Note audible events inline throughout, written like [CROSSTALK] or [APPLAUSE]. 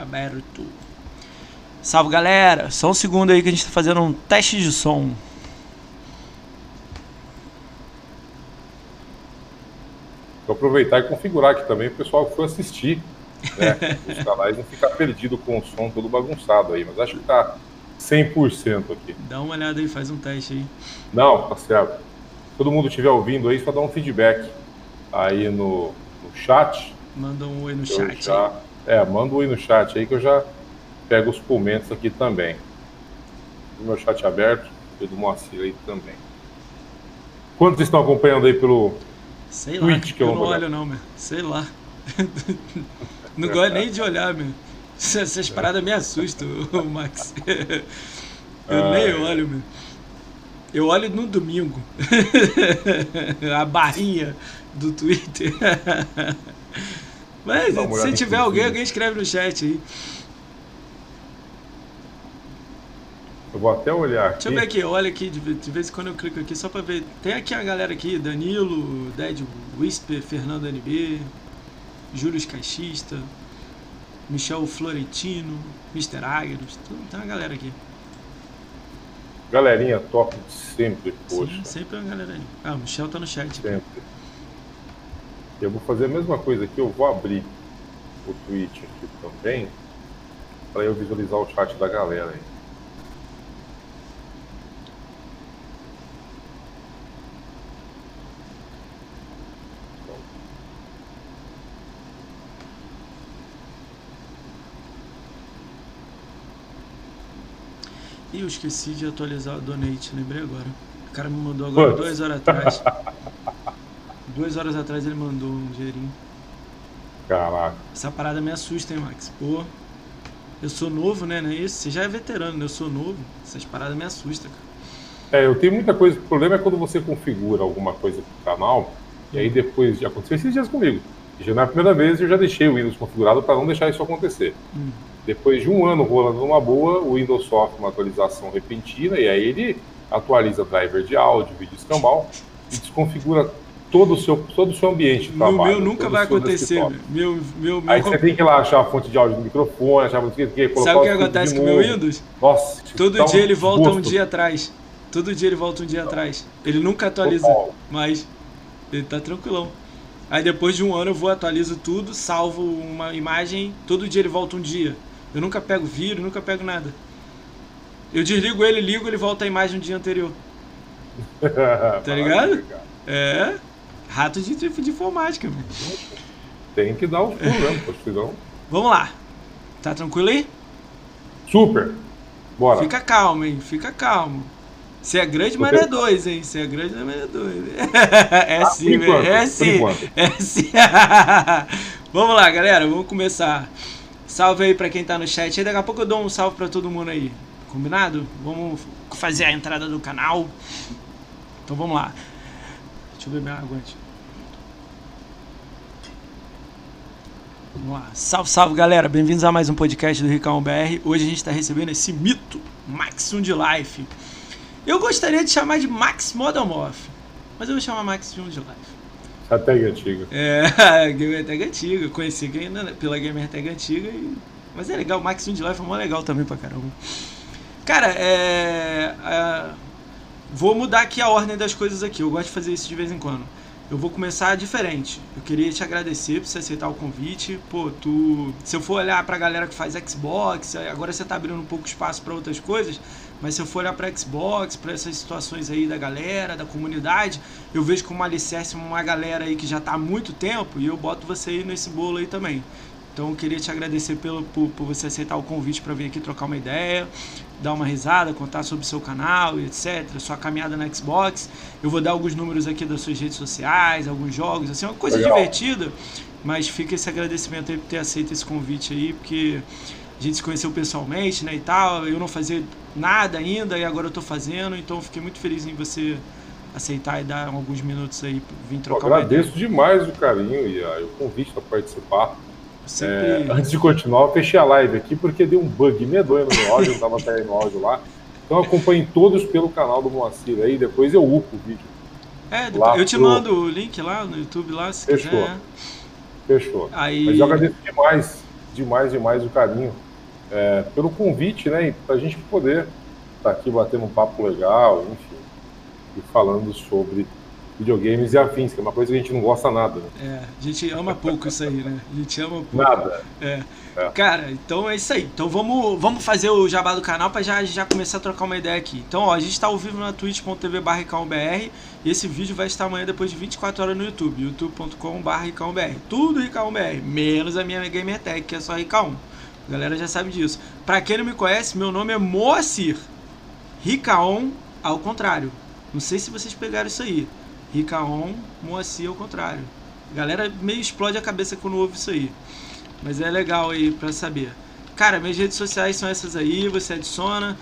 aberto. Salve galera, só um segundo aí que a gente tá fazendo um teste de som. Vou aproveitar e configurar aqui também o pessoal que for assistir. Né? [LAUGHS] Os canais não ficar perdido com o som todo bagunçado aí, mas acho que tá 100% aqui. Dá uma olhada aí, faz um teste aí. Não, tá certo. Todo mundo estiver ouvindo aí, só dá um feedback aí no, no chat. Manda um oi no chat. Já, é, manda um oi no chat aí que eu já pego os comentários aqui também. O meu chat aberto e do Moacir aí também. Quantos estão acompanhando aí pelo Sei lá, Twitch, que eu, eu não olho não, meu. Sei lá. [LAUGHS] não gosto nem de olhar, meu. Essas paradas me assustam, [LAUGHS] Max. [LAUGHS] Eu ah, nem é. olho, meu. Eu olho no domingo. A barrinha do Twitter. Mas se tiver alguém, alguém escreve no chat aí. Eu vou até olhar aqui. Deixa eu ver aqui, olha aqui, de, de vez em quando eu clico aqui só pra ver. Tem aqui a galera aqui, Danilo, Dead Whisper, Fernando NB, Júlio Caixista, Michel Florentino, Mr. Agros, tem uma galera aqui. Galerinha top sempre, poxa. Sim, sempre uma galera aí. Ah, o Michel tá no chat. Sempre. Eu vou fazer a mesma coisa aqui, eu vou abrir o Twitch aqui também, para eu visualizar o chat da galera aí. Ih, eu esqueci de atualizar o donate, lembrei agora. O cara me mandou agora Putz. duas horas atrás. [LAUGHS] duas horas atrás ele mandou um dinheirinho. Caraca. Essa parada me assusta, hein, Max? Pô, eu sou novo, né? Não é isso? Você já é veterano, né? Eu sou novo. Essas paradas me assustam, cara. É, eu tenho muita coisa. O problema é quando você configura alguma coisa pro canal, e aí depois de acontecer esses dias comigo. Já na primeira vez eu já deixei o Windows configurado para não deixar isso acontecer. Hum. Depois de um ano rolando numa boa, o Windows sofre uma atualização repentina e aí ele atualiza driver de áudio, vídeo escambau e desconfigura todo o seu, todo o seu ambiente de trabalho. No meu nunca vai acontecer. Meu, meu, meu Aí você tem que ir lá achar a fonte de áudio do microfone, achar o que, colocar Sabe o que acontece com o meu Windows? Nossa, todo tá dia um ele volta gosto. um dia atrás. Todo dia ele volta um dia atrás. Ele nunca atualiza, Total. mas ele tá tranquilão. Aí depois de um ano eu vou, atualizo tudo, salvo uma imagem, todo dia ele volta um dia. Eu nunca pego vírus, nunca pego nada. Eu desligo ele, ligo, ele volta a imagem do dia anterior. [LAUGHS] tá ligado? É. Rato de, de informática, mano. Tem que dar os pulos mesmo, Vamos lá. Tá tranquilo aí? Super. Bora. Fica calmo, hein? Fica calmo. Você é grande, mas não é dois, hein? Você é grande, mas não é dois. [LAUGHS] É ah, sim, enquanto, é sim. É [LAUGHS] sim. Vamos lá, galera. Vamos começar. Salve aí pra quem tá no chat. E daqui a pouco eu dou um salve pra todo mundo aí. Combinado? Vamos fazer a entrada do canal. Então vamos lá. Deixa eu beber água antes. Vamos lá. Salve, salve galera. Bem-vindos a mais um podcast do Ricão BR. Hoje a gente está recebendo esse mito, Maximum de Life. Eu gostaria de chamar de Max Model Morph, mas eu vou chamar Maximum de Life. A tag antiga. É, [LAUGHS] Gamer Tag antiga. conheci ainda pela Gamer Tag antiga. E... Mas é legal, Max de Life é mó legal também pra caramba. Cara, é, é... Vou mudar aqui a ordem das coisas aqui. Eu gosto de fazer isso de vez em quando. Eu vou começar diferente. Eu queria te agradecer por você aceitar o convite. Pô, tu. Se eu for olhar pra galera que faz Xbox, agora você tá abrindo um pouco espaço para outras coisas. Mas se eu for olhar para Xbox, para essas situações aí da galera, da comunidade, eu vejo como alicerce uma galera aí que já está há muito tempo e eu boto você aí nesse bolo aí também. Então eu queria te agradecer pelo, por, por você aceitar o convite para vir aqui trocar uma ideia, dar uma risada, contar sobre o seu canal e etc, sua caminhada na Xbox. Eu vou dar alguns números aqui das suas redes sociais, alguns jogos, assim, uma coisa Legal. divertida, mas fica esse agradecimento aí por ter aceito esse convite aí, porque a gente se conheceu pessoalmente, né, e tal. Eu não fazia nada ainda e agora eu tô fazendo, então fiquei muito feliz em você aceitar e dar alguns minutos aí, vir trocar eu Agradeço demais o carinho e o convite para participar. Sempre... É, antes de continuar, eu fechei a live aqui porque deu um bug medonho no meu áudio, eu estava até no áudio lá. Então acompanhem todos pelo canal do Moacir aí, depois eu upo o vídeo. É, depois, eu te pro... mando o link lá no YouTube lá, se Fechou. quiser. Fechou. Aí... Mas eu agradeço demais demais, demais o carinho é, pelo convite, né? Para a gente poder estar tá aqui batendo um papo legal, enfim, e falando sobre videogames e afins, que é uma coisa que a gente não gosta nada. Né? É, a gente ama pouco isso aí, né? A gente ama pouco. Nada. É. é. Cara, então é isso aí. Então vamos, vamos fazer o jabá do canal para já, já começar a trocar uma ideia aqui. Então, ó, a gente está ao vivo na twitch.tv br e esse vídeo vai estar amanhã depois de 24 horas no YouTube, youtube.com.br. Tudo RK1BR, menos a minha Gamertag, que é só RK1. A galera já sabe disso. Para quem não me conhece, meu nome é Moacir. Ricaon ao contrário. Não sei se vocês pegaram isso aí. Ricaon, Moacir ao contrário. A galera meio explode a cabeça quando ouve isso aí. Mas é legal aí pra saber. Cara, minhas redes sociais são essas aí, você adiciona.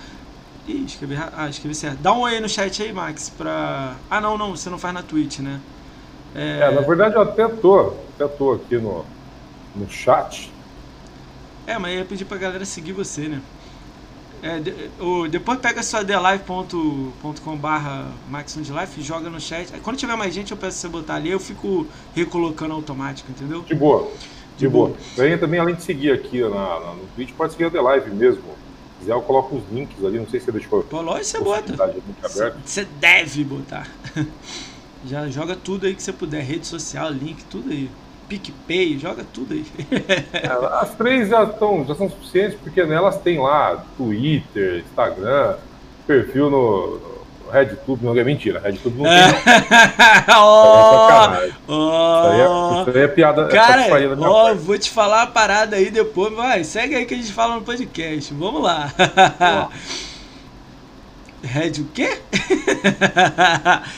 Ih, escrevi. Ah, escrevi certo. Dá um oi no chat aí, Max, pra. Ah, não, não, você não faz na Twitch, né? É, é na verdade eu até tô, até tô aqui no, no chat. É, mas eu ia pedir pra galera seguir você, né? É, de, o, depois pega sua thelive.com barra maximumdelife e joga no chat. Quando tiver mais gente, eu peço você botar ali, eu fico recolocando automático, entendeu? De boa. De, de boa. boa. também, além de seguir aqui na, na, no Twitch, pode seguir a The Live mesmo. Se quiser, eu coloco os links ali, não sei se você deixou. Pô, lógico você bota. Você deve botar. [LAUGHS] Já joga tudo aí que você puder, rede social, link, tudo aí. PicPay, joga tudo aí. É, as três já, estão, já são suficientes, porque nelas tem lá Twitter, Instagram, perfil no, no RedTube, não é mentira, RedTube não tem. [LAUGHS] oh, oh, isso, aí é, isso aí é piada. É Cara, é ó, vou te falar a parada aí depois, vai, segue aí que a gente fala no podcast, vamos lá. [LAUGHS] Red o quê?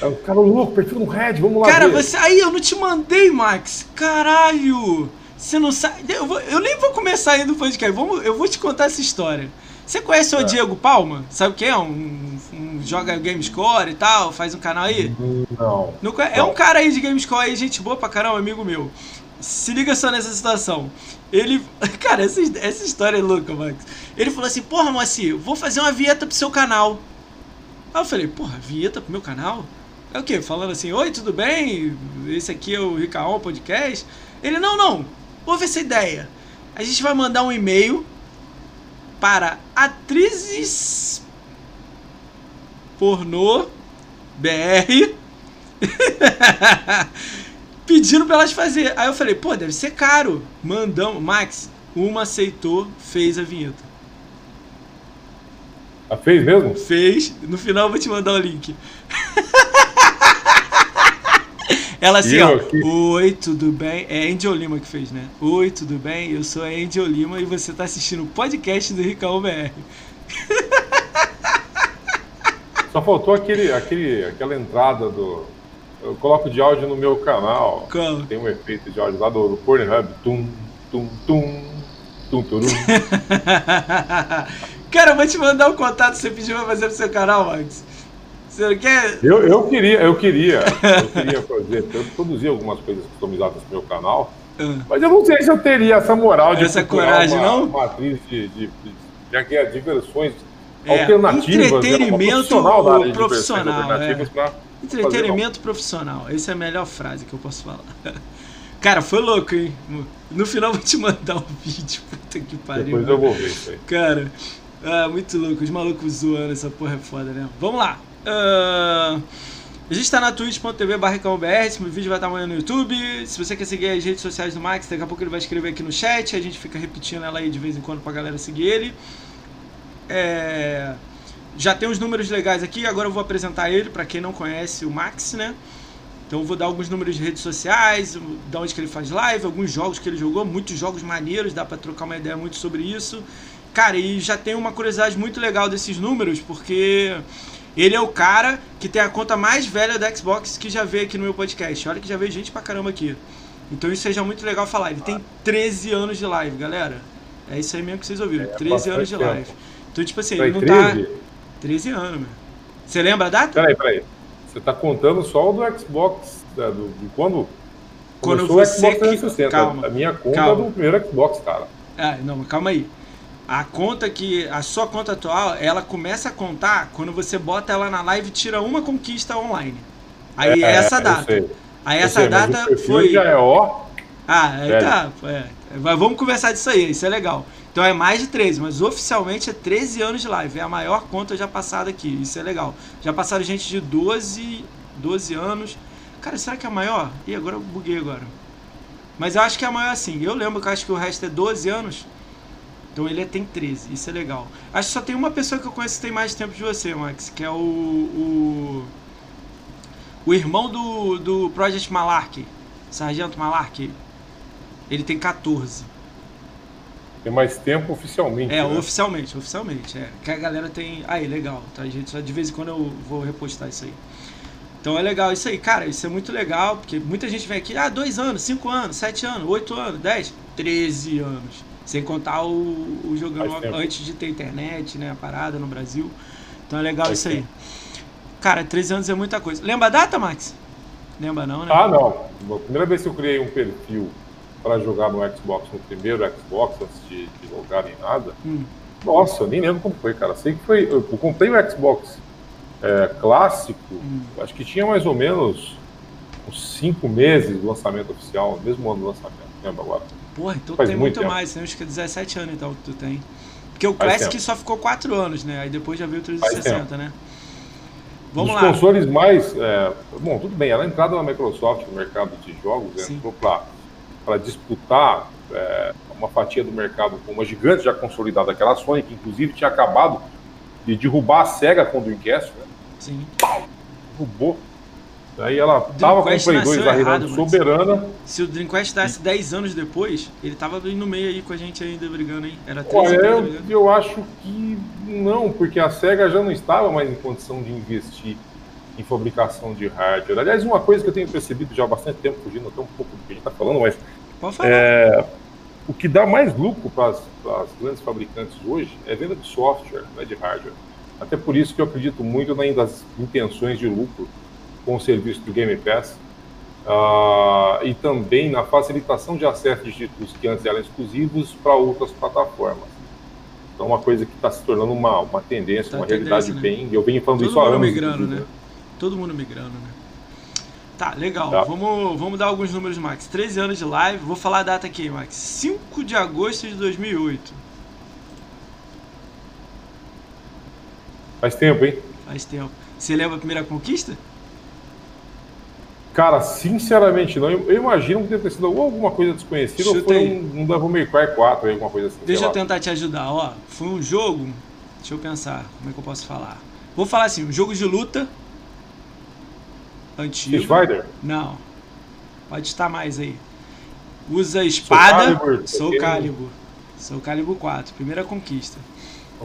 é o cara louco, perfil no Red, vamos lá. Cara, ver. você. Aí, eu não te mandei, Max. Caralho! Você não sabe. Eu, vou... eu nem vou começar ainda o podcast. Vamos... Eu vou te contar essa história. Você conhece é. o Diego Palma? Sabe o que é? Um, um, joga Gamescore e tal, faz um canal aí? Não. não é um cara aí de Gamescore aí, gente boa pra caramba, amigo meu. Se liga só nessa situação. Ele. [LAUGHS] Cara, essa, essa história é louca, Max. Ele falou assim: Porra, Moacir, vou fazer uma vinheta pro seu canal. Aí eu falei, porra, vinheta pro meu canal? É o quê? Falando assim, oi, tudo bem? Esse aqui é o Ricaon Podcast. Ele, não, não, ouve essa ideia. A gente vai mandar um e-mail para atrizes pornô BR [LAUGHS] pedindo para elas fazer. Aí eu falei, pô, deve ser caro. Mandamos, Max, uma aceitou, fez a vinheta. Ah, fez mesmo? Fez. No final eu vou te mandar o link. [LAUGHS] Ela assim, ó. Aqui? Oi, tudo bem? É Angel Lima que fez, né? Oi, tudo bem? Eu sou a Angel Lima e você tá assistindo o podcast do Ricão BR. Só faltou aquele, aquele, aquela entrada do. Eu coloco de áudio no meu canal. Como? Tem um efeito de áudio lá do, do Pornhub. Tum, tum, tum, tum, tum. [LAUGHS] Cara, eu vou te mandar o um contato que você pediu pra fazer pro seu canal, Max. Você não quer? Eu, eu queria, eu queria. Eu queria fazer. Eu produzi algumas coisas customizadas pro meu canal. Uh. Mas eu não sei se eu teria essa moral de essa coragem, uma, não? Uma atriz de, de, de, de, de diversões é, alternativas. Entretenimento né? profissional. É. Entretenimento profissional. Essa é a melhor frase que eu posso falar. [LAUGHS] Cara, foi louco, hein? No final eu vou te mandar um [LAUGHS] vídeo. Puta que pariu. Depois eu vou ver isso aí. Cara, ah, muito louco, os malucos zoando, essa porra é foda, né? Vamos lá. Uh, a gente tá na twitch.tv barricãobr, vídeo vai estar amanhã no YouTube. Se você quer seguir as redes sociais do Max, daqui a pouco ele vai escrever aqui no chat, a gente fica repetindo ela aí de vez em quando pra galera seguir ele. É... Já tem uns números legais aqui, agora eu vou apresentar ele para quem não conhece o Max, né? Então eu vou dar alguns números de redes sociais, da onde que ele faz live, alguns jogos que ele jogou, muitos jogos maneiros, dá para trocar uma ideia muito sobre isso. Cara, e já tem uma curiosidade muito legal desses números, porque ele é o cara que tem a conta mais velha da Xbox que já veio aqui no meu podcast. Olha que já veio gente pra caramba aqui. Então isso seja muito legal falar. Ele tem 13 anos de live, galera. É isso aí mesmo que vocês ouviram. É, 13 anos de live. Então, tipo assim, ele não 13? tá. 13 anos, meu. Você lembra a data? Peraí, peraí. Você tá contando só o do Xbox, da, do, de quando? Quando você o Xbox 360. Calma, a minha conta calma. do primeiro Xbox, cara. Ah, não, calma aí. A conta que. A sua conta atual, ela começa a contar quando você bota ela na live e tira uma conquista online. Aí é, essa data. Aí essa sei, data foi. Já é ó. Ah, aí tá. É. Mas vamos conversar disso aí, isso é legal. Então é mais de 13, mas oficialmente é 13 anos de live. É a maior conta já passada aqui. Isso é legal. Já passaram gente de 12, 12 anos. Cara, será que é a maior? Ih, agora eu buguei agora. Mas eu acho que é a maior sim. Eu lembro que eu acho que o resto é 12 anos. Então ele tem 13, isso é legal. Acho que só tem uma pessoa que eu conheço que tem mais tempo de você, Max, que é o. O, o irmão do, do Project Malarkey, Sargento Malarkey. Ele tem 14. Tem mais tempo oficialmente. É, né? oficialmente, oficialmente. É. Que a galera tem. Aí, legal. Tá, gente, só de vez em quando eu vou repostar isso aí. Então é legal isso aí, cara. Isso é muito legal, porque muita gente vem aqui, ah, dois anos, cinco anos, sete anos, oito anos, dez, treze anos. Sem contar o, o jogando antes de ter internet, né? A parada no Brasil. Então é legal Faz isso tempo. aí. Cara, 13 anos é muita coisa. Lembra a data, Max? Lembra não, né? Ah, não. A primeira vez que eu criei um perfil para jogar no Xbox, no primeiro Xbox, antes de, de logar nem nada, hum. nossa, eu nem lembro como foi, cara. Sei que foi. Eu comprei o Xbox é, clássico, hum. acho que tinha mais ou menos uns cinco meses do lançamento oficial, mesmo ano do lançamento, lembro agora. Porra, então Faz tem muito, muito mais, acho que é 17 anos então que tu tem. Porque o Faz Classic tempo. só ficou 4 anos, né? Aí depois já veio o 360, né? Vamos Os lá. consoles mais. É, bom, tudo bem, ela entrada na Microsoft no mercado de jogos, Sim. entrou para disputar é, uma fatia do mercado com uma gigante já consolidada, aquela Sony, que inclusive tinha acabado de derrubar a SEGA com o Dreamcast, né? Sim. Pau, derrubou. Daí ela tava com o Play 2 arriando soberana. Se o Dreamcast desse 10 anos depois, ele tava no meio aí com a gente ainda brigando, hein? Era 3 Olha, eu, eu acho que não, porque a SEGA já não estava mais em condição de investir em fabricação de hardware. Aliás, uma coisa que eu tenho percebido já há bastante tempo, fugindo até um pouco do que a gente está falando, mas é, o que dá mais lucro para as grandes fabricantes hoje é venda de software, não é de hardware. Até por isso que eu acredito muito nas intenções de lucro com o serviço do Game Pass uh, e também na facilitação de acesso de títulos que antes eram exclusivos para outras plataformas. Então, uma coisa que está se tornando uma, uma tendência, tá uma tendência, realidade né? bem. Eu venho falando Todo isso há anos. Migrando, né? Todo mundo migrando, né? Tá, legal. Tá. Vamos, vamos dar alguns números, Max. 13 anos de live. Vou falar a data aqui, Max. 5 de agosto de 2008. Faz tempo, hein? Faz tempo. Você lembra a primeira conquista? Cara, sinceramente não. Eu, imagino que deve ter sido alguma coisa desconhecida ou foi um, um Devil May Cry 4, alguma coisa assim. Deixa eu tentar te ajudar, ó. Foi um jogo. Deixa eu pensar, como é que eu posso falar? Vou falar assim, um jogo de luta. Antigo. Street Fighter? Não. Pode estar mais aí. Usa espada. Soul Calibur. Soul Calibur 4. Primeira conquista.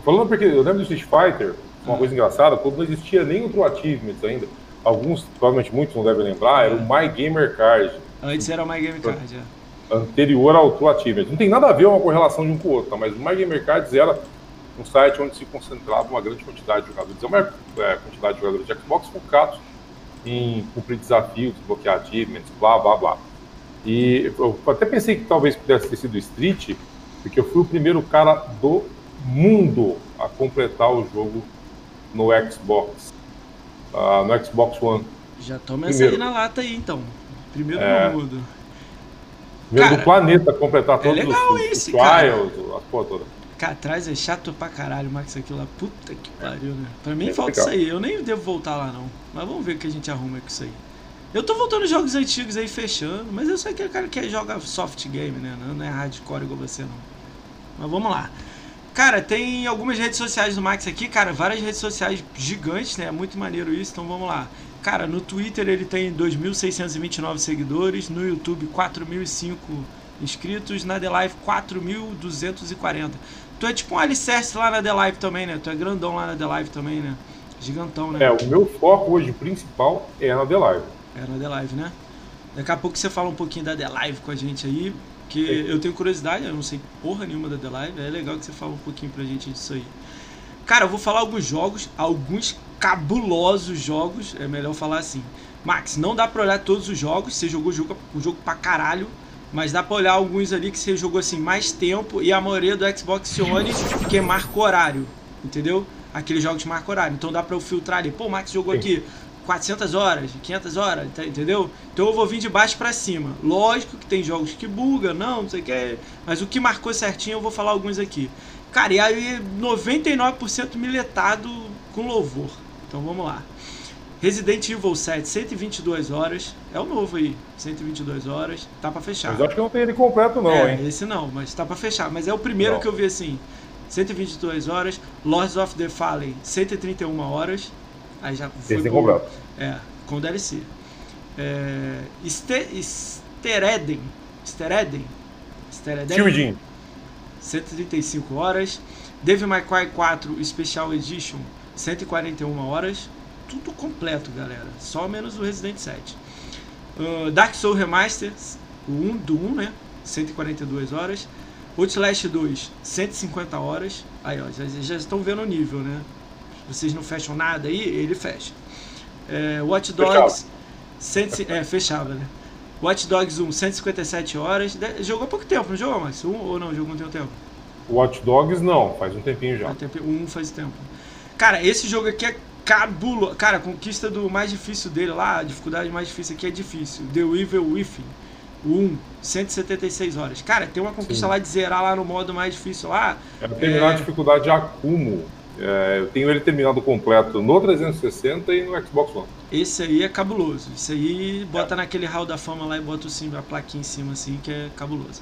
Falando porque eu lembro do Street Fighter, uma ah. coisa engraçada, quando não existia nem outro achievements ainda alguns, provavelmente muitos não devem lembrar, era o My Gamer Card. Antes era o My Gamer Card, é. Anterior ao True Achievement. Não tem nada a ver uma correlação de um com o outro, tá? mas o My Gamer Cards era um site onde se concentrava uma grande quantidade de jogadores, é uma é, quantidade de jogadores de Xbox focados em cumprir desafios, bloquear achievements, blá, blá, blá. E eu até pensei que talvez pudesse ter sido Street, porque eu fui o primeiro cara do mundo a completar o jogo no Xbox uh, no Xbox One. Já toma essa aí na lata aí, então. Primeiro é, no mundo. Primeiro do planeta completar é todos é legal os, esse, os trials, as porra toda. Cara, traz é chato pra caralho, Max, aquilo lá. Puta que pariu, né? Pra mim é falta legal. isso aí. Eu nem devo voltar lá, não. Mas vamos ver o que a gente arruma com isso aí. Eu tô voltando jogos antigos aí, fechando. Mas eu sou aquele cara que joga soft game, né? Não é hardcore igual você, não. Mas vamos lá. Cara, tem algumas redes sociais do Max aqui, cara, várias redes sociais gigantes, né? É muito maneiro isso, então vamos lá. Cara, no Twitter ele tem 2.629 seguidores, no YouTube 4.005 inscritos, na The Live 4.240. Tu é tipo um alicerce lá na The Live também, né? Tu é grandão lá na The Live também, né? Gigantão, né? É, o meu foco hoje principal é na The Live. É na The Live, né? Daqui a pouco você fala um pouquinho da The Live com a gente aí. Porque eu tenho curiosidade, eu não sei porra nenhuma da The Live. É legal que você fala um pouquinho pra gente disso aí. Cara, eu vou falar alguns jogos, alguns cabulosos jogos, é melhor falar assim. Max, não dá pra olhar todos os jogos, você jogou o jogo, o jogo pra caralho, mas dá pra olhar alguns ali que você jogou assim mais tempo e a maioria do Xbox One que é marca horário, entendeu? Aqueles jogos marca horário, então dá pra eu filtrar ali. Pô, o Max jogou Sim. aqui 400 horas, 500 horas, tá, entendeu? Então eu vou vir de baixo para cima. Lógico que tem jogos que buga, não, não sei o que, mas o que marcou certinho eu vou falar alguns aqui. Cara, e aí 99% miletado com louvor. Então vamos lá. Resident Evil 7, 122 horas. É o novo aí, 122 horas. Tá pra fechar. Mas acho que não tem ele completo, não, é, hein? Esse não, mas tá pra fechar. Mas é o primeiro não. que eu vi assim. 122 horas. Lords of the Fallen, 131 horas. Aí já foi. Esse completo. É, com DLC. É, Stereden. Stereden. Stereden. 135 horas. Devil May Cry 4 Special Edition, 141 horas tudo completo, galera. Só menos o Resident 7. Uh, Dark Souls Remasters, o 1 do 1, né? 142 horas. Outlast 2, 150 horas. Aí, ó, já, já estão vendo o nível, né? Vocês não fecham nada aí, ele fecha. É, Watch Dogs, cento, é, fechava, né? Watch Dogs 1, 157 horas. Jogou pouco tempo, não jogou, Max? Um ou não? Jogou muito tempo? Watch Dogs não, faz um tempinho já. Um, um faz tempo. Cara, esse jogo aqui é cabulo. Cara, a conquista do mais difícil dele lá, a dificuldade mais difícil aqui é difícil. The Evil Within. O 1, 176 horas. Cara, tem uma conquista Sim. lá de zerar lá no modo mais difícil lá. É terminar é... a dificuldade de acúmulo. É, eu tenho ele terminado completo no 360 e no Xbox One. Esse aí é cabuloso. Esse aí bota é. naquele hall da fama lá e bota o sim, a plaquinha em cima assim, que é cabuloso.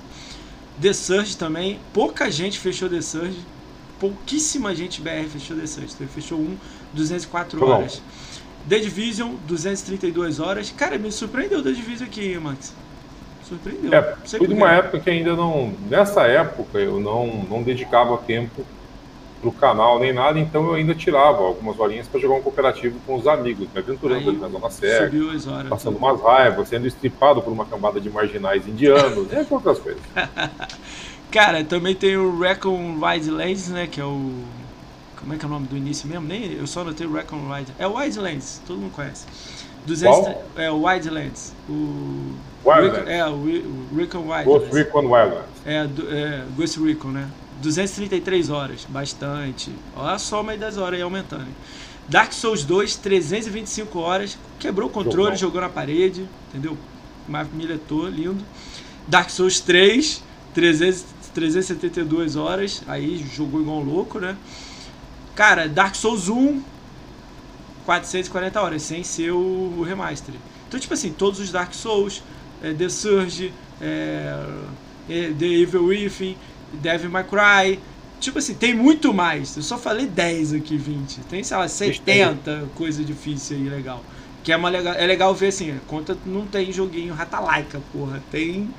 The Surge também. Pouca gente fechou The Surge pouquíssima gente BR fechou The Surge. Então ele fechou um, 204 horas. The Division, 232 horas. Cara, me surpreendeu o The Division aqui, Max. Surpreendeu. É, foi de uma época que ainda não. Nessa época eu não, não dedicava tempo pro canal nem nada, então eu ainda tirava algumas horinhas para jogar um cooperativo com os amigos, me aventurando ali na Zona Cega, horas, passando umas raivas, sendo estripado por uma cambada de marginais indianos, entre outras coisas. [LAUGHS] Cara, também tem o Recon Wildlands, né? Que é o. Como é que é o nome do início mesmo? Nem, eu só anotei o Recon Wildlands. É o Wildlands, todo mundo conhece. 200, Qual? É o Wildlands. O. Wildlands. é, o, o Recon Wildlands. Ghost Recon Wildlands. É, do, é, Ghost Recon, né? 233 horas, bastante. Olha a soma aí das horas aí aumentando. Dark Souls 2, 325 horas. Quebrou o controle, jogou, jogou na parede, entendeu? Miletou, lindo. Dark Souls 3, 300, 372 horas, aí jogou igual um louco, né? Cara, Dark Souls 1, 440 horas, sem ser o, remaster. Então, tipo assim, todos os Dark Souls, é, The Surge, é, é, The Evil Within, Devil May Cry. Tipo assim, tem muito mais. Eu só falei 10 aqui, 20. Tem, sei lá, 70 coisa difícil aí, legal. Que é, uma legal, é legal ver assim, conta não tem joguinho Ratalaika, porra. Tem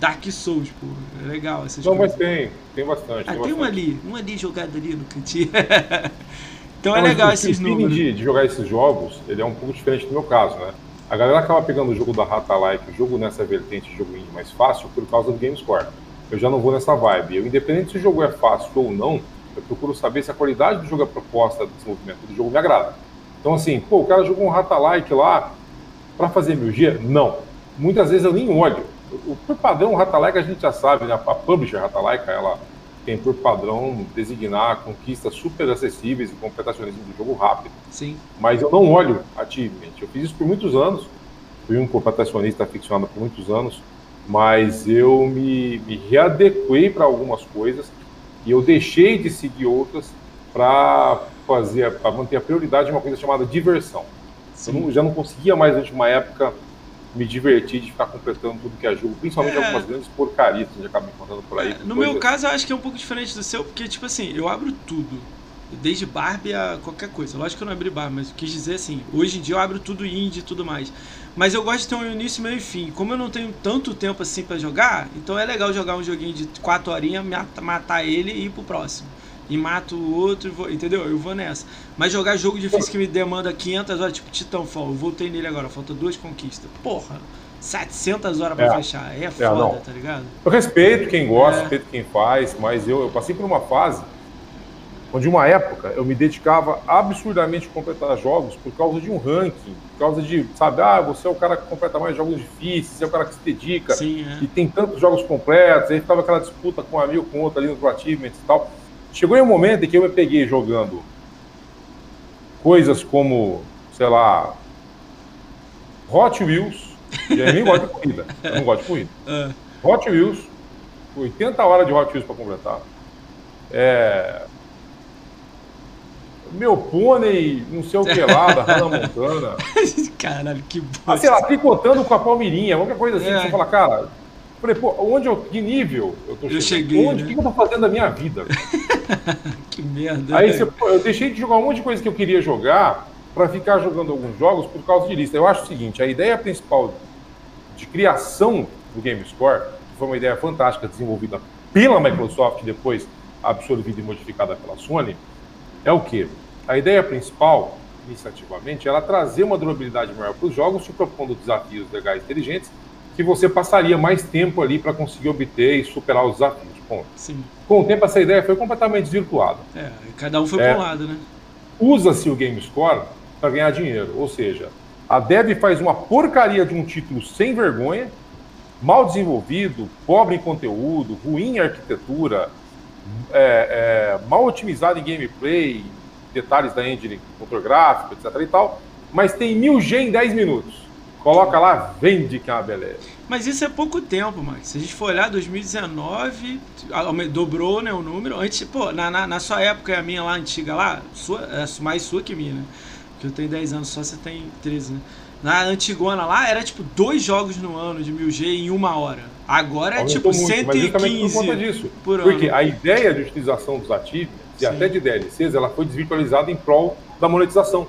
Dark Souls, pô. É legal essas Não, coisas. mas tem, tem bastante. Ah, tem, tem um ali, um ali jogado ali no cantinho. [LAUGHS] então é Não, é legal esses números. De, de jogar esses jogos, ele é um pouco diferente do meu caso, né? A galera acaba pegando o jogo da Rata Like, o jogo nessa vertente, o jogo indie mais fácil, por causa do GameScore. Eu já não vou nessa vibe. Eu, independente se o jogo é fácil ou não, eu procuro saber se a qualidade do jogo, a proposta do desenvolvimento do jogo me agrada. Então, assim, pô, o cara jogou um Rata Like lá para fazer mil G? Não. Muitas vezes eu nem olho o, por padrão, o Ratalaika a gente já sabe, né? a publisher Ratalaika, ela tem por padrão designar conquistas super acessíveis e completacionismo do jogo rápido. Sim. Mas eu não olho ativamente. Eu fiz isso por muitos anos, fui um completacionista aficionado por muitos anos, mas eu me, me readequei para algumas coisas e eu deixei de seguir outras para fazer, para manter a prioridade de uma coisa chamada diversão. Sim. Eu não, já não conseguia mais, durante uma época, me divertir de ficar completando tudo que é jogo, principalmente é. algumas grandes porcarias que a gente acaba encontrando por aí. É, no meu caso, eu acho que é um pouco diferente do seu, porque, tipo assim, eu abro tudo. Desde Barbie a qualquer coisa. Lógico que eu não abri Barbie, mas quis dizer assim, hoje em dia eu abro tudo indie e tudo mais. Mas eu gosto de ter um início, meio e fim. Como eu não tenho tanto tempo assim para jogar, então é legal jogar um joguinho de 4 horinhas, matar ele e ir pro próximo e mato o outro, vou, entendeu? Eu vou nessa. Mas jogar jogo difícil que me demanda 500 horas, tipo Titanfall, eu voltei nele agora, falta duas conquistas. Porra, 700 horas pra é. fechar, é, é foda, tá ligado? Eu respeito quem gosta, é. respeito quem faz, mas eu, eu passei por uma fase onde uma época eu me dedicava absurdamente a completar jogos por causa de um ranking, por causa de, sabe, ah, você é o cara que completa mais jogos difíceis, você é o cara que se dedica Sim, é. e tem tantos jogos completos, aí ficava aquela disputa com um amigo, com outro ali no Achievements e tal. Chegou em um momento em que eu me peguei jogando coisas como, sei lá, Hot Wheels, e aí nem gosto de corrida, [LAUGHS] eu não gosto de corrida. Ah, Hot Wheels, 80 horas de Hot Wheels para completar. É... Meu pônei, não sei o que lá, da Hannah Montana. [LAUGHS] Caralho, que Ah, sei bosta. lá, picotando com a palmeirinha, qualquer coisa assim, É. que você fala, cara, falei, pô, onde eu, que nível eu tô Eu chegando? cheguei, onde, né? O que que eu tô fazendo da minha vida? [LAUGHS] Que merda. Aí né? você, pô, eu deixei de jogar um monte de coisa que eu queria jogar para ficar jogando alguns jogos por causa de lista. Eu acho o seguinte, a ideia principal de criação do GameScore, que foi uma ideia fantástica desenvolvida pela Microsoft e depois absorvida e modificada pela Sony, é o quê? A ideia principal, iniciativamente, era trazer uma durabilidade maior para os jogos, te propondo desafios legais inteligentes, que você passaria mais tempo ali para conseguir obter e superar os desafios. Ponto. Sim. Com o tempo, essa ideia foi completamente desvirtuada É, cada um foi É. pra um lado, né? usa-se o GameScore para ganhar dinheiro. Ou seja, a Dev faz uma porcaria de um título sem vergonha, mal desenvolvido, pobre em conteúdo, ruim em arquitetura, é, é, mal otimizado em gameplay, detalhes da engine, motor gráfico, etc. e tal, mas tem 1000G em 10 minutos. Coloca lá, vende que é uma beleza. Mas isso é pouco tempo, Max. Se a gente for olhar, 2019 aume- dobrou né, o número. Antes, pô, na, na, na sua época, a minha lá antiga lá, sua, é mais sua que minha, né? Porque eu tenho 10 anos, só você tem 13, né? Na antigona lá, era tipo dois jogos no ano de 1000G em uma hora. Agora é Aumentou tipo muito, mas justamente por 115 conta disso. por ano. Porque a ideia de utilização dos ativos e até de DLCs, ela foi desvirtualizada em prol da monetização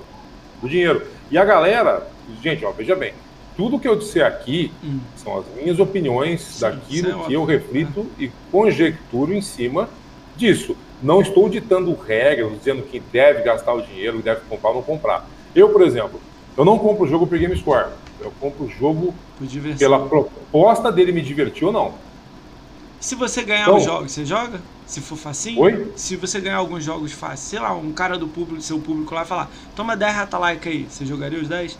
do dinheiro. E a galera, gente, ó, veja bem, tudo que eu disser aqui Hum. são as minhas opiniões Sim, daquilo é que eu reflito e conjecturo em cima disso. Não estou ditando regras, dizendo quem deve gastar o dinheiro, deve comprar ou não comprar. Eu, por exemplo, eu não compro o jogo por Game Score. Eu compro o jogo pela proposta dele me divertir ou não. Se você ganhar Então- os jogos, você joga? Se for facinho? Oi? Se você ganhar alguns jogos fáceis, sei lá, um cara do público, seu público lá falar, toma 10 Ratalaika aí, você jogaria os 10?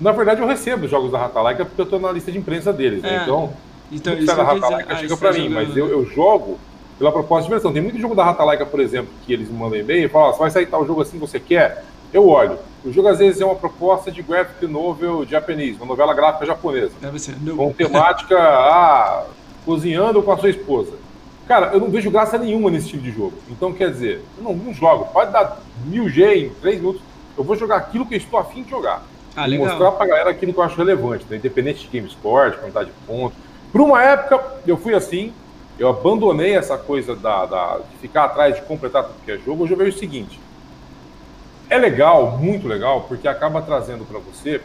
Na verdade, eu recebo os jogos da Ratalaika porque eu estou na lista de imprensa deles. né? É. Então, Então, isso que da que quis dizer. Ratalaika Ah, chega para tá mim, mas jogando. eu, eu jogo pela proposta de diversão. Tem muito jogo da Ratalaika, por exemplo, que eles me mandam e-mail e falam: "Ah, vai sair tal jogo assim você quer? Eu olho. O jogo às vezes é uma proposta de graphic novel japonês, uma novela gráfica japonesa, Deve ser. Não. com temática ah, cozinhando com a sua esposa. Cara, eu não vejo graça nenhuma nesse tipo de jogo. Então, quer dizer, eu não, não jogo. Pode dar mil G em três minutos. Eu vou jogar aquilo que eu estou afim de jogar. Ah, legal. mostrar pra galera aquilo que eu acho relevante, né? independente de game sport, quantidade de pontos. Por uma época, eu fui assim, eu abandonei essa coisa da, da- de ficar atrás de completar tudo que é jogo. Hoje eu vejo o seguinte: é legal, muito legal, porque acaba trazendo para você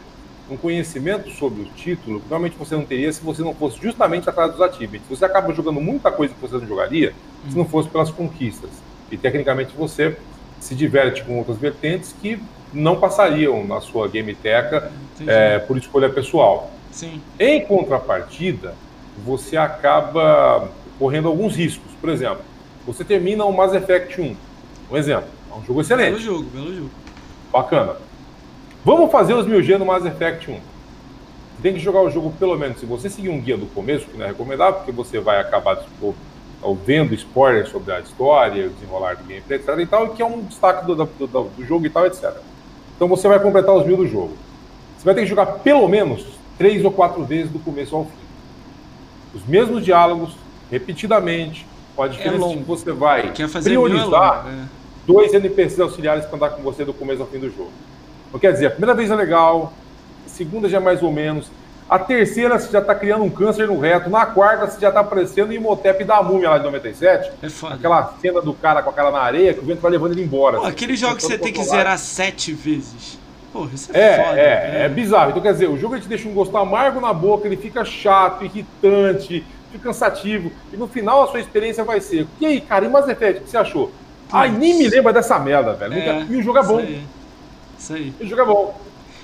um conhecimento sobre o título que realmente você não teria se você não fosse justamente atrás dos achievements. Você acaba jogando muita coisa que você não jogaria se não fosse pelas conquistas. E tecnicamente você se diverte com outras vertentes que não passariam na sua gameteca é, por escolha pessoal. Sim. Em contrapartida, você acaba correndo alguns riscos. Por exemplo, você termina o Mass Effect 1. Um exemplo. É um jogo Belo excelente, jogo, belo jogo. bacana. Vamos fazer os 1000G no Mass Effect 1. Você tem que jogar o jogo, pelo menos, se você seguir um guia do começo, que não é recomendável, porque você vai acabar vendo spoilers sobre a história, o desenrolar do gameplay, etc. e tal, que é um destaque do, do, do- jogo e tal, etc. Então você vai completar os mil do jogo. Você vai ter que jogar pelo menos três ou quatro vezes do começo ao fim. Os mesmos diálogos, repetidamente, com a diferença de longo. que você vai é priorizar longo, é. dois NPCs auxiliares para andar com você do começo ao fim do jogo. Então, quer dizer, a primeira vez é legal, a segunda já é mais ou menos, a terceira você já está criando um câncer no reto, na quarta você já está aparecendo em Imhotep da Múmia lá de 97, É foda. aquela cena do cara com a cara na areia que o vento vai levando ele embora. Pô, assim, aquele jogo que você tem que zerar sete vezes. Porra, isso é, É, foda. é, é bizarro. Então, quer dizer, o jogo ele te deixa um gosto amargo na boca, ele fica chato, irritante, fica cansativo, e no final a sua experiência vai ser: e aí, cara, e Mass Effect, o que você achou? Ai, nem me lembra dessa merda, velho. Nunca- E o jogo é bom. Isso aí. E é bom.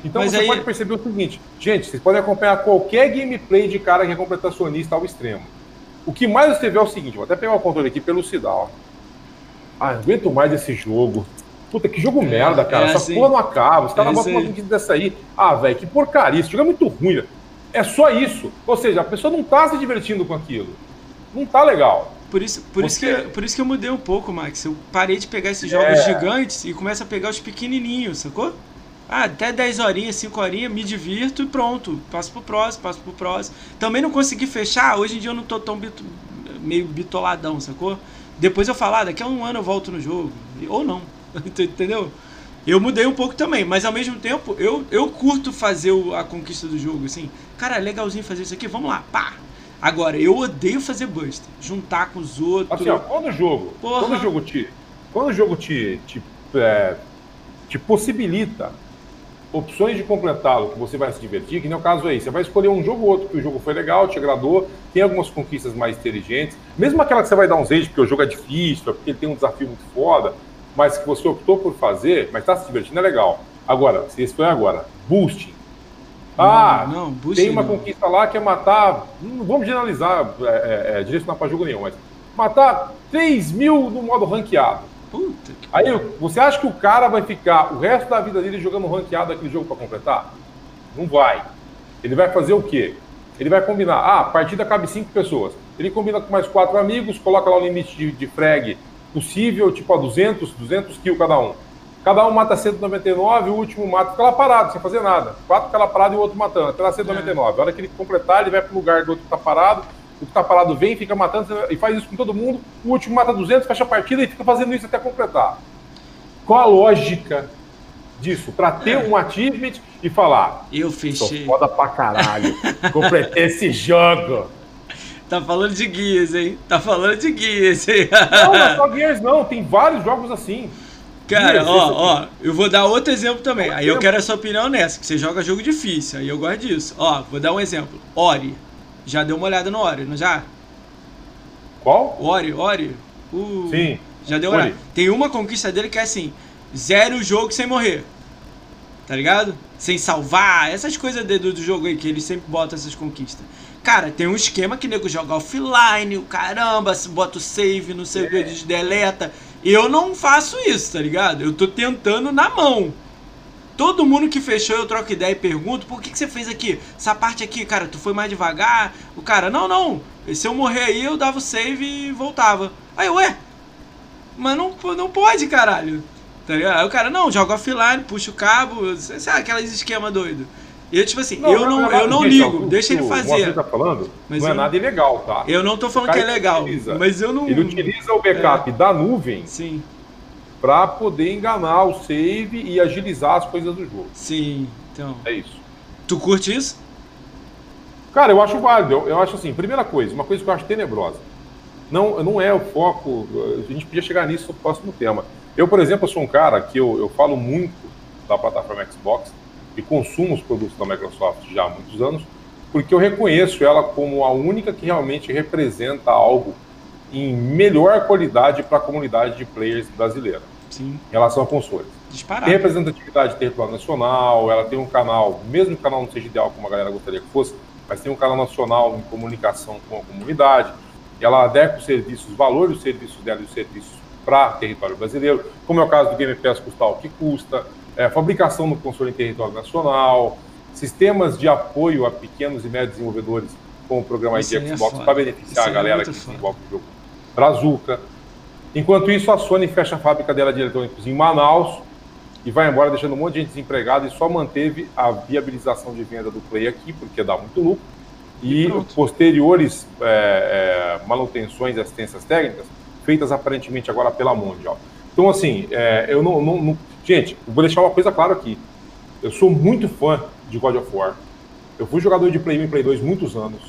Então Mas você aí- pode perceber o seguinte, gente, vocês podem acompanhar qualquer gameplay de cara que é completacionista ao extremo. O que mais você vê é o seguinte, vou até pegar o controle aqui pelo Cidal. Ah, aguento mais esse jogo. Puta, que jogo merda, cara. é Essa assim. porra não acaba. Os caras É botam uma vídeo dessa aí. Ah, velho, que porcaria. Esse jogo é muito ruim. velho. É só isso. Ou seja, a pessoa não tá se divertindo com aquilo. Não tá legal. Por isso, por, isso que, por isso que eu mudei um pouco, Max. Eu parei de pegar esses É. jogos gigantes e começo a pegar os pequenininhos, sacou? Ah, até 10 horinhas, 5 horinhas, me divirto e pronto. Passo pro próximo, passo pro próximo. Também não consegui fechar, hoje em dia eu não tô tão bito, meio bitoladão, sacou? Depois eu falar, ah, daqui a um ano eu volto no jogo. Ou não, [LAUGHS] entendeu? Eu mudei um pouco também, mas ao mesmo tempo eu, eu curto fazer o, a conquista do jogo, assim. Cara, é legalzinho fazer isso aqui, vamos lá, pá. Agora, eu odeio fazer buster, juntar com os outros. Assim, ó, quando o jogo, Porra. quando o jogo te, quando o jogo te, te, é, te possibilita opções de completá-lo que você vai se divertir, que nem o caso aí, você vai escolher um jogo ou outro, que o jogo foi legal, te agradou, tem algumas conquistas mais inteligentes, mesmo aquela que você vai dar um age porque o jogo é difícil, é porque ele tem um desafio muito foda, mas que você optou por fazer, mas está se divertindo, é legal. Agora, se isso foi agora, boosting. Ah, não, não, tem uma não. conquista lá que é matar, não vamos generalizar, é, é, é, direcionar para jogo nenhum, mas matar 3 mil no modo ranqueado. Puta que Aí você acha que o cara vai ficar o resto da vida dele jogando ranqueado aquele jogo para completar? Não vai. Ele vai fazer o quê? Ele vai combinar, ah, a partida cabe 5 pessoas. Ele combina com mais quatro amigos, coloca lá o limite de, de frag possível, tipo a 200, 200 kills cada um. Cada um mata 199, o último mata, fica lá parado, sem fazer nada. Quatro fica lá parado e o outro matando, até lá 199. É. A hora que ele completar, ele vai pro lugar do outro que tá parado, o que tá parado vem, fica matando, e faz isso com todo mundo. O último mata 200, fecha a partida e fica fazendo isso até completar. Qual a lógica disso? Para ter é. um achievement e falar. Eu fechei. Sou foda pra caralho. Completei esse jogo. Tá falando de guias, hein? Tá falando de guias, hein? Não, não é [LAUGHS] só guias, não. Tem vários jogos assim. Cara, ó, ó, eu vou dar outro exemplo também. aí eu quero a sua opinião nessa, que você joga jogo difícil, aí eu gosto disso. Ó, vou dar um exemplo. Ori. Já deu uma olhada no Ori, não já? Qual? Ori, Ori. Uh, Sim. Já deu uma olhada. Tem uma conquista dele que é assim: zero o jogo sem morrer. Tá ligado? Sem salvar, essas coisas do, do jogo aí que ele sempre bota essas conquistas. Cara, tem um esquema que nego joga offline, o caramba, bota o save, não sei o que, deleta. Eu não faço isso, tá ligado? Eu tô tentando na mão. Todo mundo que fechou, eu troco ideia e pergunto, por que, que você fez aqui? Essa parte aqui, cara, tu foi mais devagar? O cara, não, não. Se eu morrer aí, eu dava o save e voltava. Aí, ué? Mas não, não pode, caralho. Tá ligado? Aí o cara, não, joga offline, puxa o cabo, sabe aqueles esquema doido. Eu, tipo assim, não, eu não, eu não ligo, deixa ele fazer. O tá falando mas não é nada ilegal, tá? Eu não tô falando que é legal, utiliza, mas eu não... Ele utiliza o backup é. da nuvem Sim. para poder enganar o save e agilizar as coisas do jogo. Sim, então... É isso. Tu curte isso? Cara, eu acho válido. Eu, eu acho assim, primeira coisa, uma coisa que eu acho tenebrosa. Não, não é o foco, a gente podia chegar nisso no próximo tema. Eu, por exemplo, sou um cara que eu, eu falo muito da plataforma Xbox, e consumo os produtos da Microsoft já há muitos anos, porque eu reconheço ela como a única que realmente representa algo em melhor qualidade para a comunidade de players brasileira Sim. em relação a consoles. Disparado. Tem representatividade territorial nacional, ela tem um canal, mesmo que o canal não seja ideal como a galera gostaria que fosse, mas tem um canal nacional em comunicação com a comunidade, ela adequa os serviços, os valores dos serviços dela e os serviços para território brasileiro, como é o caso do Game Pass custar o que custa, é, fabricação no console em território nacional, sistemas de apoio a pequenos e médios desenvolvedores, como o programa de é Xbox, para beneficiar a é galera é que desenvolve o jogo Brazuca. Enquanto isso, a Sony fecha a fábrica dela de eletrônicos em Manaus e vai embora, deixando um monte de gente desempregada e só manteve a viabilização de venda do Play aqui, porque dá muito lucro. E, e posteriores é, é, manutenções e assistências técnicas feitas aparentemente agora pela Mundial. Então, assim, é, eu não, não, não, Gente, vou deixar uma coisa clara aqui. Eu sou muito fã de God of War. Eu fui jogador de Play 1 e Play 2 muitos anos.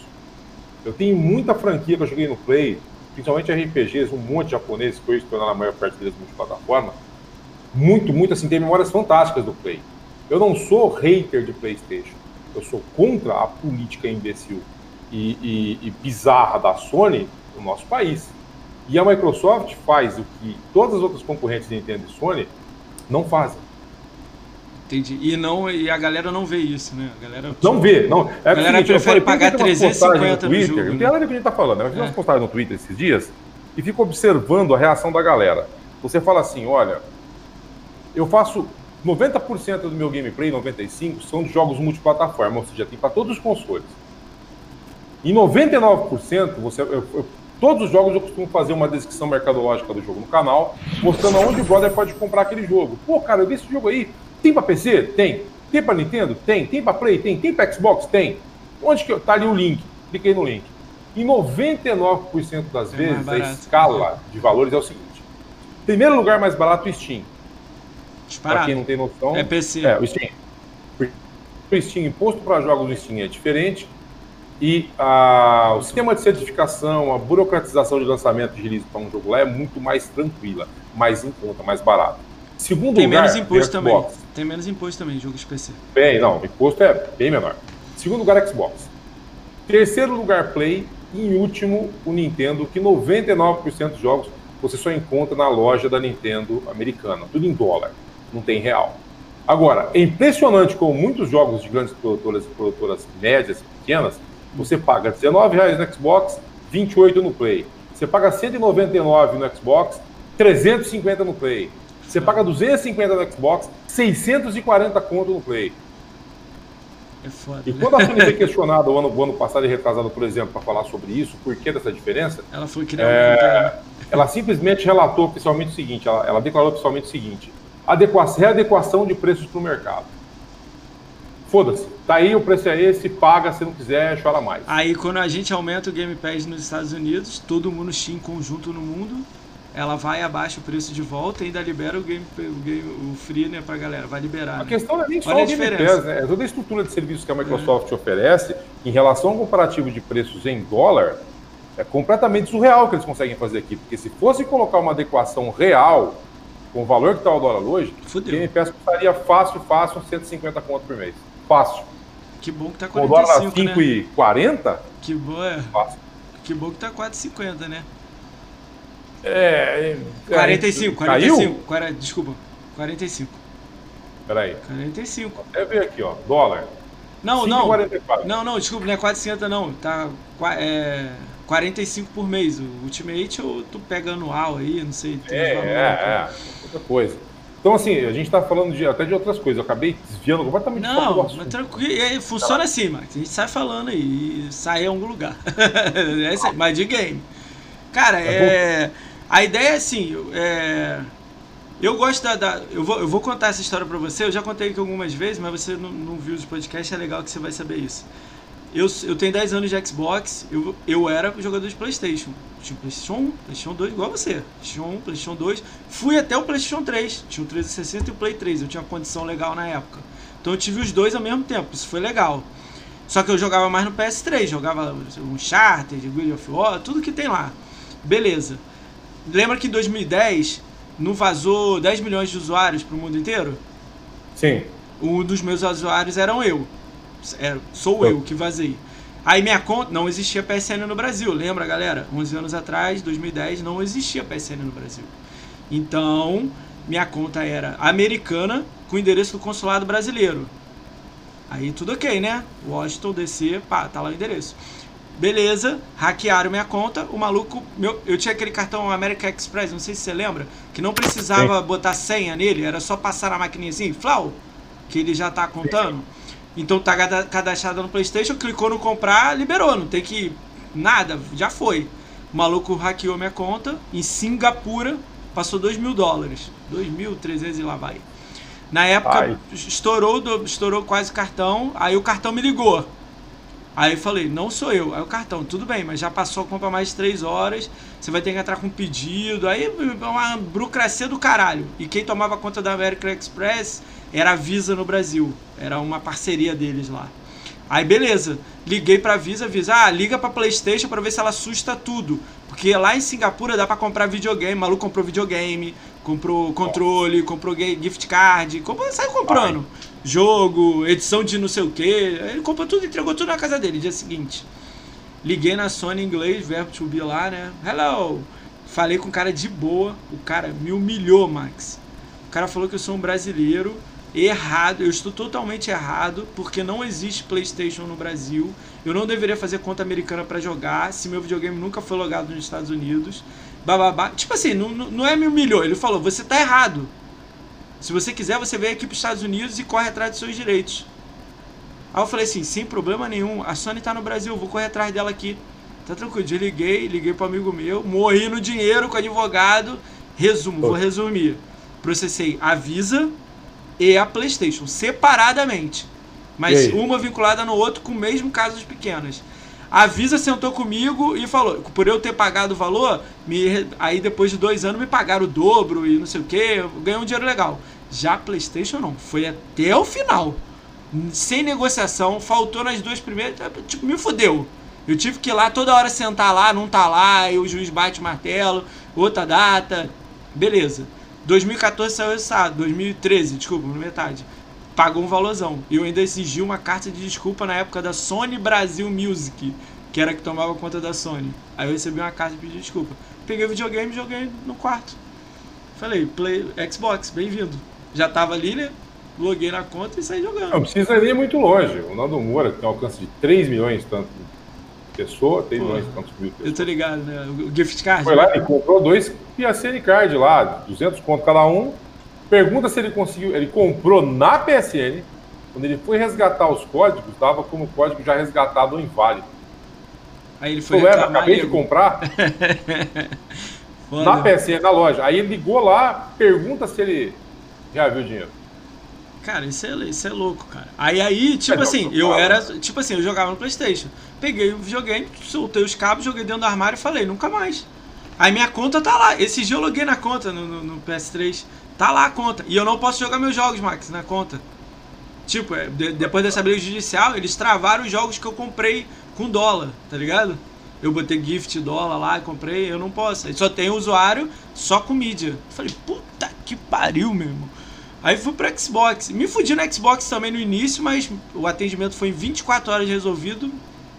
Eu tenho muita franquia que eu joguei no Play, principalmente RPGs, um monte de japoneses, que hoje tornaram a maior parte deles multiplataforma. Muito, muito assim, tem memórias fantásticas do Play. Eu não sou hater de PlayStation. Eu sou contra a política imbecil e, e, e bizarra da Sony no nosso país. E a Microsoft faz o que todas as outras concorrentes de Nintendo e Sony não fazem. Entendi. E, não, e a galera não vê isso, né? A galera, não vê. Não. É a galera seguinte, prefere pagar 350 no, Twitter, jogo. Não tem nada que a gente está falando. Né? Eu fiz é. umas postagens no Twitter esses dias e fico observando a reação da galera. Você fala assim, olha, eu faço 90% do meu gameplay, 95%, são de jogos multiplataforma, ou seja, tem para todos os consoles. E 99% você, eu, eu Todos os jogos eu costumo fazer uma descrição mercadológica do jogo no canal, mostrando aonde o brother pode comprar aquele jogo. Pô, cara, eu vi esse jogo aí, Tem para PC? Tem. Tem para Nintendo? Tem. Tem para Play? Tem. Tem para Xbox? Tem. Onde que eu... tá ali o link? Cliquei no link. Em 99% das é vezes, a escala de valores é o seguinte: primeiro lugar mais barato, o Steam. Para quem não tem noção. É PC. É, o Steam. O Steam, imposto para jogos do Steam é diferente. E a, o sistema de certificação, a burocratização de lançamento de release para um jogo lá é muito mais tranquila, mais em conta, mais barato. Segundo tem lugar, menos imposto também. Tem menos imposto também, jogo de PC. Bem, não, imposto é bem menor. Segundo lugar, Xbox. Terceiro lugar, Play. E em último, o Nintendo, que 99% dos jogos você só encontra na loja da Nintendo americana. Tudo em dólar, não tem real. Agora, é impressionante como muitos jogos de grandes produtoras e produtoras médias e pequenas, você paga R$19,00 no Xbox, 28 no Play. Você paga 199 no Xbox, 350 no Play. Você paga 250 no Xbox, 640 conto no Play. É foda, e né? quando a Sony foi [LAUGHS] questionada o ano, o ano passado e retrasado, por exemplo, para falar sobre isso, por que dessa diferença? Ela foi é, Ela simplesmente relatou oficialmente o seguinte: ela, ela declarou oficialmente o seguinte: adequação, readequação de preços para o mercado. Foda-se. Tá aí, o preço é esse, paga, se não quiser, chora mais. Aí quando a gente aumenta o Game Pass nos Estados Unidos, todo mundo Steam conjunto no mundo, ela vai abaixo o preço de volta e ainda libera o game, o, game, o free né, pra galera, vai liberar. A né? questão não é nem só o Game Pass, né? É toda a estrutura de serviços que a Microsoft é. oferece em relação ao comparativo de preços em dólar, é completamente surreal o que eles conseguem fazer aqui. Porque se fosse colocar uma adequação real com o valor que está o dólar hoje, o Game Pass custaria fácil, fácil, 150 conto por mês. Fácil. Que bom que tá 45, o dólar 5,40? Né? Que bom, é. Fácil. Que bom que tá 4,50, né? É. 45, 45. Caiu? desculpa, 45. Peraí. 45. Até ver aqui, ó. Dólar. Não, não. Não, não, desculpa, não é 400 não. Tá é, 45 por mês. O Ultimate ou tu pega anual aí, não sei. É, é, é. Outra coisa. Então, assim, a gente tá falando de, até de outras coisas. Eu acabei desviando completamente Não, mas tranquilo. Funciona tá assim, Max. A gente sai falando aí e sai em algum lugar. [LAUGHS] é, mas de game. Cara, é. é a ideia é assim, é, eu gosto da, da, eu, vou, eu vou contar essa história pra você, eu já contei aqui algumas vezes, mas você não, não viu os podcasts, é legal que você vai saber isso. Eu, eu tenho 10 anos de Xbox, eu, eu era jogador de Playstation. Tinha Playstation 1, Playstation 2, igual você. Playstation 1, Playstation 2. Fui até o Playstation 3. Tinha o 360 e o Play 3. Eu tinha uma condição legal na época. Então eu tive os dois ao mesmo tempo. Isso foi legal. Só que eu jogava mais no PS3. Jogava um Charter, Guild of War, tudo que tem lá. Beleza. Lembra que em 2010 não vazou 10 milhões de usuários para o mundo inteiro? Sim. Um dos meus usuários eram eu. É, sou eu que vazei. Aí minha conta não existia PSN no Brasil, lembra galera? 11 anos atrás, 2010, não existia PSN no Brasil. Então, minha conta era americana com endereço do consulado brasileiro. Aí tudo ok, né? Washington DC, pá, tá lá o endereço. Beleza, hackearam minha conta. O maluco. Meu, eu tinha aquele cartão American Express, não sei se você lembra, que não precisava Sim. botar senha nele, era só passar na maquininha assim, flau, que ele já tá contando. Então tá cadastrado no PlayStation, clicou no comprar, liberou, não tem que. Nada, já foi. O maluco hackeou minha conta em Singapura, passou 2 mil dólares. 2.300 e lá vai. Na época, estourou, estourou quase o cartão, aí o cartão me ligou. Aí eu falei, não sou eu. Aí o cartão, tudo bem, mas já passou a compra mais de 3 horas, você vai ter que entrar com pedido. Aí uma burocracia do caralho. E quem tomava conta da American Express era a Visa no Brasil. Era uma parceria deles lá. Aí beleza, liguei pra Visa, Visa, ah, liga pra Playstation pra ver se ela assusta tudo. Porque lá em Singapura dá pra comprar videogame, o maluco comprou videogame, comprou controle, comprou gift card, comprou, sai comprando. Ai jogo, edição de não sei o que. Ele comprou tudo, entregou tudo na casa dele, dia seguinte. Liguei na Sony em inglês, verbo to be lá, né? Hello! Falei com o cara de boa, o cara me humilhou, Max. O cara falou que eu sou um brasileiro errado, eu estou totalmente errado, porque não existe PlayStation no Brasil. Eu não deveria fazer conta americana para jogar, se meu videogame nunca foi logado nos Estados Unidos. Bababá. Tipo assim, não, não é me humilhou, ele falou: você tá errado. Se você quiser, você vem aqui para os Estados Unidos e corre atrás dos seus direitos. Aí eu falei assim, sem problema nenhum, a Sony está no Brasil, vou correr atrás dela aqui. Tá tranquilo, desliguei, liguei para amigo meu, morri no dinheiro com o advogado. Resumo, vou resumir. Processei a Visa, e a PlayStation, separadamente. Mas uma vinculada no outro com o mesmo casos pequenos. A Visa sentou comigo e falou, por eu ter pagado o valor, me, aí depois de dois anos me pagaram o dobro e não sei o que, ganhei um dinheiro legal. Já PlayStation não, foi até o final. Sem negociação, faltou nas duas primeiras, tipo, me fudeu. Eu tive que ir lá toda hora sentar lá, não tá lá, e o juiz bate o martelo, outra data. Beleza. 2014 saiu sábado, 2013, desculpa, metade. Pagou um valorzão. E eu ainda exigi uma carta de desculpa na época da Sony Brasil Music, que era que tomava conta da Sony. Aí eu recebi uma carta de desculpa. Peguei o videogame e joguei no quarto. Falei, Play Xbox, bem-vindo. Já tava ali, né? Loguei na conta e saí jogando. Não precisa ir muito longe. O Nando Moura, que tem um alcance de 3 milhões tanto pessoa, tem milhões tantos mil pessoas. Eu tô ligado, né? O gift card. Foi lá e comprou dois PSN card lá, 200 conto cada um. Pergunta se ele conseguiu. Ele comprou na PSN. Quando ele foi resgatar os códigos, dava como código já resgatado ou inválido. Aí ele foi. Eu acabei de comprar. [LAUGHS] na PSN, na loja. Aí ele ligou lá, pergunta se ele já viu o dinheiro. Cara, isso é, isso é louco, cara. Aí, aí tipo é, assim, eu era. Tipo assim, eu jogava no Playstation. Peguei o videogame, soltei os cabos, joguei dentro do armário e falei, nunca mais. Aí minha conta tá lá. Esse dia eu loguei na conta no, no, no, PS3. Tá lá a conta. E eu não posso jogar meus jogos, Max, na conta. Tipo, é, de, depois dessa briga judicial, eles travaram os jogos que eu comprei com dólar, tá ligado? Eu botei gift dólar lá comprei, eu não posso. Só tem usuário só com mídia. Falei, puta que pariu, meu irmão. Aí fui pro Xbox. Me fudi no Xbox também no início, mas o atendimento foi em 24 horas resolvido.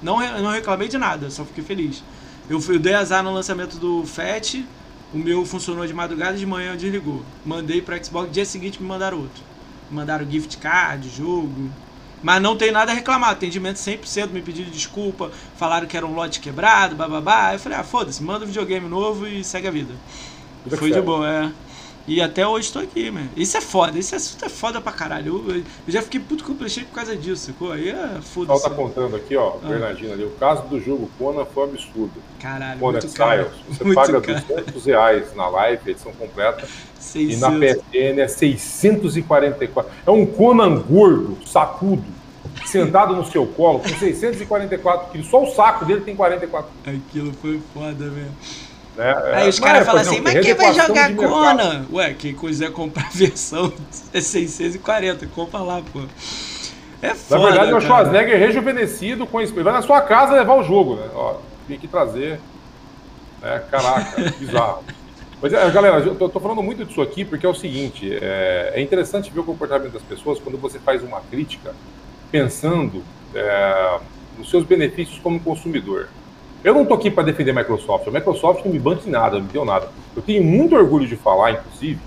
Não, não reclamei de nada, só fiquei feliz. Eu, eu dei azar no lançamento do FAT, o meu funcionou de madrugada e de manhã desligou. Mandei pro Xbox, dia seguinte me mandaram outro. Me mandaram gift card, jogo. Mas não tem nada a reclamar, atendimento 100%, me pediram desculpa, falaram que era um lote quebrado, bababá. Eu falei, ah, foda-se, manda um videogame novo e segue a vida. Foi de boa, é. E até hoje estou aqui, mano. Isso é foda, esse assunto é foda pra caralho. Eu, eu já fiquei puto com o PlayStation por causa disso, sacou? Aí é foda O tá contando aqui, ó, ah. Bernardino ali. O caso do jogo Conan foi um absurdo. Caralho, Conan muito. Você muito paga caro. 200 reais na live, edição completa. 600. E na PSN é 644. É um Conan gordo, sacudo, sentado no seu colo, com 644 quilos. Só o saco dele tem 44. Aquilo foi foda mesmo. Né? Aí os caras é, falam assim, mas quem vai jogar Conan? Ué, quem quiser comprar a [LAUGHS] versão é 640, compra lá, pô. É foda, Na verdade, é o Schwarzenegger rejuvenescido com isso. Vai na sua casa levar o jogo, né? Ó, tem que trazer. Né? Caraca, [LAUGHS] bizarro. Mas, é, galera, eu tô, tô, falando muito disso aqui porque é o seguinte: é, é, interessante ver o comportamento das pessoas quando você faz uma crítica pensando é, nos seus benefícios como consumidor. Eu não estou aqui para defender a Microsoft. A Microsoft não me banca em nada, não me deu nada. Eu tenho muito orgulho de falar, inclusive,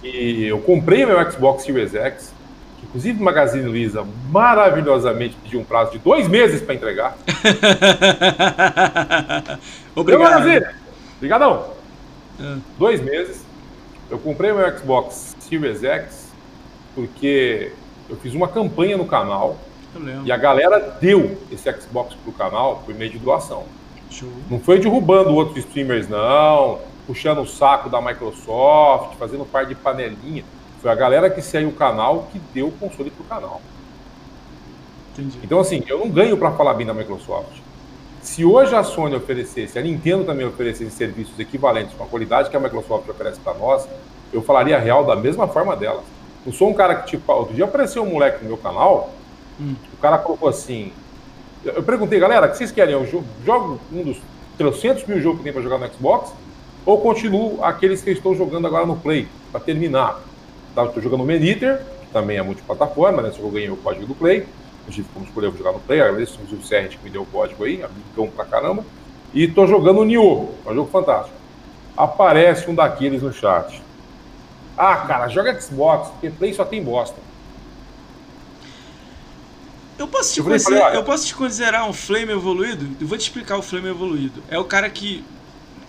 que eu comprei meu Xbox Series X, que inclusive o Magazine Luiza maravilhosamente pediu um prazo de dois meses para entregar. [LAUGHS] Obrigado. Magazine. Obrigadão. É. Dois meses. Eu comprei meu Xbox Series X porque eu fiz uma campanha no canal e a galera deu esse Xbox pro canal por meio de doação. Show. Não foi derrubando outros streamers, não, puxando o saco da Microsoft, fazendo par de panelinha. Foi a galera que saiu o canal que deu o console pro canal. Entendi. Então, assim, eu não ganho para falar bem da Microsoft. Se hoje a Sony oferecesse, a Nintendo também oferecesse serviços equivalentes com a qualidade que a Microsoft oferece para nós, eu falaria real da mesma forma dela. Eu sou um cara que, tipo, outro dia apareceu um moleque no meu canal Hum. O cara colocou assim. Eu perguntei, galera, o que vocês querem? Eu jogo um dos 300 mil jogos que tem para jogar no Xbox? Ou continuo aqueles que eu estou jogando agora no Play, para terminar? Tá, estou jogando o Maniter, que também é multiplataforma, né? Só eu ganhei o código do Play. Eu tive como escolher jogar no Play, agradeço o Serrent que me deu o código aí, amigão pra caramba. E estou jogando o Nioh, é um jogo fantástico. Aparece um daqueles no chat. Ah, cara, joga Xbox, porque Play só tem bosta. Eu posso, te considerar, eu posso te considerar um flame evoluído? Eu vou te explicar o flame evoluído. É o cara que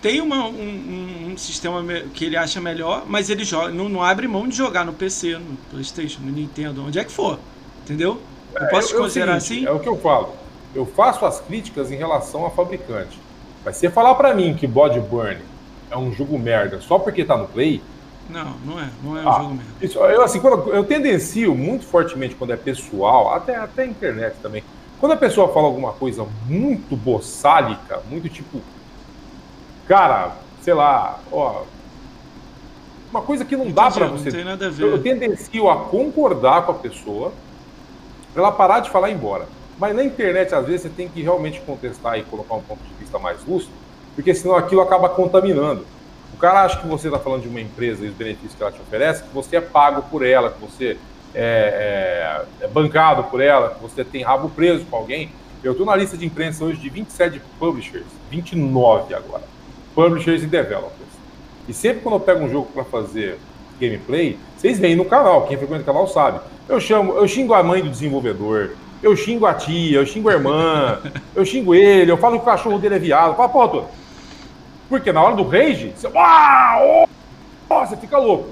tem uma, um, um, sistema que ele acha melhor, mas ele joga, não, não, abre mão de jogar no PC, no Playstation, no Nintendo, onde é que for. Entendeu? Eu é, posso te considerar seguinte, assim? É o que eu falo. Eu faço as críticas em relação ao fabricante. Mas você falar para mim que Bloodborne é um jogo merda só porque tá no Play, Não, não é. Não é um ah, jogo mesmo. Isso, eu, assim, quando, eu tendencio muito fortemente quando é pessoal, até, até internet também. Quando a pessoa fala alguma coisa muito boçálica, muito tipo. Cara, sei lá, ó. Uma coisa que não Entendi, dá para você. Não tem nada a ver. Eu, eu tendencio a concordar com a pessoa para ela parar de falar e ir embora. Mas na internet, às vezes, você tem que realmente contestar e colocar um ponto de vista mais lúcido, porque senão aquilo acaba contaminando. Cara acha que você está falando de uma empresa e os benefícios que ela te oferece, que você é pago por ela, que você é, é, é bancado por ela, que você tem rabo preso com alguém. Eu estou na lista de imprensa hoje de 27 publishers, 29 agora, publishers e developers. E sempre quando eu pego um jogo para fazer gameplay, vocês vêm no canal, quem frequenta o canal sabe. Eu chamo, eu xingo a mãe do desenvolvedor, eu xingo a tia, eu xingo a irmã, eu xingo ele, eu falo que o cachorro dele é viado, fala, pô. Porque na hora do rage, você, uau, oh, você fica louco.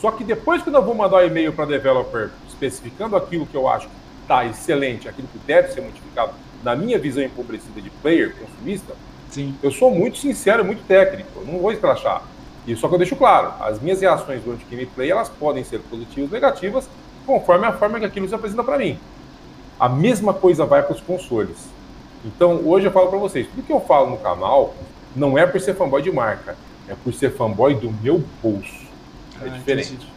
Só que depois que eu vou mandar um e-mail para developer especificando aquilo que eu acho que está excelente, aquilo que deve ser modificado, na minha visão empobrecida de player, consumista, Sim. eu sou muito sincero, muito técnico, eu não vou escrachar. E só que eu deixo claro, as minhas reações durante o gameplay, elas podem ser positivas ou negativas, conforme a forma que aquilo se apresenta para mim. A mesma coisa vai para os consoles. Então, hoje eu falo para vocês, tudo que eu falo no canal não é por ser fanboy de marca, é por ser fanboy do meu bolso. É ah, diferente.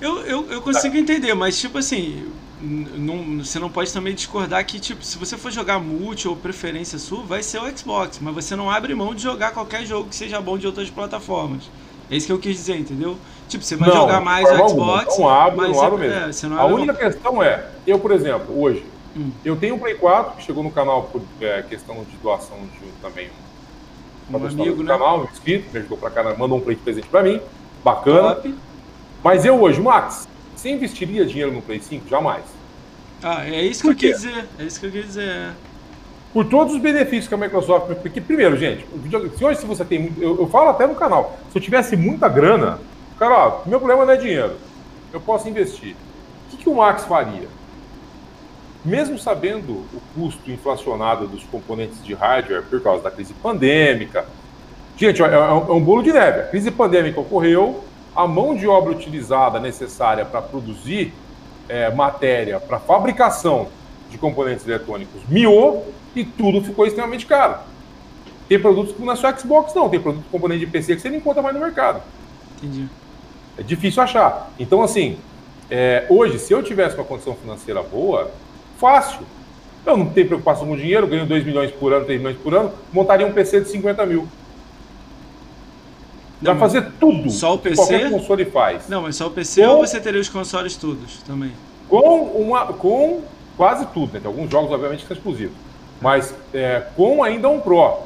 Eu, eu, eu consigo entender, mas tipo assim, não, você não pode também discordar que, tipo, se você for jogar multi ou preferência sua, vai ser o Xbox, mas você não abre mão de jogar qualquer jogo que seja bom de outras plataformas. É isso que eu quis dizer, entendeu? Tipo, você vai não, jogar mais o Xbox. Não abro, não abro mesmo. É, a única questão é, eu, por exemplo, hoje, hum. eu tenho um Play 4 que chegou no canal por é, questão de doação de também um, amigo do né? canal, um inscrito, me ajudou pra caramba, mandou um Play de presente pra mim. Bacana. Top. Mas eu hoje, Max, você investiria dinheiro no Play 5? Jamais. Ah, é isso que eu quis dizer. É isso que eu quis dizer. É. Por todos os benefícios que a Microsoft. Porque, primeiro, gente, se hoje se você tem muito. Eu, eu falo até no canal. Se eu tivesse muita grana, cara, ó, meu problema não é dinheiro. Eu posso investir. O que, que o Max faria? Mesmo sabendo o custo inflacionado dos componentes de hardware por causa da crise pandêmica, gente, é, é, é um bolo de neve. A crise pandêmica ocorreu, a mão de obra utilizada necessária para produzir é, matéria para fabricação de componentes eletrônicos miou e tudo ficou extremamente caro. Tem produtos que não é só Xbox, não. Tem produto componente de PC que você não encontra mais no mercado. Entendi. É difícil achar. Então, assim, é, hoje, se eu tivesse uma condição financeira boa, fácil. Eu não tenho preocupação com dinheiro, ganho 2 milhões por ano, 3 milhões por ano, montaria um PC de 50 mil. Vai fazer tudo. Só o PC? Qualquer console faz. Não, mas só o PC com, ou você teria os consoles todos também? Com, uma, com quase tudo, né? Tem alguns jogos, obviamente, que são exclusivos. Mas é, com ainda um Pro.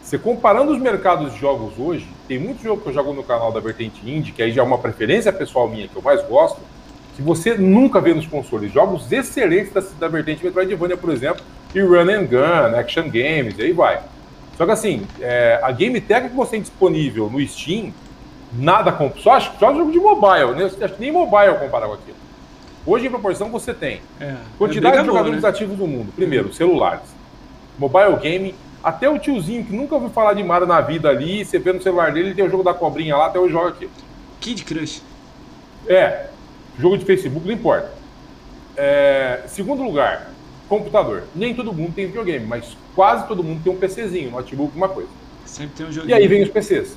Você comparando os mercados de jogos hoje, tem muito jogo que eu jogo no canal da Vertente Indie, que aí já é uma preferência pessoal minha, que eu mais gosto, que você nunca vê nos consoles. Jogos excelentes da, da Vertente Metroidvania, por exemplo, e Run and Gun, Action Games, e aí vai. Só que assim, é, a Game Tech que você tem disponível no Steam, nada compra. Só acho só jogo de mobile, né? Acho que nem mobile comparar com aquilo. Hoje, em proporção, você tem é, quantidade é de jogadores né? ativos no mundo. Primeiro, celulares, mobile game, até o tiozinho que nunca ouviu falar de Mario na vida ali, você vê no celular dele, ele tem o jogo da cobrinha lá, até hoje joga aqui. Kid Crush. É, jogo de Facebook, não importa. É, segundo lugar, computador. Nem todo mundo tem videogame, mas quase todo mundo tem um PCzinho, um notebook, uma coisa. Sempre tem um jogo. E aí vem os PCs.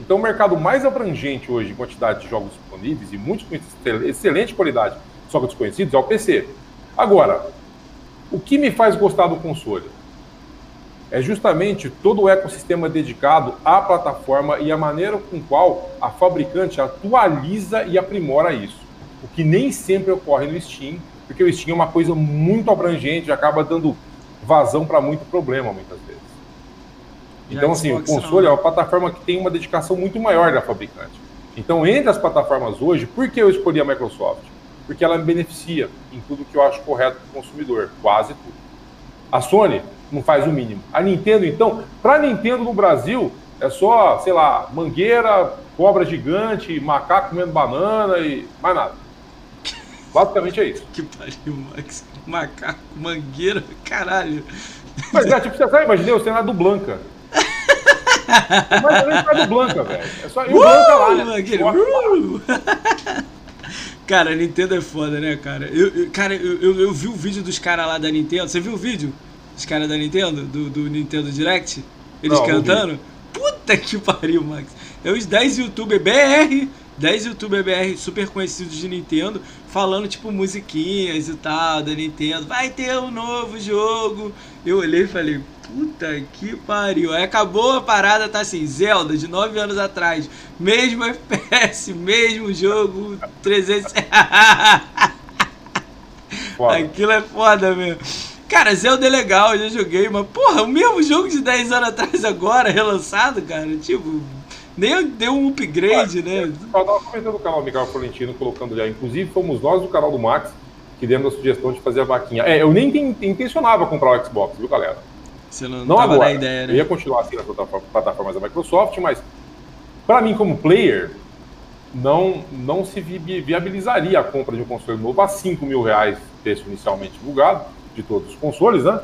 Então, o mercado mais abrangente hoje em quantidade de jogos disponíveis e muitos com excelente qualidade, só que desconhecidos, é o PC. Agora, o que me faz gostar do console? É justamente todo o ecossistema dedicado à plataforma e a maneira com qual a fabricante atualiza e aprimora isso. O que nem sempre ocorre no Steam porque o Steam é uma coisa muito abrangente e acaba dando vazão para muito problema muitas vezes. Então, assim, o console não. é uma plataforma que tem uma dedicação muito maior da fabricante. Então, entre as plataformas hoje, por que eu escolhi a Microsoft? Porque ela me beneficia em tudo que eu acho correto para o consumidor, quase tudo. A Sony não faz o mínimo. A Nintendo, então, para a Nintendo no Brasil, é só, sei lá, mangueira, cobra gigante, macaco comendo banana e mais nada. Basicamente é isso. Que pariu, Max. Macaco, mangueira, caralho. Mas é, tipo, você sabe, imaginei o cenário do Blanca. Mas faz do Blanca, velho. É só e o Blanca lá, né? Aquele, uh! cara, a Nintendo é foda, né, cara? Eu, eu cara, eu, eu, eu, vi o vídeo dos caras lá da Nintendo. Você viu o vídeo? Dos caras da Nintendo? Do, do Nintendo Direct? Eles não, cantando? Puta que pariu, Max. É os 10 youtubers BR 10 youtubers BR super conhecidos de Nintendo falando tipo musiquinhas e tal da Nintendo. Vai ter um novo jogo. Eu olhei e falei, puta que pariu. Aí acabou a parada, tá assim, Zelda de 9 anos atrás. Mesmo [LAUGHS] FPS, mesmo jogo, 300. [LAUGHS] Aquilo é foda mesmo. Cara, Zelda é legal, eu já joguei, mas porra, o mesmo jogo de 10 anos atrás agora, relançado, cara, tipo, nem deu um upgrade, ah, né? Eu tava comentando o canal Miguel Florentino, colocando já. Inclusive, fomos nós do canal do Max que demos a sugestão de fazer a vaquinha. É, eu nem intencionava comprar o Xbox, viu, galera? Você não, não agora. na ideia, né? Eu ia continuar assim nas plataformas da Microsoft, mas para mim, como player, não, não se viabilizaria a compra de um console novo a 5 mil reais, preço inicialmente divulgado, de todos os consoles, né?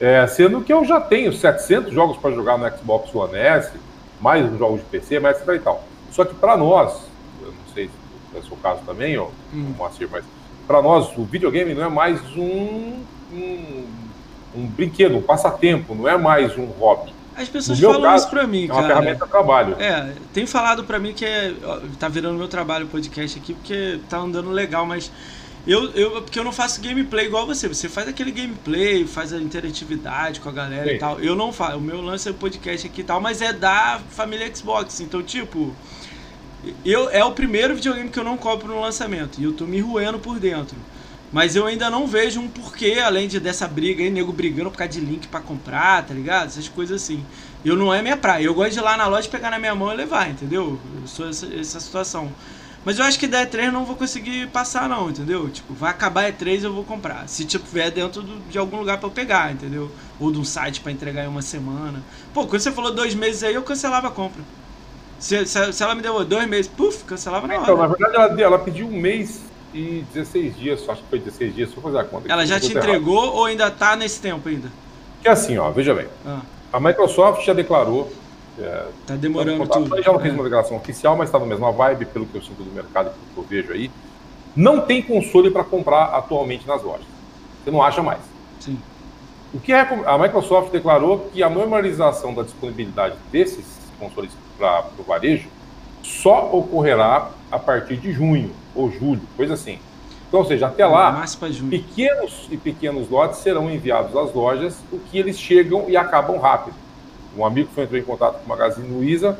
É, sendo que eu já tenho 700 jogos para jogar no Xbox One S, mais os jogos de PC, mais e tal. Só que para nós, eu não sei se é o seu caso também, ou hum. o Moacir, mas para nós o videogame não é mais um, um, um, brinquedo, um passatempo, não é mais um hobby. As pessoas falam caso, isso pra mim, cara. É uma ferramenta de trabalho. É, tem falado pra mim que é, tá virando meu trabalho podcast aqui, porque tá andando legal, mas eu, eu, porque eu não faço gameplay igual você. Você faz aquele gameplay, faz a interatividade com a galera Sim. e tal. Eu não faço. O meu lance é o podcast aqui e tal, mas é da família Xbox. Então, tipo, eu, é o primeiro videogame que eu não compro no lançamento. E eu tô me ruendo por dentro. Mas eu ainda não vejo um porquê, além de dessa briga aí, nego brigando por causa de link para comprar, tá ligado? Essas coisas assim. Eu não é minha praia. Eu gosto de ir lá na loja, pegar na minha mão e levar, entendeu? Eu sou essa, essa situação. Mas eu acho que da E3 eu não vou conseguir passar, não, entendeu? Tipo, vai acabar a E3 eu vou comprar. Se tipo, tiver dentro do, de algum lugar para eu pegar, entendeu? Ou de um site para entregar em uma semana. Pô, quando você falou dois meses aí, eu cancelava a compra. Se, se, se ela me deu dois meses, puf, cancelava na hora. Então, na verdade, ela, ela pediu um mês e 16 dias, acho que foi 16 dias, só fazer a conta. Ela já te entregou errado. ou ainda tá nesse tempo ainda? Que assim, ó, veja bem. Ah. A Microsoft já declarou é, tá demorando tudo. Já não fez uma declaração oficial, mas está na mesma vibe, pelo que eu sinto do mercado, pelo que eu vejo aí. Não tem console para comprar atualmente nas lojas. Você não acha mais. Sim. O que a Microsoft declarou que a normalização da disponibilidade desses consoles para o varejo só ocorrerá a partir de junho ou julho, coisa assim. Então, ou seja, até lá, pequenos e pequenos lotes serão enviados às lojas, o que eles chegam e acabam rápido. Um amigo foi entrou em contato com o Magazine Luiza,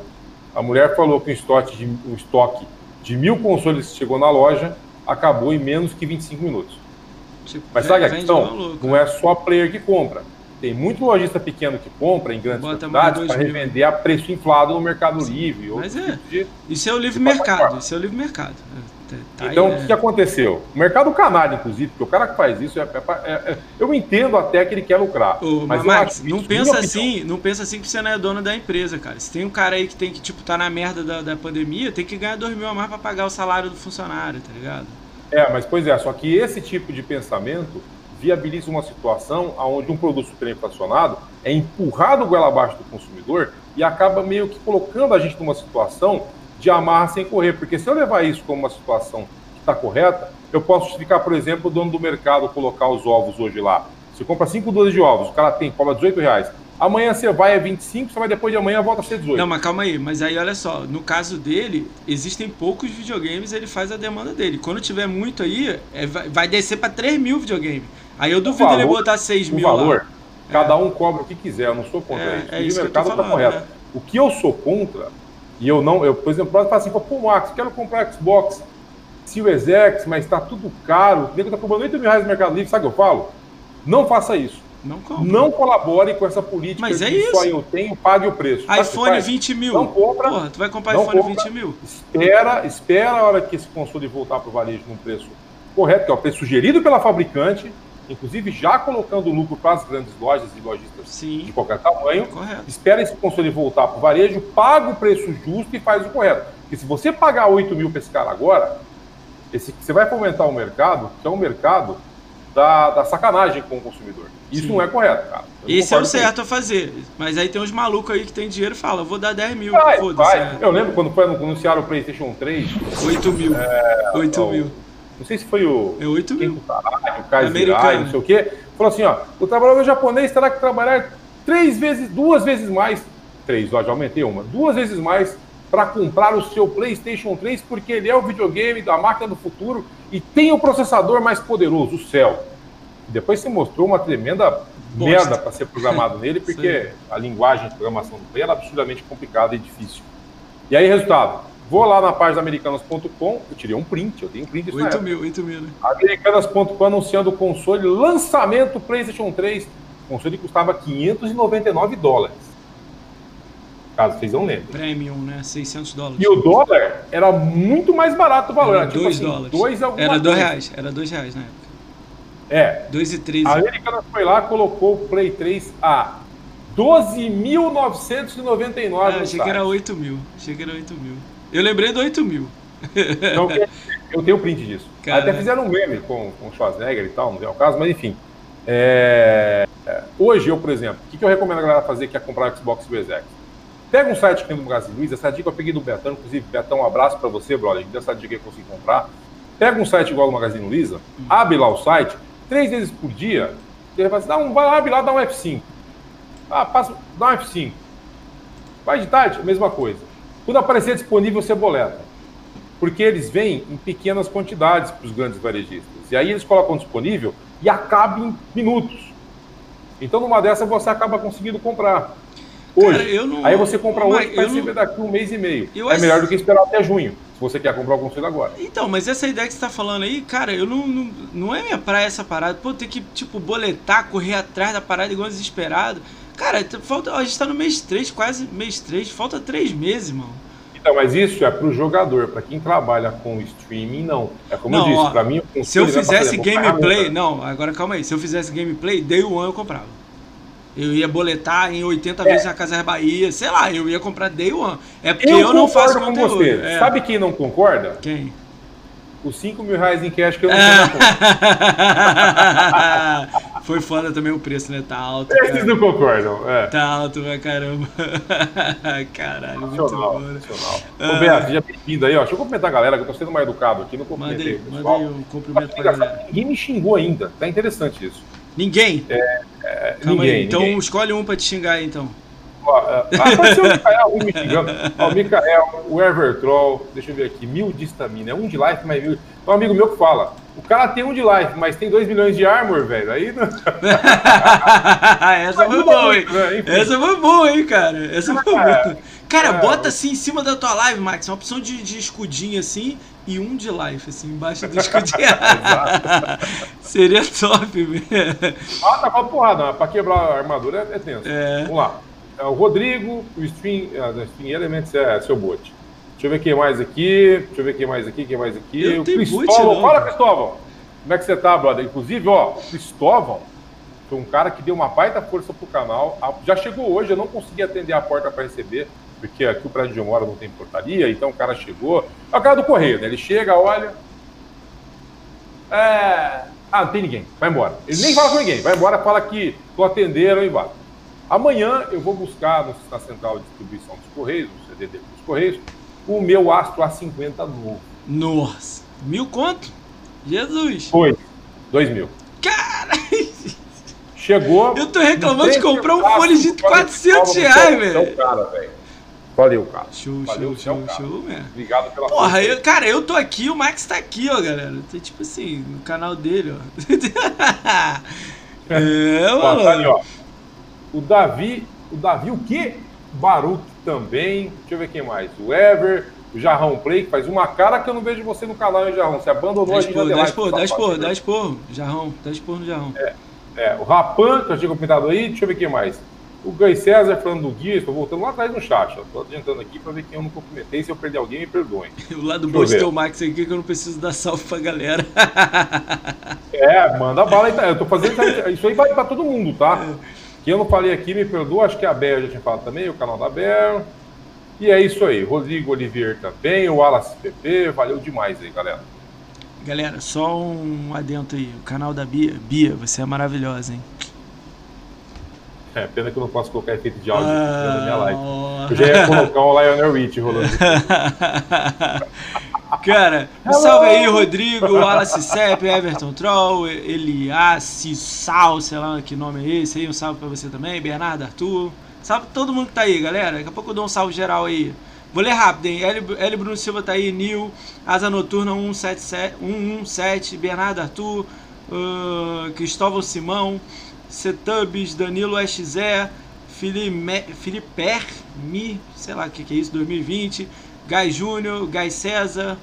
a mulher falou que o estoque de, o estoque de mil consoles que chegou na loja acabou em menos que 25 minutos. Tipo, Mas sabe a questão? Não é só player que compra. Tem muito lojista pequeno que compra em grandes Bota quantidades para revender a preço inflado no Mercado Livre. Mas é, tipo de, isso é o livre mercado. Isso é o livre mercado. Tá então, aí, o que, é... aconteceu? O mercado canário, inclusive, porque o cara que faz isso, é, é, é, eu entendo até que ele quer lucrar. Ô, mas, Max, não pensa assim, não pensa assim que você não é dono da empresa, cara. Se tem um cara aí que tem que, tipo, tá na merda da, da pandemia, tem que ganhar dois mil a mais para pagar o salário do funcionário, tá ligado? É, mas pois é, só que esse tipo de pensamento viabiliza uma situação onde um produto superinflacionado é empurrado goela abaixo do consumidor e acaba meio que colocando a gente numa situação de amarra sem correr. Porque se eu levar isso como uma situação que está correta, eu posso justificar, por exemplo, o dono do mercado colocar os ovos hoje lá. Você compra 5 doses de ovos, o cara tem, cobra 18 reais. Amanhã você vai é 25, você vai depois de amanhã volta a ser 18. Não, mas calma aí. Mas aí olha só, no caso dele, existem poucos videogames, ele faz a demanda dele. Quando tiver muito aí, é, vai descer para 3 mil videogames. Aí eu duvido valor, ele botar 6 mil. O valor, lá. cada é. um cobra o que quiser, eu não sou contra é, isso. É o mercado está correto. Né? O que eu sou contra e eu não, eu, por exemplo, falo assim, pô, Max, quero comprar Xbox Series X, mas está tudo caro, o nego está cobrando 8 mil reais no Mercado Livre, sabe o que eu falo? Não faça isso. Não, não colabore com essa política mas é isso. só eu tenho, pague o preço. iPhone 20 mil. Não compra. Porra, tu vai comprar iPhone compra, 20 mil. Espera, espera a hora que esse console voltar para o varejo num preço correto, que é o preço sugerido pela fabricante, inclusive já colocando lucro para as grandes lojas e lojistas Sim. de qualquer tamanho. Correto. Espera esse console voltar para o varejo, paga o preço justo e faz o correto. Porque se você pagar 8 mil para esse cara agora, esse, você vai fomentar o mercado, que é um mercado da, da sacanagem com o consumidor. Isso Sim. não é correto, cara. Esse é o certo a fazer. Mas aí tem uns malucos aí que tem dinheiro e fala, vou dar 10 mil. É. Eu lembro quando foi anunciaram o PlayStation 3. 8 mil. É, 8 ó, mil. Não sei se foi o. É 8 mil. o Kaiserai, não sei o quê. Falou assim: ó, o trabalhador japonês terá que trabalhar três vezes, duas vezes mais. Três, ó, já aumentei uma. Duas vezes mais para comprar o seu PlayStation 3, porque ele é o videogame da máquina do futuro e tem o processador mais poderoso, o Cell. Depois se mostrou uma tremenda Bosta. merda para ser programado [LAUGHS] nele, porque a linguagem de programação do Play era absurdamente complicada e difícil. E aí, resultado, vou lá na página americanas.com, eu tirei um print, eu tenho um print 8 mil, 8 mil, né? Americanas.com anunciando o console lançamento PlayStation 3. O console custava 599 dólares. Caso vocês não lembrem. Premium, né? 600 dólares. E o dólar era muito mais barato o valor. Era 2 tipo assim, dólares. Dois era 2 reais. Era 2 reais na época. É. 2 e 13. A Americana foi lá colocou o Play 3 a 12.999. Ah, achei que era 8 mil. Achei que era 8 mil. Eu lembrei do 8 mil. Então, eu tenho print disso. Cara... Até fizeram um meme com, com o Schwarzenegger e tal, não é o caso, mas enfim. É... Hoje, eu, por exemplo, o que, que eu recomendo a galera fazer que é comprar o Xbox Series X? Pega um site que tem no Magazine Luiza, essa dica eu peguei do Betão, inclusive, Betão, um abraço para você, brother, dessa dica que eu consegui comprar. Pega um site igual o Magazine Luiza, hum. abre lá o site, três vezes por dia, ele vai, assim, um, vai abre lá, dá um F5. Ah, passa, dá um F5. Vai de tarde, mesma coisa. Quando aparecer disponível, você boleta. Porque eles vêm em pequenas quantidades para os grandes varejistas. E aí eles colocam disponível e acaba em minutos. Então, numa dessa, você acaba conseguindo comprar. Hoje. Cara, não... Aí você compra hoje para receber não... daqui um mês e meio. Eu é melhor do que esperar até junho se você quer comprar o conselho agora. Então, mas essa ideia que você tá falando aí, cara, eu não, não, não é minha praia essa parada. Pô, ter que, tipo, boletar, correr atrás da parada igual desesperado. Cara, falta, a gente tá no mês 3, quase mês 3, falta 3 meses, mano. Então, mas isso é pro jogador, para quem trabalha com streaming, não. É como não, eu disse, para mim, se eu fizesse gameplay, não, agora calma aí, se eu fizesse gameplay, day one eu comprava. Eu ia boletar em 80 é. vezes na Casa Bahia, sei lá, eu ia comprar Day One. É porque eu, eu não faço com conteúdo. você. É. Sabe quem não concorda? Quem? Os 5 mil reais em cash que eu não [LAUGHS] Foi foda também o preço, né? Tá alto. Esses cara. não concordam. É. Tá alto pra caramba. [LAUGHS] Caralho, nacional, muito bom. Nacional. Ô, Beto, seja bem-vindo aí, ó. Deixa eu cumprimentar a galera, que eu tô sendo mais educado aqui. Não cumprimentei. Manda aí, um cumprimento pra galera. Ninguém me xingou ainda. Tá interessante isso. Ninguém? É, é, ninguém, aí. Então ninguém. escolhe um pra te xingar aí, então. Pode ser o Mikael, me xingando. Ó, o Mikael, o Evertroll, deixa eu ver aqui, mil de estamina, é um de life, mas mil. Tem um amigo meu que fala, o cara tem um de life, mas tem dois milhões de armor, velho. Aí não... [LAUGHS] Essa foi boa, hein? Né? Essa foi boa, hein, cara? Essa foi boa. Cara, bota assim em cima da tua live, Max, uma opção de, de escudinho assim e um de life, assim, embaixo do escudinho. [LAUGHS] [LAUGHS] Seria top, velho. Ah, tá com a porrada, pra quebrar a armadura é, é tenso. É. Vamos lá. É o Rodrigo, o Stream, uh, Stream Elements é seu bot. Deixa eu ver quem mais aqui. Deixa eu ver quem mais aqui, quem mais aqui. Eu o Cristóvão. Fala, Cristóvão. Como é que você tá, brother? Inclusive, ó, o Cristóvão foi um cara que deu uma baita força pro canal. Já chegou hoje, eu não consegui atender a porta para receber porque aqui o prédio de mora não tem portaria, então o cara chegou. É o cara do correio, né? Ele chega, olha. É... Ah, não tem ninguém, vai embora. Ele nem fala com ninguém, vai embora, fala que tô atenderam e vai. Amanhã eu vou buscar na central de distribuição dos Correios, no CDD dos Correios, o meu Astro A50 novo. Nossa, mil quanto? Jesus! Dois. Dois mil. Cara! Chegou. Eu tô reclamando de comprar um fone de 400 reais, velho. É cara, velho. Valeu, cara. Show, Valeu, show, show, show, velho. Obrigado pela Porra, eu, cara, eu tô aqui, o Max tá aqui, ó, galera. Tô, tipo assim, no canal dele, ó. [LAUGHS] é, mano. Tá ali, ó. O Davi, o Davi o quê? Baruch também. Deixa eu ver quem mais. O Ever, o Jarrão Play, que faz uma cara que eu não vejo você no canal, hein, Jarrão? Você abandonou dá a gente. Dá expor, dá expor, dá expor. Jarrão, dá expor no Jarrão. É, é, o Rapan, que eu tinha comentado aí. Deixa eu ver quem mais. O Gai César falando do Guia, estou voltando lá atrás no chat. Estou adiantando aqui para ver quem eu não cumprimentei. Se eu perder alguém, me perdoem. [LAUGHS] o lado bom de ter o Max aqui que eu não preciso dar salve pra galera. é, manda bala aí. Tá? Eu tô fazendo isso aí vai para todo mundo, tá? Quem eu não falei aqui, me perdoa. Acho que a Bel já tinha falado também, o canal da Bel. E é isso aí. Rodrigo Olivier também, o Wallace PP. Valeu demais aí, galera. Galera, só um adentro aí. O canal da Bia. Bia, você é maravilhosa, hein? É, pena que eu não posso colocar efeito de áudio ah, na minha live. Eu já ia colocar um Lionel Rich rolando. [LAUGHS] Cara, um salve aí, Rodrigo, Wallace Sepp, Everton Troll, Eliassi, Sal, sei lá que nome é esse aí. Um salve pra você também, Bernardo, Arthur. Salve pra todo mundo que tá aí, galera. Daqui a pouco eu dou um salve geral aí. Vou ler rápido, hein? L. Bruno Silva tá aí, Nil, Asa Noturna 117, 117 Bernardo Arthur, uh, Cristóvão Simão, Cetubs, Danilo XZ, Filiper, Mi, sei lá o que, que é isso, 2020, Gai Júnior, Gai César,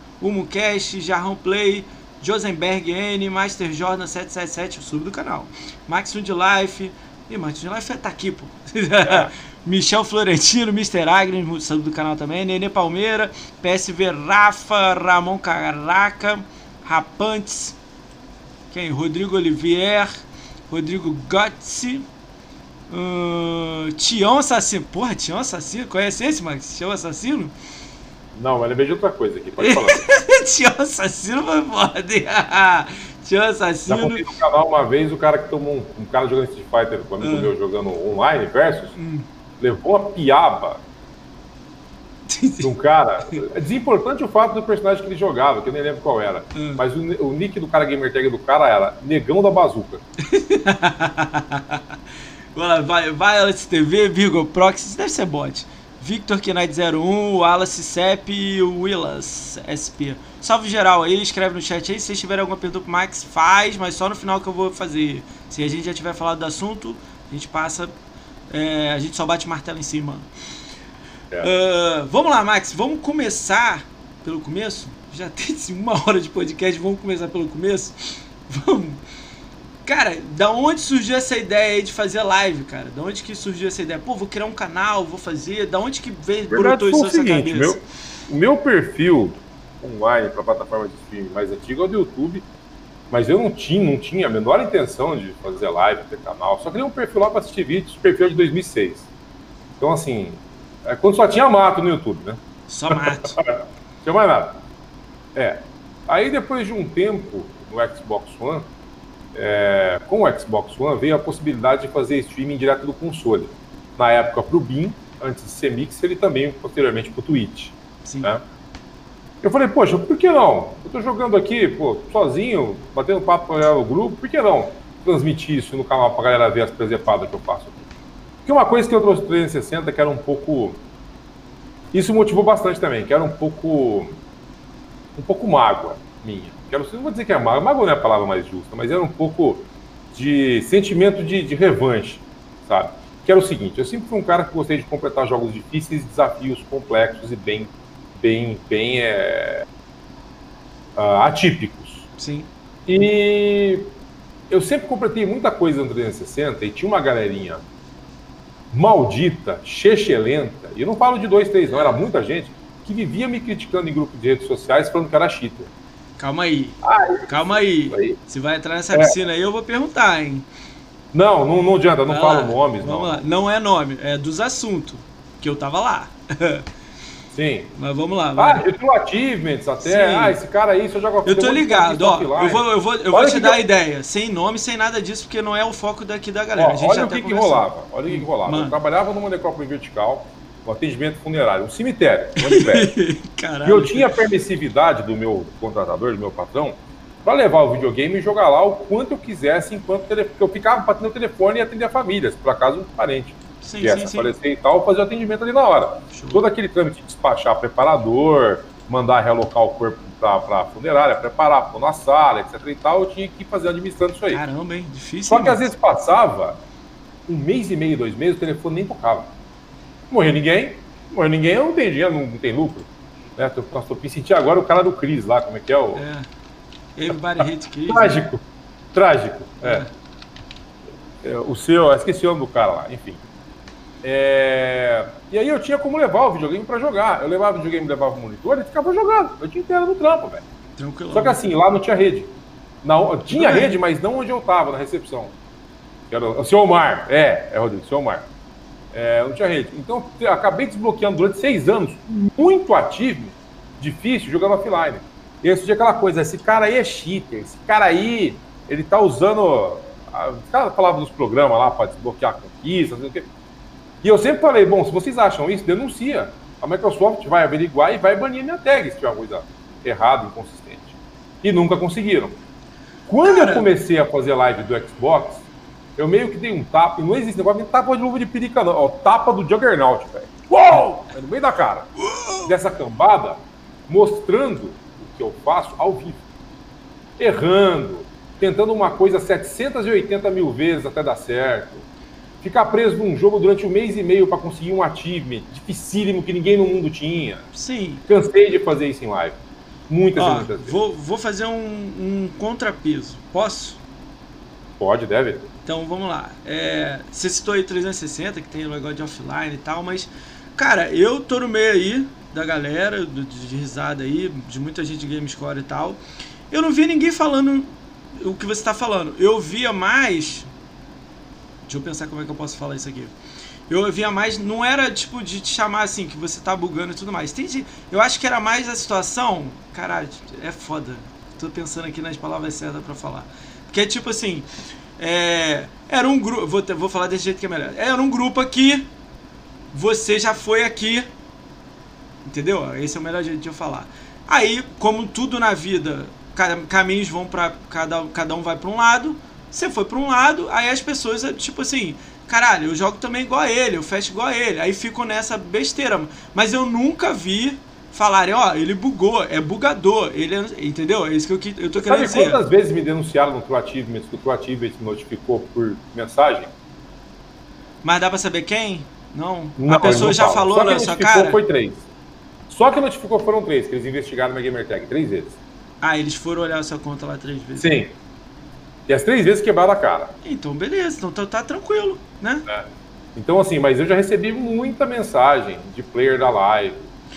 Cash, Jarrão Play, Josenberg N, Master Jordan 777, o sub do canal, Max de Life, e Max de Life tá aqui, pô. [LAUGHS] Michel Florentino, Mr. Agnes, sub do canal também, Nenê Palmeira, PSV Rafa, Ramon Caraca, Rapantes, quem? Rodrigo Olivier, Rodrigo Gotzi, uh, Tião Assassino. Porra, Tião Assassino? Conhece esse, Max? Tião Assassino? Não, mas lembrei de outra coisa aqui, pode falar. [LAUGHS] Tião Assassino foi foda. [LAUGHS] Tião Assassino. Já no canal uma vez o cara que tomou um, um cara jogando Street Fighter, um amigo uh. meu jogando online versus, hum. levou uma piaba de um cara. É desimportante o fato do personagem que ele jogava, que eu nem lembro qual era. Hum. Mas o, o, nick do cara gamer tag do cara era Negão da Bazuca. [LAUGHS] vai, Violet TV, Virgo Proxy, deve ser bot. Victor Knight 01, Wallace Sepp e Willas SP. Salve geral aí, escreve no chat aí. Se vocês tiverem alguma pergunta pro Max, faz, mas só no final que eu vou fazer. Se a gente já tiver falado do assunto, a gente passa. É, a gente só bate martelo em cima. Uh, vamos lá, Max. Vamos começar pelo começo? Já [LAUGHS] tem uma hora de podcast, vamos começar pelo começo? Vamos. Cara, da onde surgiu essa ideia aí de fazer live, cara? Da onde que surgiu essa ideia? Pô, vou criar um canal, vou fazer. Da onde que veio, brotou isso na sua cabeça? Meu, o meu perfil online para plataforma de streaming mais antigo é o do YouTube, mas eu não tinha, não tinha a menor intenção de fazer live, ter canal. Só criei um perfil lá para assistir vídeos, perfil de 2006. Então, assim, é quando só tinha mato no YouTube, né? Só mato. [LAUGHS] tinha mais nada. É. Aí depois de um tempo no Xbox One, é, com o Xbox One veio a possibilidade de fazer streaming direto do console. Na época para o BIM, antes de ser Mixer e também posteriormente para o Twitch. Sim. Né? Eu falei, poxa, por que não? Eu estou jogando aqui, pô, sozinho, batendo papo com o grupo, por que não transmitir isso no canal para a galera ver as presepadas que eu faço aqui? Porque uma coisa que eu trouxe 360 que era um pouco. Isso motivou bastante também, que era um pouco. Um pouco mágoa minha. Quero, não vou dizer que é mágoa, mágoa não é a palavra mais justa, mas era um pouco de sentimento de, de revanche, sabe? Que era o seguinte: eu sempre fui um cara que gostei de completar jogos difíceis, desafios complexos e bem, bem, bem é, uh, atípicos. Sim. E eu sempre completei muita coisa no 360 e tinha uma galerinha maldita, chechelenta, e eu não falo de dois, três, não, era muita gente, que vivia me criticando em grupos de redes sociais falando que era cheater. Calma aí. Ai, calma aí. aí. Se vai entrar nessa é. piscina aí, eu vou perguntar, hein? Não, não, não adianta, não vai falo lá. nomes. Vamos não. lá. Não é nome, é dos assuntos. Que eu tava lá. [LAUGHS] Sim. Mas vamos lá. Vai. Ah, eu tenho achievements até. Sim. Ah, esse cara aí, se eu jogo Eu tô ligado, ó. Eu vou, eu vou, eu vou te dar a ideia. Sem nome, sem nada disso, porque não é o foco daqui da galera. Ó, olha o que, que rolava. Olha o que, que rolava. Mano. Eu trabalhava numa necrópole vertical, um atendimento funerário, um cemitério, um [LAUGHS] E eu tinha a permissividade do meu contratador, do meu patrão, para levar o videogame e jogar lá o quanto eu quisesse, enquanto porque eu ficava batendo o telefone e atender famílias, por acaso um parente sim, viesse sim, aparecer e tal, fazer o atendimento ali na hora. Show. Todo aquele trâmite de despachar preparador, mandar realocar o corpo para a funerária, preparar, pôr na sala, etc e tal, eu tinha que fazer administrando isso aí. Caramba, hein? Difícil. Só que às vezes passava um mês e meio, dois meses, o telefone nem tocava. Morreu ninguém, morreu ninguém, eu não tem dinheiro, não, não tem lucro. Né? Tô, tô, tô senti agora o cara do Cris lá, como é que é o. É. Everybody Chris. Trágico. Né? Trágico, é. é. O seu, esqueci o nome do cara lá, enfim. É... E aí eu tinha como levar o videogame para jogar. Eu levava o videogame, levava o monitor e ficava jogando o dia inteiro no trampo, velho. Só que assim, lá não tinha rede. Não, tinha rede, mas não onde eu tava, na recepção. Era o seu Omar. É, é Rodrigo, seu Omar. É, não tinha rede. Então, eu acabei desbloqueando durante seis anos, muito ativo, difícil, jogando offline. E aí surgiu aquela coisa, esse cara aí é cheater, esse cara aí, ele tá usando os caras falavam dos programas lá para desbloquear conquistas, não sei o quê. E eu sempre falei, bom, se vocês acham isso, denuncia. A Microsoft vai averiguar e vai banir minha tag se tiver uma coisa errada, inconsistente. E nunca conseguiram. Quando Cara... eu comecei a fazer live do Xbox, eu meio que dei um tapa, e não existe negócio de tapa de luva de perica, não. Ó, tapa do Juggernaut, velho. Uou! É no meio da cara. Dessa cambada, mostrando o que eu faço ao vivo. Errando, tentando uma coisa 780 mil vezes até dar certo. Ficar preso num jogo durante um mês e meio para conseguir um achievement dificílimo que ninguém no mundo tinha. Sim. Cansei de fazer isso em live. Muitas, Ó, muitas vezes. Vou, vou fazer um, um contrapeso. Posso? Pode, deve. Então vamos lá. É, você citou aí 360, que tem o negócio de offline e tal, mas, cara, eu tô no meio aí da galera, de, de risada aí, de muita gente de GameScore e tal. Eu não vi ninguém falando o que você está falando. Eu via mais. Deixa eu pensar como é que eu posso falar isso aqui. Eu via mais, não era tipo de te chamar assim, que você tá bugando e tudo mais. Tem, eu acho que era mais a situação. Caralho, é foda. Tô pensando aqui nas palavras certas para falar. Porque é tipo assim. É, era um grupo. Vou, vou falar desse jeito que é melhor. Era um grupo aqui. Você já foi aqui. Entendeu? Esse é o melhor jeito de eu falar. Aí, como tudo na vida, caminhos vão para cada, cada um vai para um lado. Você foi para um lado, aí as pessoas, tipo assim, caralho, eu jogo também igual a ele, eu fecho igual a ele. Aí ficam nessa besteira. Mas eu nunca vi falarem, ó, ele bugou, é bugador, ele é, entendeu? É isso que eu, eu tô querendo Sabe dizer. quantas vezes me denunciaram no True Achievements que o True Achievement me notificou por mensagem? Mas dá pra saber quem? Não? não a pessoa já falou na sua cara? foi três. Só que notificou foram três, que eles investigaram na Gamertag, três vezes. Ah, eles foram olhar a sua conta lá três vezes? Sim. E as três vezes quebraram a cara. Então, beleza. Então tá, tá tranquilo, né? É. Então, assim, mas eu já recebi muita mensagem de player da live,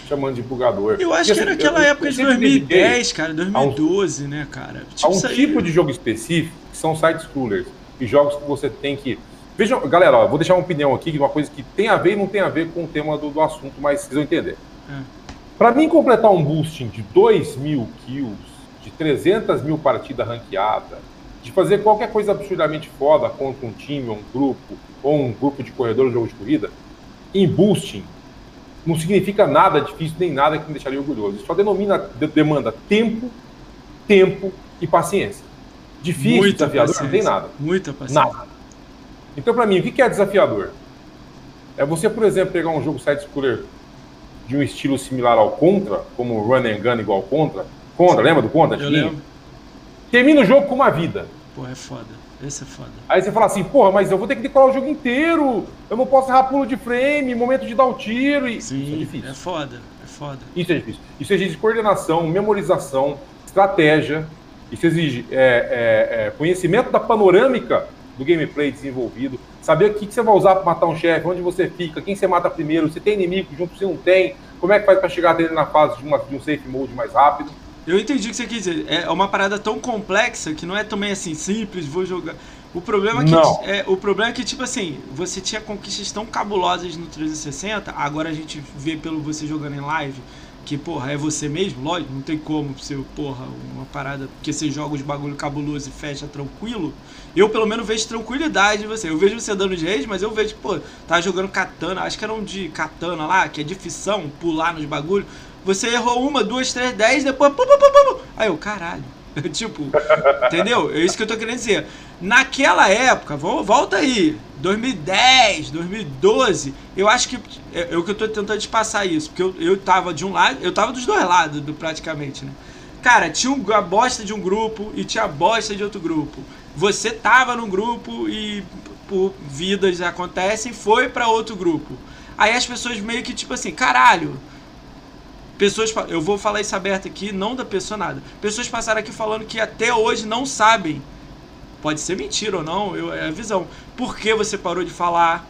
chamando de bugador. Eu acho que era assim, aquela eu, época eu de 2010, cara, 2012, um, né, cara? Tipo, há um aí... tipo de jogo específico que são side-scrollers e jogos que você tem que. Vejam, galera, ó, vou deixar uma opinião aqui, uma coisa que tem a ver e não tem a ver com o tema do, do assunto, mas vocês vão entender. É. Para mim completar um boosting de 2 mil kills, de 300 mil partidas ranqueadas, de fazer qualquer coisa absurdamente foda contra um time, ou um grupo, ou um grupo de corredor no jogo de corrida, em boosting, não significa nada difícil, nem nada que me deixaria orgulhoso. Isso só denomina, demanda tempo, tempo e paciência. Difícil, Muita desafiador, paciência. não tem nada. Muita paciência. Nada. Então, para mim, o que é desafiador? É você, por exemplo, pegar um jogo side-scroller de um estilo similar ao Contra, como Run and Gun igual Contra. Contra, lembra do Contra? Eu lembro. Termina o jogo com uma vida. Pô, é foda. Esse é foda. Aí você fala assim, porra, mas eu vou ter que decorar o jogo inteiro. Eu não posso errar pulo de frame, momento de dar o tiro. E... Sim, Isso é difícil. É foda, é foda. Isso é difícil. Isso exige coordenação, memorização, estratégia. Isso exige é, é, é, conhecimento da panorâmica do gameplay desenvolvido, saber o que, que você vai usar para matar um chefe, onde você fica, quem você mata primeiro, se tem inimigo junto, se não tem, como é que faz para chegar dele na fase de, uma, de um safe mode mais rápido. Eu entendi o que você quis dizer. É uma parada tão complexa que não é também assim simples, vou jogar. O problema é que não. é, o problema é que tipo assim, você tinha conquistas tão cabulosas no 360, agora a gente vê pelo você jogando em live que, porra, é você mesmo, lógico, não tem como ser, porra, uma parada, porque você joga os bagulho cabuloso e fecha tranquilo. Eu, pelo menos, vejo tranquilidade em você. Eu vejo você dando de rage, mas eu vejo, pô, tá jogando katana, acho que era um de katana lá, que é de ficção, pular nos bagulho. Você errou uma, duas, três, dez, depois. Pum, pum, pum, pum. Aí eu, caralho. [LAUGHS] tipo, entendeu? É isso que eu tô querendo dizer. Naquela época, volta aí, 2010, 2012, eu acho que é, é o que eu tô tentando te passar isso, porque eu, eu tava de um lado, eu tava dos dois lados, do, praticamente, né? Cara, tinha a bosta de um grupo e tinha a bosta de outro grupo. Você tava num grupo e por vidas acontecem, foi para outro grupo. Aí as pessoas meio que tipo assim, caralho, Pessoas, eu vou falar isso aberto aqui, não da pessoa nada. Pessoas passaram aqui falando que até hoje não sabem. Pode ser mentira ou não, eu, é a visão. Por que você parou de falar?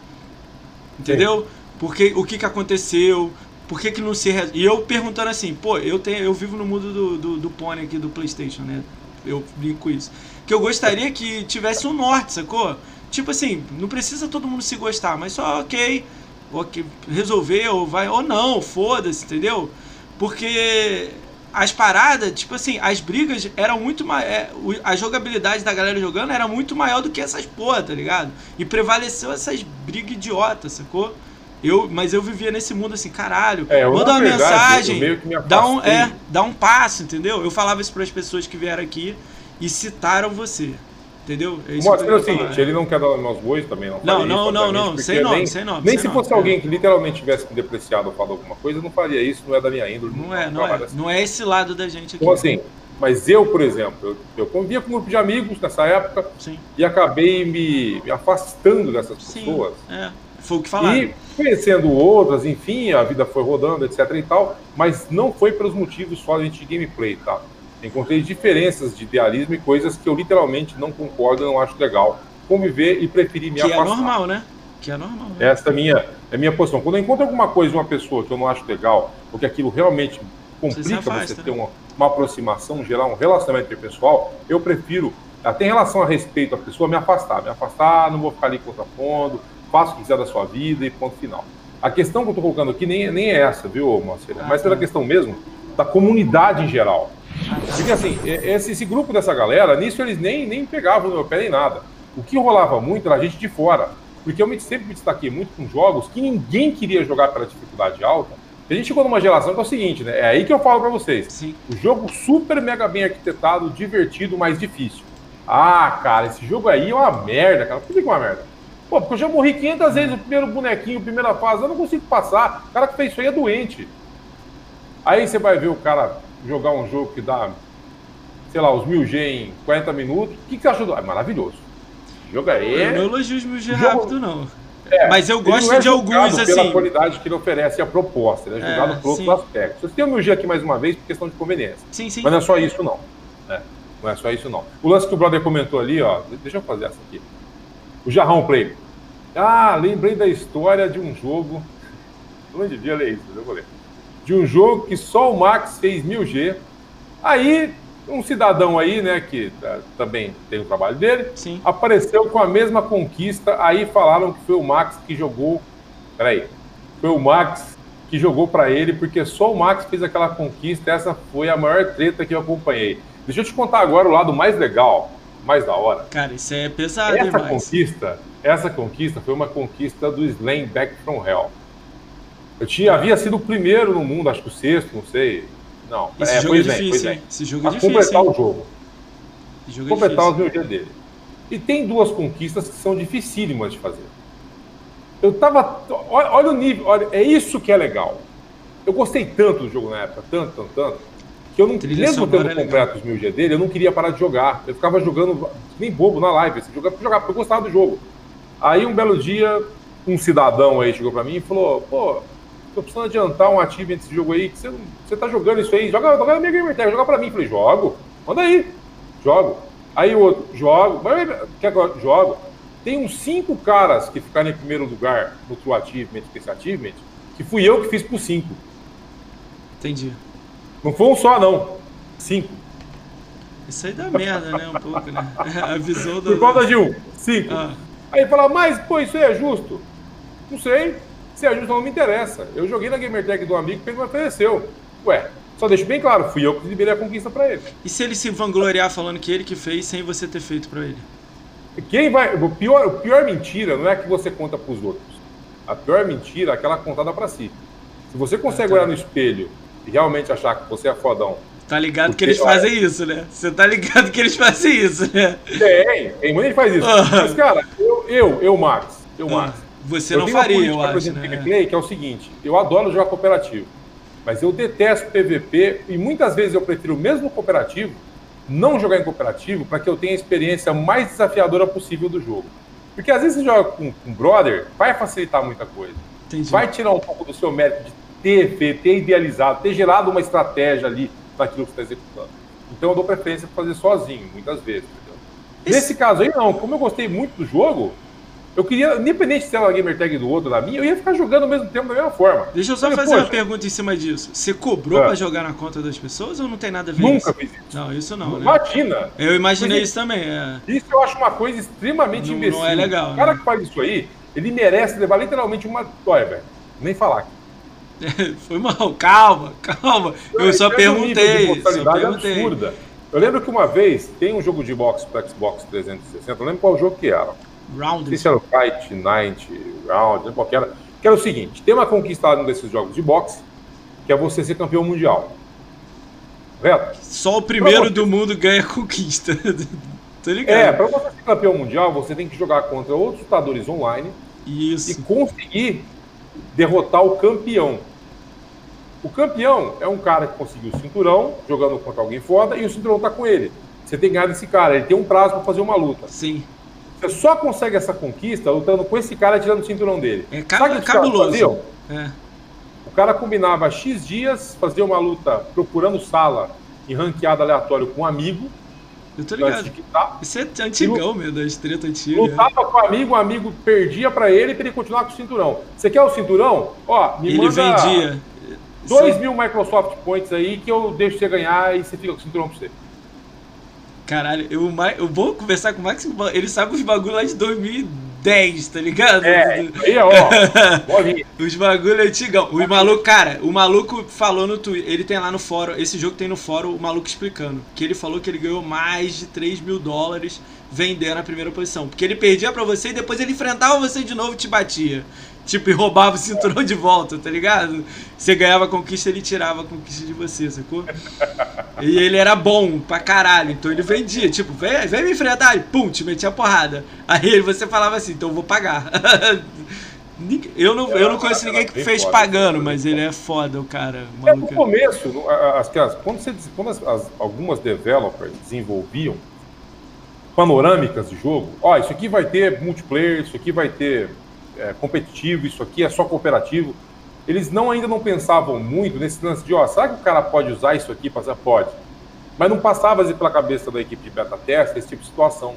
Entendeu? Porque o que, que aconteceu? Por que, que não se. E eu perguntando assim, pô, eu, tenho, eu vivo no mundo do, do, do Pony aqui do PlayStation, né? Eu brinco isso. Que eu gostaria que tivesse um norte, sacou? Tipo assim, não precisa todo mundo se gostar, mas só ok, ok resolveu, vai, ou não, foda-se, entendeu? Porque as paradas, tipo assim, as brigas eram muito mais. É, a jogabilidade da galera jogando era muito maior do que essas porra, tá ligado? E prevaleceu essas brigas idiotas, sacou? Eu, mas eu vivia nesse mundo assim, caralho, É, manda uma verdade, mensagem, me dá um, é, dá um passo, entendeu? Eu falava isso para as pessoas que vieram aqui e citaram você, entendeu? É O Moacir é seguinte, ele não quer dar nome aos bois também, não Não, não, isso, não, não, sem nome, nem, sem nome, Nem sem se nome, fosse é. alguém que literalmente tivesse me depreciado ou falado alguma coisa, eu não faria isso, não é da minha índole. Não é, não é. assim. Não é esse lado da gente aqui. Então, assim, mas eu, por exemplo, eu, eu convivia com um grupo de amigos nessa época Sim, e acabei me, me afastando dessas sim. pessoas. É. Foi o que falaram. E conhecendo outras, enfim, a vida foi rodando, etc e tal, mas não foi pelos motivos somente de gameplay, tá? Encontrei diferenças de idealismo e coisas que eu literalmente não concordo, não acho legal conviver e preferi me que é afastar. normal, né? Que é normal. Né? Essa é a minha, é a minha posição. Quando eu encontro alguma coisa de uma pessoa que eu não acho legal, ou que aquilo realmente Você complica você, afasta, ter né? uma, uma aproximação, gerar um relacionamento interpessoal, eu prefiro, até em relação a respeito à pessoa, me afastar. Me afastar, não vou ficar ali contrapondo, faço o que quiser da sua vida e ponto final. A questão que eu estou colocando aqui nem, nem é essa, viu, Moacir? Ah, Mas pela tá. questão mesmo da comunidade em geral. Porque assim, esse, esse grupo dessa galera, nisso eles nem, nem pegavam no meu pé nem nada. O que rolava muito era a gente de fora. Porque eu me- sempre me destaquei muito com jogos que ninguém queria jogar pela dificuldade alta. A gente chegou numa geração que é o seguinte, né? É aí que eu falo pra vocês. Sim. O jogo super mega bem arquitetado, divertido, mas difícil. Ah, cara, esse jogo aí é uma merda, cara. Por que é uma merda? Pô, porque eu já morri 500 vezes o primeiro bonequinho, primeira fase, eu não consigo passar. O cara que fez isso aí é doente. Aí você vai ver o cara jogar um jogo que dá, sei lá, os 1000G em 40 minutos. O que, que você achou do. É maravilhoso. Aí Eu não é. elogio os meus de Jogo- rápido, não. É, Mas eu gosto é de alguns, pela assim. qualidade que ele oferece a proposta. Ele é É, jogado por outros aspectos. Você tem o 1000G aqui mais uma vez por questão de conveniência. Sim, sim. Mas não é só isso, não. né? Não é só isso, não. O lance que o brother comentou ali, ó. Deixa eu fazer essa aqui. O Jarrão Play. Ah, lembrei da história de um jogo. [LAUGHS] Onde dia ler isso, eu vou ler. De um jogo que só o Max fez 1000G. Aí, um cidadão aí, né, que tá- também tem o trabalho dele, Sim. apareceu com a mesma conquista. Aí falaram que foi o Max que jogou. Peraí. Foi o Max que jogou pra ele, porque só o Max fez aquela conquista. Essa foi a maior treta que eu acompanhei. Deixa eu te contar agora o lado mais legal, mais da hora. Cara, isso é pesado Essa demais. conquista, essa conquista foi uma conquista do Slam Back from Hell. Eu tinha, havia sido o primeiro no mundo, acho que o sexto, não sei. Não, Esse é, jogo foi é difícil, Slam. hein? Esse jogo é difícil, completar hein? o jogo jogo é completar os difícil. mil dias dele. E tem duas conquistas que são dificílimas de fazer. Eu tava. Olha, olha o nível, olha, é isso que é legal. Eu gostei tanto do jogo na época, tanto, tanto, tanto, que eu não, Trilha mesmo tendo é completo os mil dias dele, eu não queria parar de jogar. Eu ficava jogando nem bobo na live, assim, jogava, jogava porque eu gostava do jogo. Aí um belo dia, um cidadão aí chegou pra mim e falou: pô, tô precisando adiantar um achievement desse jogo aí, que você, não- você tá jogando isso aí, joga, joga na minha Gamer Tag, joga pra mim. Falei, jogo, manda aí, jogo. Aí o outro, jogo, mas quer agora? Jogo. Tem uns cinco caras que ficaram em primeiro lugar no True Achievement, esse Achievement, que fui eu que fiz por cinco. Entendi. Não foi um só, não. Cinco. Isso aí dá merda, né? Um pouco, né? [LAUGHS] A visão do. Por conta de um. Cinco. Ah, Aí fala, mas, pô, isso aí é justo? Não sei. Se é justo, não me interessa. Eu joguei na Gamertag do amigo que ele me ofereceu. Ué, só deixo bem claro, fui eu que liberei a conquista pra ele. e se ele se vangloriar falando que ele que fez sem você ter feito pra ele? Quem vai. O pior, o pior mentira não é que você conta pros outros. A pior mentira é aquela contada pra si. Se você consegue Ah, tá. olhar no espelho e realmente achar que você é fodão, Tá ligado Porque, que eles olha- fazem isso, né? Você tá ligado que eles fazem isso, né? tem, tem muita gente faz isso. Ah. [LAUGHS] Mas, cara, eu, eu, eu Max, eu, Max. Você não faria, eu acho, né? gameplay, que é o seguinte: eu adoro jogar cooperativo, mas eu detesto PVP e muitas vezes eu prefiro mesmo cooperativo não jogar em cooperativo para que eu tenha a experiência mais desafiadora possível do jogo. Porque às vezes você joga com, com brother, vai facilitar muita coisa. Entendi. Vai tirar um pouco do seu mérito de ter feito, ter idealizado, ter gerado uma estratégia ali naquilo que você está executando. Então eu dou preferência para fazer sozinho, muitas vezes. Esse- Nesse caso aí, não. Como eu gostei muito do jogo, eu queria, independente se era a gamer tag do outro ou da minha, eu ia ficar jogando ao mesmo tempo da mesma forma. Deixa eu só Falei, fazer uma poxa, pergunta em cima disso. Você cobrou É. pra jogar na conta das pessoas ou não tem nada a ver Nunca isso? fiz isso. Não, isso não, né? Imagina! Eu imaginei Mas isso também, é. Isso eu acho uma coisa extremamente Não- imbecil. não é legal, O cara né? que faz isso aí, ele merece levar literalmente uma. Olha, velho, nem falar. [LAUGHS] Foi mal, calma, calma. Eu só perguntei. Um só perguntei. absurda. Eu lembro que uma vez tem um jogo de boxe para Xbox 360, eu lembro qual jogo que era. Round. Não sei se era o Fight Night Round, não qual que era. Que era o seguinte: tem uma conquista lá num desses jogos de boxe, que é você ser campeão mundial. Correto? Só o primeiro você... do mundo ganha conquista. [LAUGHS] Tô ligado. É, para você ser campeão mundial, você tem que jogar contra outros lutadores online Isso. e conseguir derrotar o campeão. O campeão é um cara que conseguiu o cinturão, jogando contra alguém foda, e o cinturão tá com ele. Você tem que ganhar desse cara, ele tem um prazo para fazer uma luta. Sim. Você só consegue essa conquista lutando com esse cara tirando o cinturão dele. É cab Sabe cabuloso. É. O cara combinava X dias, fazia uma luta procurando sala em ranqueada aleatório com um amigo. Eu tô ligado. Isso é antigão, meu, da estreta antiga. Lutava com o amigo, o amigo perdia para ele para ele continuar com o cinturão. Você quer o cinturão? Ó, me ele manda vendia. 2 mil Microsoft Points aí que eu deixo você ganhar e você fica com o cinturão pra você. Caralho, eu, eu vou conversar com o Max, ele sabe os bagulho lá de 2010, tá ligado? É, aí, ó. [LAUGHS] os bagulho antigão. O maluco, cara, o maluco falou no Twitter, ele tem lá no fórum, esse jogo tem no fórum, o maluco explicando, que ele falou que ele ganhou mais de 3 mil dólares vendendo a primeira posição. Porque ele perdia pra você e depois ele enfrentava você de novo e te batia. Tipo, e roubava o cinturão de volta, tá ligado? Você ganhava a conquista, ele tirava a conquista de você, sacou? E ele era bom pra caralho, então ele vendia. Tipo, vem, vem me enfrentar, e pum, te metia a porrada. Aí você falava assim, então eu vou pagar. [LAUGHS] Eu não, eu não conheço ninguém que fez pagando, mas ele é foda, o cara. É, no começo, as, as, quando, você, quando as, as, algumas developers desenvolviam panorâmicas de jogo, ó, isso aqui vai ter multiplayer, isso aqui vai ter é, competitivo, isso aqui é só cooperativo. Eles não ainda não pensavam muito nesse lance de, ó, será que o cara pode usar isso aqui para Pode. Mas não passava assim pela cabeça da equipe de beta teste esse tipo de situação.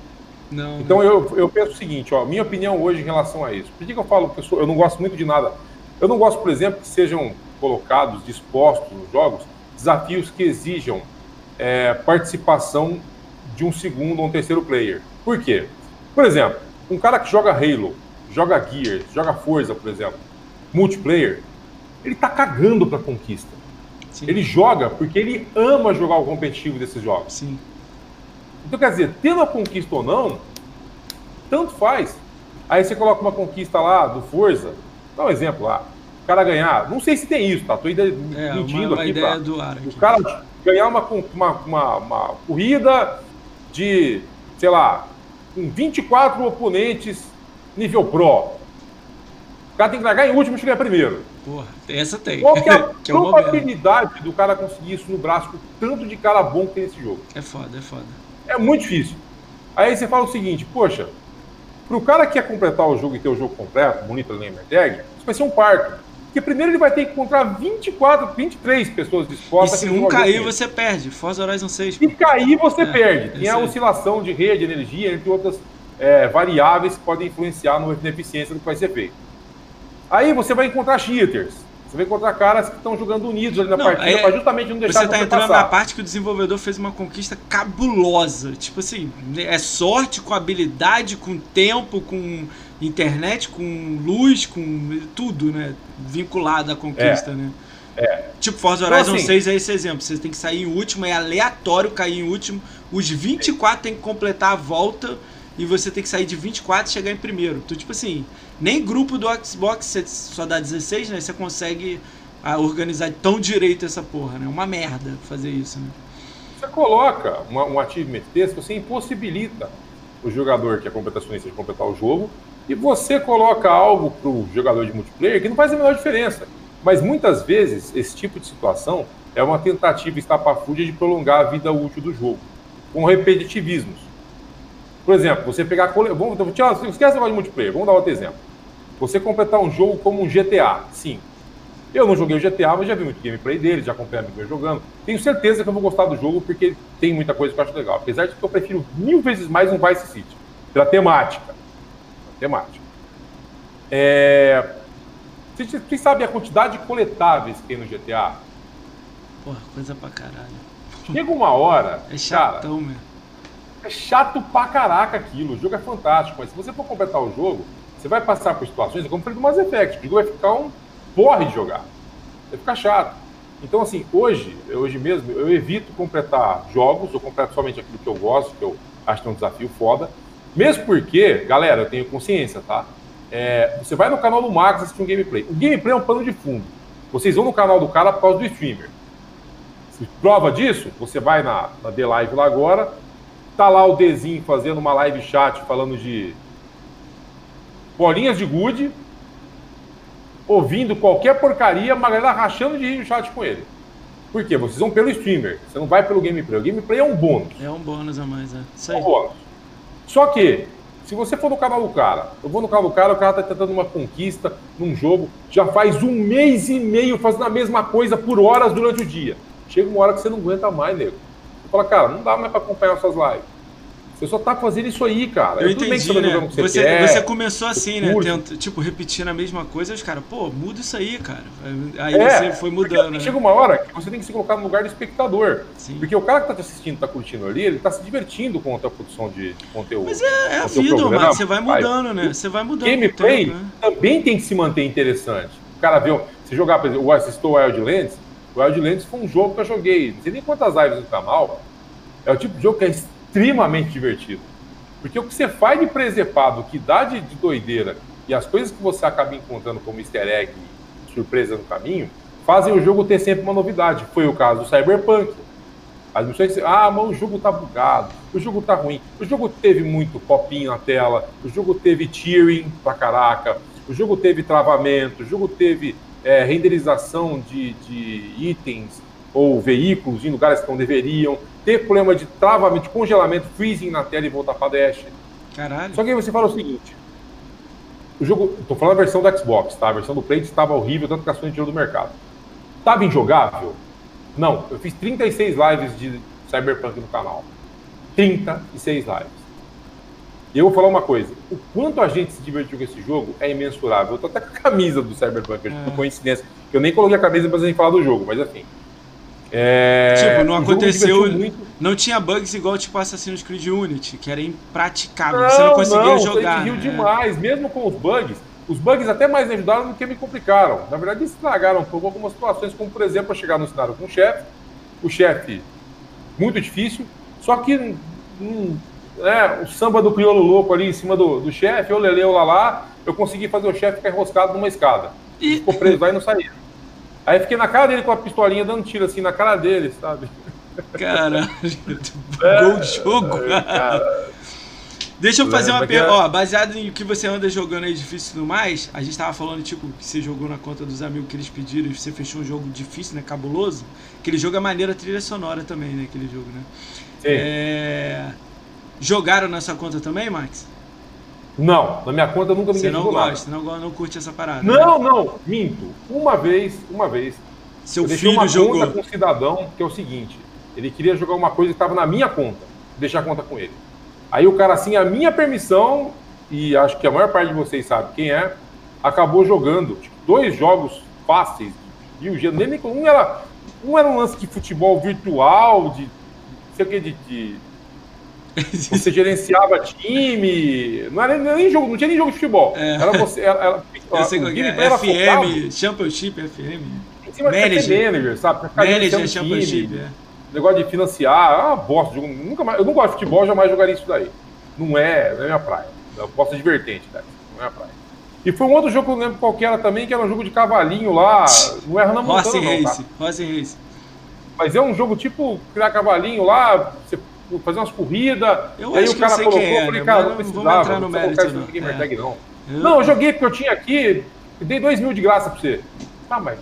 Não, então não. Eu, eu penso o seguinte, ó, minha opinião hoje em relação a isso. Por que, que eu falo, pessoal, eu não gosto muito de nada. Eu não gosto, por exemplo, que sejam colocados, dispostos nos jogos, desafios que exijam é, participação de um segundo ou um terceiro player. Por quê? Por exemplo, um cara que joga Halo, joga Gears, joga Forza, por exemplo, multiplayer, ele tá cagando pra conquista. Sim. Ele joga porque ele ama jogar o competitivo desses jogos. Sim. Então, quer dizer, tendo a conquista ou não, tanto faz. Aí você coloca uma conquista lá do Forza, dá um exemplo lá. O cara ganhar, não sei se tem isso, tá? Tô ainda é, mentindo uma, aqui. Ideia pra, do ar aqui. O cara ganhar uma, uma, uma, uma corrida de, sei lá, com 24 oponentes nível pro. O cara tem que largar em último e chegar primeiro. Porra, essa tem. Qual que é a [LAUGHS] que é probabilidade do cara conseguir isso no braço com tanto de cara bom que tem nesse jogo? É foda, é foda. É muito difícil. Aí você fala o seguinte, poxa, pro cara que quer completar o jogo e ter o jogo completo, bonito Gamer Tag, isso vai ser um parto. Porque primeiro ele vai ter que encontrar 24, 23 pessoas dispostas. E se um cair, você perde. Forza Horizon 6. Se cair, você é, perde. Tem a oscilação de rede, energia, entre outras é, variáveis que podem influenciar na eficiência do que vai ser feito. Aí você vai encontrar cheaters. Você vai encontrar caras que estão jogando unidos ali na não, partida é, para justamente não deixar você tá entrando passar. na parte que o desenvolvedor fez uma conquista cabulosa. Tipo assim, é sorte com habilidade, com tempo, com internet, com luz, com tudo, né? Vinculado à conquista, é, né? É. Tipo, Forza então, Horizon então, assim, 6 é esse exemplo. Você tem que sair em último, é aleatório cair em último. Os 24 tem que completar a volta e você tem que sair de 24 e chegar em primeiro. Então, tipo assim, nem grupo do Xbox você só dá 16, né? Você consegue ah, organizar tão direito essa porra, né? Uma merda fazer isso, né? Você coloca uma, um achievement desse, você impossibilita o jogador que é completacionista de completar o jogo e você coloca algo para o jogador de multiplayer que não faz a menor diferença. Mas muitas vezes esse tipo de situação é uma tentativa estapafúrdia de prolongar a vida útil do jogo, com repetitivismos. Por exemplo, você pegar. Vamos, tirar, esquece de multiplayer, vamos dar outro exemplo. Você completar um jogo como um GTA, sim. Eu não joguei o GTA, mas já vi muito gameplay dele, já acompanhei amigo jogando. Tenho certeza que eu vou gostar do jogo porque tem muita coisa que eu acho legal. Apesar de que eu prefiro mil vezes mais um Vice City. Pela temática. Pela temática. É... Vocês sabem a quantidade de coletáveis que tem no GTA? Porra, coisa pra caralho. Chega uma hora. É chatão, cara, mesmo é chato pra caraca aquilo. O jogo é fantástico, mas se você for completar o jogo, você vai passar por situações, como foi do Mass Effect. O jogo vai ficar um porre de jogar. Vai ficar chato. Então, assim, hoje, hoje mesmo, eu evito completar jogos, eu completo somente aquilo que eu gosto, que eu acho que é um desafio foda. Mesmo porque, galera, eu tenho consciência, tá? É, você vai no canal do Max assistir um gameplay. O gameplay é um pano de fundo. Vocês vão no canal do cara por causa do streamer. Se prova disso, você vai na, na The Live lá agora, tá lá o Dezinho fazendo uma live chat falando de bolinhas de gude, ouvindo qualquer porcaria, uma galera rachando de rir no chat com ele. Por quê? Vocês vão pelo streamer, você não vai pelo gameplay. O gameplay é um bônus. É um bônus a mais, é. Isso aí. É um bônus. Só que, se você for no canal do cara, eu vou no canal do cara, o cara tá tentando uma conquista num jogo, já faz um mês e meio fazendo a mesma coisa por horas durante o dia. Chega uma hora que você não aguenta mais, nego. Fala, cara, não dá mais para acompanhar suas lives. Você só tá fazendo isso aí, cara. Eu entendi, você, né? você, você, quer, você, começou assim, né? Tenta, tipo, repetindo a mesma coisa, os caras, pô, muda isso aí, cara. Aí é, você foi mudando. Né? Chega uma hora que você tem que se colocar no lugar do espectador. Sim. Porque o cara que tá te assistindo, tá curtindo ali, ele tá se divertindo com a tua produção de, de conteúdo. Mas é, é a vida, mano. Você vai mudando, né? Você vai mudando. Gameplay tempo, né? também tem que se manter interessante. O cara viu, se jogar, por exemplo, o assistou Wildlands, Wildlands foi um jogo que eu joguei, não sei nem quantas lives no canal. É o tipo de jogo que é extremamente divertido. Porque o que você faz de presepado, que dá de, de doideira, e as coisas que você acaba encontrando como easter egg, surpresa no caminho, fazem o jogo ter sempre uma novidade. Foi o caso do Cyberpunk. As pessoas dizem, ah, mas o jogo tá bugado, o jogo tá ruim. O jogo teve muito popinho na tela, o jogo teve tearing pra caraca, o jogo teve travamento, o jogo teve é, renderização de, de itens ou veículos em lugares que não deveriam, ter problema de travamento, de congelamento, freezing na tela e voltar para dash. Caralho. Só que aí você fala o seguinte: o jogo, tô falando a versão do Xbox, tá? A versão do Play estava horrível, tanto que a Sony tirou do mercado. Tava injogável? Não, eu fiz 36 lives de Cyberpunk no canal. 36 lives. E eu vou falar uma coisa: o quanto a gente se divertiu com esse jogo é imensurável. Eu tô até com a camisa do Cyberpunk, é. por coincidência. Eu nem coloquei a camisa pra gente falar do jogo, mas assim. É... Tipo, não aconteceu. Não tinha bugs igual tipo Assassin's Creed Unity, que era impraticável. Não, você não conseguia não, jogar. Você riu né? demais, mesmo com os bugs. Os bugs até mais me ajudaram do que me complicaram. Na verdade, estragaram um pouco algumas situações, como por exemplo, eu chegar no cenário com o chefe. O chefe, muito difícil. Só que hum, é, o samba do crioulo louco ali em cima do, do chefe, eu leleu lá lá, eu consegui fazer o chefe ficar enroscado numa escada. E... Ficou preso lá e não saía. Aí fiquei na cara dele com a pistolinha dando tiro assim na cara dele, sabe? Caralho, [LAUGHS] é, gol de jogo. É, Deixa eu fazer uma pergunta. É... Ó, baseado em que você anda jogando aí difícil e tudo mais, a gente tava falando, tipo, que você jogou na conta dos amigos que eles pediram e você fechou um jogo difícil, né? Cabuloso. Aquele jogo é maneira trilha sonora também, né? Aquele jogo, né? Sim. É... Jogaram nessa conta também, Max? Não, na minha conta nunca ninguém Você não gosta, não, não curte essa parada. Não, né? não, minto. Uma vez, uma vez. Seu eu filho uma jogou. conta com um cidadão que é o seguinte: ele queria jogar uma coisa que estava na minha conta, deixar a conta com ele. Aí o cara, assim, a minha permissão, e acho que a maior parte de vocês sabe quem é, acabou jogando tipo, dois jogos fáceis de Rio nem um era um era um lance de futebol virtual, de não sei o que, de, de [LAUGHS] você gerenciava time. Não era nem jogo, não tinha nem jogo de futebol. É. Era você. Era, era, sei é. era FM, focado, Championship FM. Em cima manager. de manager, sabe? Manager, Championship. É. Negócio de financiar, é uma bosta. Jogo, nunca mais, eu não gosto de futebol, jamais jogaria isso daí. Não é, não é minha praia. Eu posso divertente, né? Não é minha praia. E foi um outro jogo que eu lembro qual que era também, que era um jogo de cavalinho lá. Não erra na montanha, Rossi não, Race. Tá? Rossi Race. Mas é um jogo tipo criar cavalinho lá, você fazer umas corridas. Eu aí o cara colocou, é, eu falei, né? cara, não precisava, entrar no mérito, não. Gamer é. Tag, não. Eu... Não, eu joguei porque eu tinha aqui, dei dois mil de graça pra você. Tá, mas.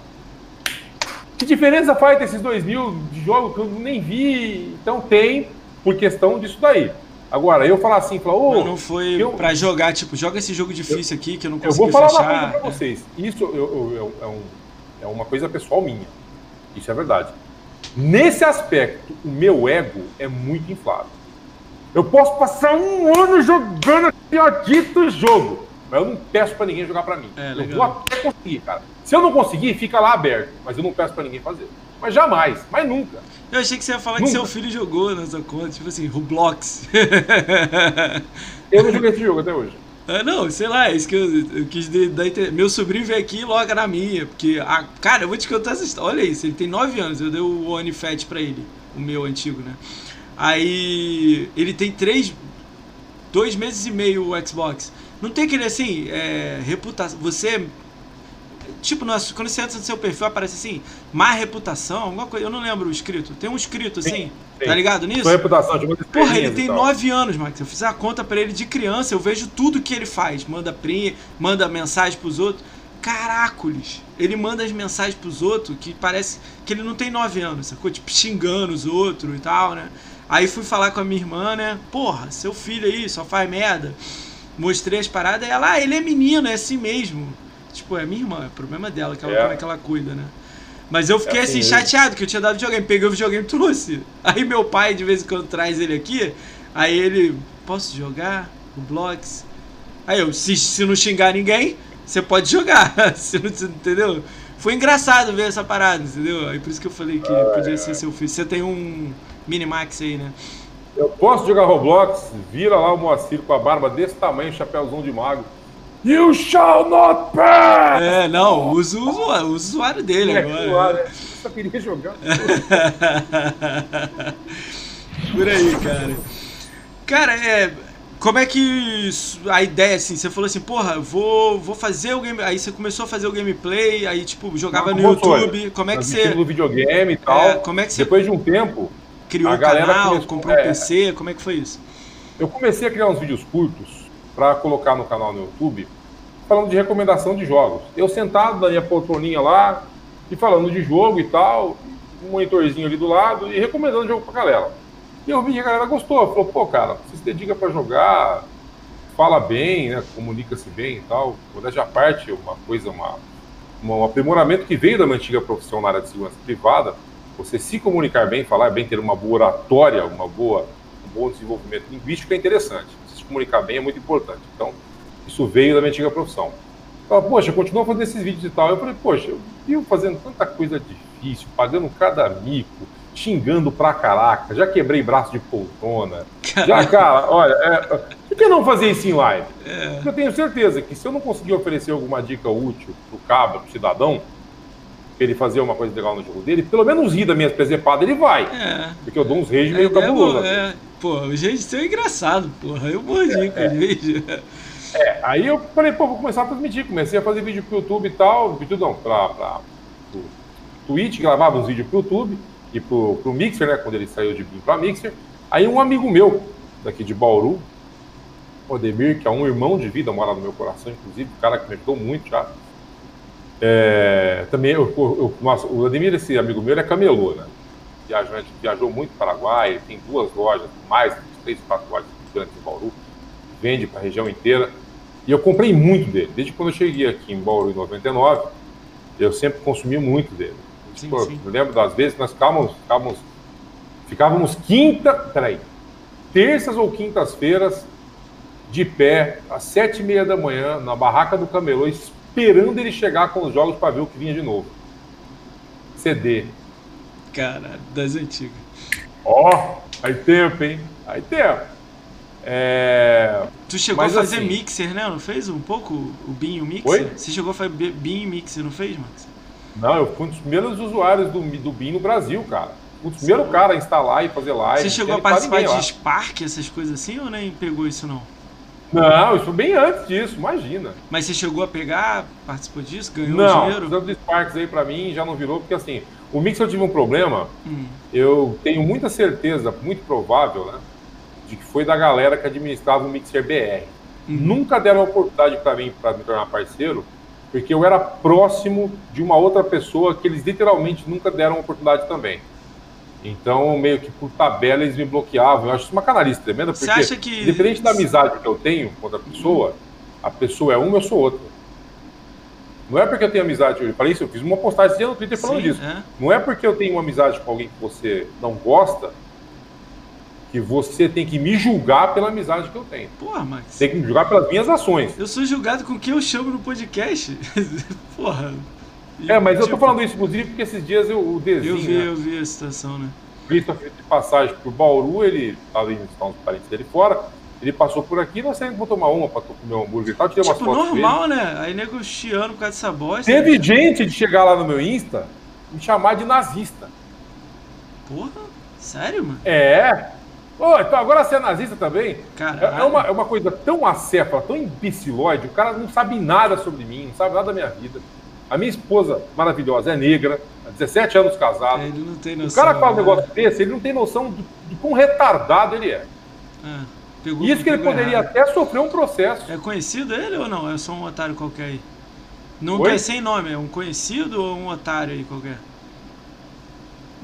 Que diferença faz desses dois mil de jogo que eu nem vi? Então tem, por questão disso daí. Agora, eu falar assim, falar, ô. Oh, não foi eu... pra jogar, tipo, joga esse jogo difícil eu, aqui que eu não consigo fechar. Eu vou falar fechar. uma coisa pra vocês. Isso eu, eu, é, um, é uma coisa pessoal minha. Isso é verdade. Nesse aspecto, o meu ego é muito inflado. Eu posso passar um ano jogando aquele dito jogo, mas eu não peço para ninguém jogar para mim. É, eu vou até conseguir, cara. Se eu não conseguir, fica lá aberto, mas eu não peço para ninguém fazer. Mas jamais, mas nunca. Eu achei que você ia falar nunca. que seu filho jogou nessa conta, tipo assim, Roblox. eu não joguei esse jogo até hoje. É, não, sei lá, é isso que eu, eu quis dar Meu sobrinho veio aqui e loga na minha. Porque, a, cara, eu vou te contar essa história. Olha isso, ele tem 9 anos, eu dei o One Fat pra ele, o meu antigo, né? Aí ele tem 3, 2 meses e meio o Xbox. Não tem aquele assim, é, reputação. Você Tipo, no, quando você entra no seu perfil, aparece assim, má reputação, alguma coisa. Eu não lembro o escrito. Tem um escrito assim, sim, sim. tá ligado nisso? Sua reputação, de muitas Porra, ele tem nove anos, Max. Eu fiz a conta para ele de criança, eu vejo tudo que ele faz. Manda print, manda mensagem pros outros. Caracoles! Ele manda as mensagens pros outros que parece que ele não tem nove anos, sacou? Tipo, xingando os outros e tal, né? Aí fui falar com a minha irmã, né? Porra, seu filho aí só faz merda. Mostrei as paradas e ela, ah, ele é menino, é assim mesmo. Tipo, é minha irmã, é problema dela, que ela, é. como é que ela cuida, né? Mas eu fiquei é assim, chateado, que eu tinha dado videogame. Peguei o videogame e trouxe. Aí meu pai, de vez em quando, traz ele aqui. Aí ele, posso jogar Blocks? Aí eu, se, se não xingar ninguém, você pode jogar. [LAUGHS] se não, entendeu? Foi engraçado ver essa parada, entendeu? Aí por isso que eu falei que ah, podia é. ser seu filho. Você tem um Minimax aí, né? Eu posso jogar Roblox, vira lá o Moacir com a barba desse tamanho, chapéuzão de mago. You shall not pass! É, não, usa o usuário, dele é, agora. Né? Só queria jogar. [LAUGHS] Por aí, cara. Cara, é. Como é que a ideia, assim, você falou assim, porra, vou, vou fazer o game. Aí você começou a fazer o gameplay, aí, tipo, jogava no YouTube. Foi? Como é que você. No videogame e tal. É, como é que você. Depois de um tempo. Criou o canal, começou, comprou é, um PC, como é que foi isso? Eu comecei a criar uns vídeos curtos para colocar no canal no YouTube, falando de recomendação de jogos. Eu sentado na minha poltroninha lá, e falando de jogo e tal, um monitorzinho ali do lado, e recomendando jogo pra galera. E eu vi que a galera gostou, falou, pô, cara, você se dedica para jogar, fala bem, né, comunica-se bem e tal. Modéstia à parte, uma coisa, uma, um aprimoramento que veio da minha antiga profissão na área de segurança privada, você se comunicar bem, falar bem, ter uma boa oratória, uma boa, um bom desenvolvimento linguístico é interessante comunicar bem é muito importante. Então, isso veio da minha antiga profissão. Fala, poxa, continua fazendo esses vídeos e tal. Eu falei, poxa, eu vivo fazendo tanta coisa difícil, pagando cada mico, xingando pra caraca, já quebrei braço de poltrona. Já, cara, olha, é, por que não fazer isso em live? É. Porque eu tenho certeza que se eu não conseguir oferecer alguma dica útil pro cabra, pro cidadão, ele fazer uma coisa legal no jogo dele, pelo menos rir da minha presepada, ele vai. É. Porque eu dou uns reis meio é, cabuloso. É, assim. Pô, o jeito seu é engraçado, porra. Eu mordi é, com é. vídeo. É, aí eu falei, pô, vou começar a transmitir. Comecei a fazer vídeo pro YouTube e tal. Vídeo não, pra, pra pro Twitch, gravava uns vídeos pro YouTube e pro, pro Mixer, né? Quando ele saiu de pra Mixer. Aí um amigo meu, daqui de Bauru, o Ademir, que é um irmão de vida, mora no meu coração, inclusive, um cara que me ajudou muito já. É, também, eu, eu, nossa, o Ademir, esse amigo meu, ele é camelô, né? viajante, viajou muito para o Paraguai, tem duas lojas, mais três, quatro lojas grandes em Bauru, vende para a região inteira. E eu comprei muito dele. Desde quando eu cheguei aqui em Bauru em 99, eu sempre consumi muito dele. Sim, Pô, sim. Eu lembro das vezes que nós ficávamos, ficávamos, ficávamos quinta, peraí, terças ou quintas-feiras de pé, às sete e meia da manhã, na barraca do camelô, esperando ele chegar com os jogos para ver o que vinha de novo. CD, Cara, das antigas. Ó, oh, aí tempo, hein? Aí tempo. É... Tu chegou Mas a fazer assim... mixer, né? Não fez um pouco o Binho Mixer? Oi? Você chegou a fazer Binho Mixer, não fez, Max? Não, eu fui um dos primeiros usuários do, do BIM no Brasil, cara. O primeiro cara a instalar e fazer live. Você chegou a participar de lá. Spark, essas coisas assim, ou nem pegou isso não? Não, isso foi bem antes disso, imagina. Mas você chegou a pegar, participou disso, ganhou não, dinheiro? Não, os Sparks aí pra mim já não virou, porque assim, o Mix eu tive um problema, hum. eu tenho muita certeza, muito provável, né, de que foi da galera que administrava o Mixer BR. Hum. Nunca deram oportunidade para mim para me tornar parceiro, porque eu era próximo de uma outra pessoa que eles literalmente nunca deram oportunidade também. Então, meio que por tabela, eles me bloqueavam. Eu acho isso uma canalice tremenda, porque, Você acha que... independente da amizade que eu tenho com outra pessoa, a pessoa é uma, eu sou outra. Não é porque eu tenho amizade, eu falei isso, eu fiz uma postagem no Twitter falando Sim, disso. É. Não é porque eu tenho uma amizade com alguém que você não gosta que você tem que me julgar pela amizade que eu tenho. Porra, Max. Tem que me julgar pelas minhas ações. Eu sou julgado com quem eu chamo no podcast. [LAUGHS] Porra. É, mas eu tô falando isso, inclusive, porque esses dias eu, o desenho. Eu vi, né? eu vi a situação, né? Christopher de passagem por Bauru, ele tá ali, estão os parentes dele fora. Ele passou por aqui, nós saímos pra tomar uma pra comer um hambúrguer e tal. Tirei tipo, umas fotos normal, né? Aí nego chiando por causa dessa bosta. Teve né? gente de chegar lá no meu Insta me chamar de nazista. Porra, sério, mano? É. Ô, então agora você é nazista também? Caralho. É, é uma, é uma coisa tão acéfala, tão imbecilóide, o cara não sabe nada sobre mim, não sabe nada da minha vida. A minha esposa maravilhosa é negra, há 17 anos casada. É, ele não tem noção. O cara fala um né? negócio desse, ele não tem noção de, de quão retardado ele é. Ah, pegou, Isso que ele poderia errado. até sofrer um processo. É conhecido ele ou não? É só um otário qualquer aí? Não Oi? tem sem nome, é um conhecido ou um otário aí qualquer?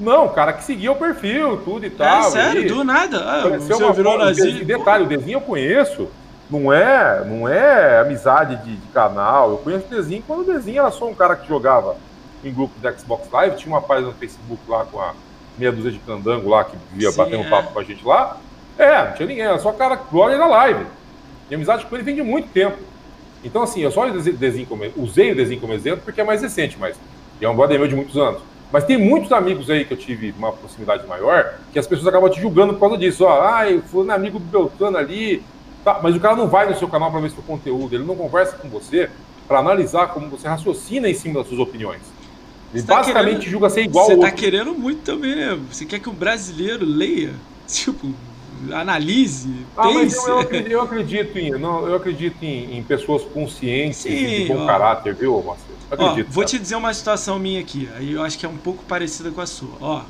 Não, o cara que seguia o perfil, tudo e tal. é sério, ele- do nada. Ah, você virou nazista. Detalhe, o Dezinho eu conheço. Não é, não é amizade de, de canal. Eu conheço o Dezinho quando o Dezinho era só um cara que jogava em grupo de Xbox Live. Tinha uma página no Facebook lá com a meia dúzia de candango lá que vivia Sim, batendo é. papo com a gente lá. É, não tinha ninguém, era só cara que olha na live. E amizade com ele vem de muito tempo. Então, assim, eu só o Dezinho como, usei o Dezinho como exemplo porque é mais recente, mas é um brother meu de muitos anos. Mas tem muitos amigos aí que eu tive uma proximidade maior que as pessoas acabam te julgando por causa disso. Ó, ah, eu fui amigo do Beltrano ali. Tá, mas o cara não vai no seu canal para ver seu conteúdo, ele não conversa com você para analisar como você raciocina em cima das suas opiniões. Ele tá basicamente querendo- julga ser igual Você tá querendo muito também, né? Você quer que o brasileiro leia? [LAUGHS] Tipo, analise, Ah, mas eu, eu [LAUGHS] acredito, eu acredito em, não, eu acredito em, em pessoas conscientes e de Sim, bom ó. caráter, viu, Marcelo? Eu Ó, acredito. vou cara. te dizer uma situação minha aqui, aí eu acho que é um pouco parecida com a sua. Ó,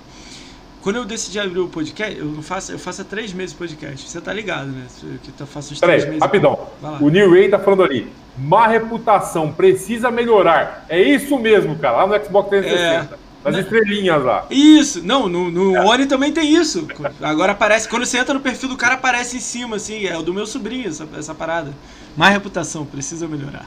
quando eu decidi abrir o podcast, eu não faço, eu faço há três meses podcast. Você tá ligado, né? Que eu faço uns três Peraí, meses. rapidão. O New Ray tá falando ali. Má reputação, precisa melhorar. É isso mesmo, cara. Lá no Xbox 360. Nas Não. estrelinhas lá. Isso, não, no, no One também tem isso. Agora aparece, quando você entra no perfil do cara, aparece em cima, assim, é o do meu sobrinho, essa, essa parada. Má reputação, precisa melhorar.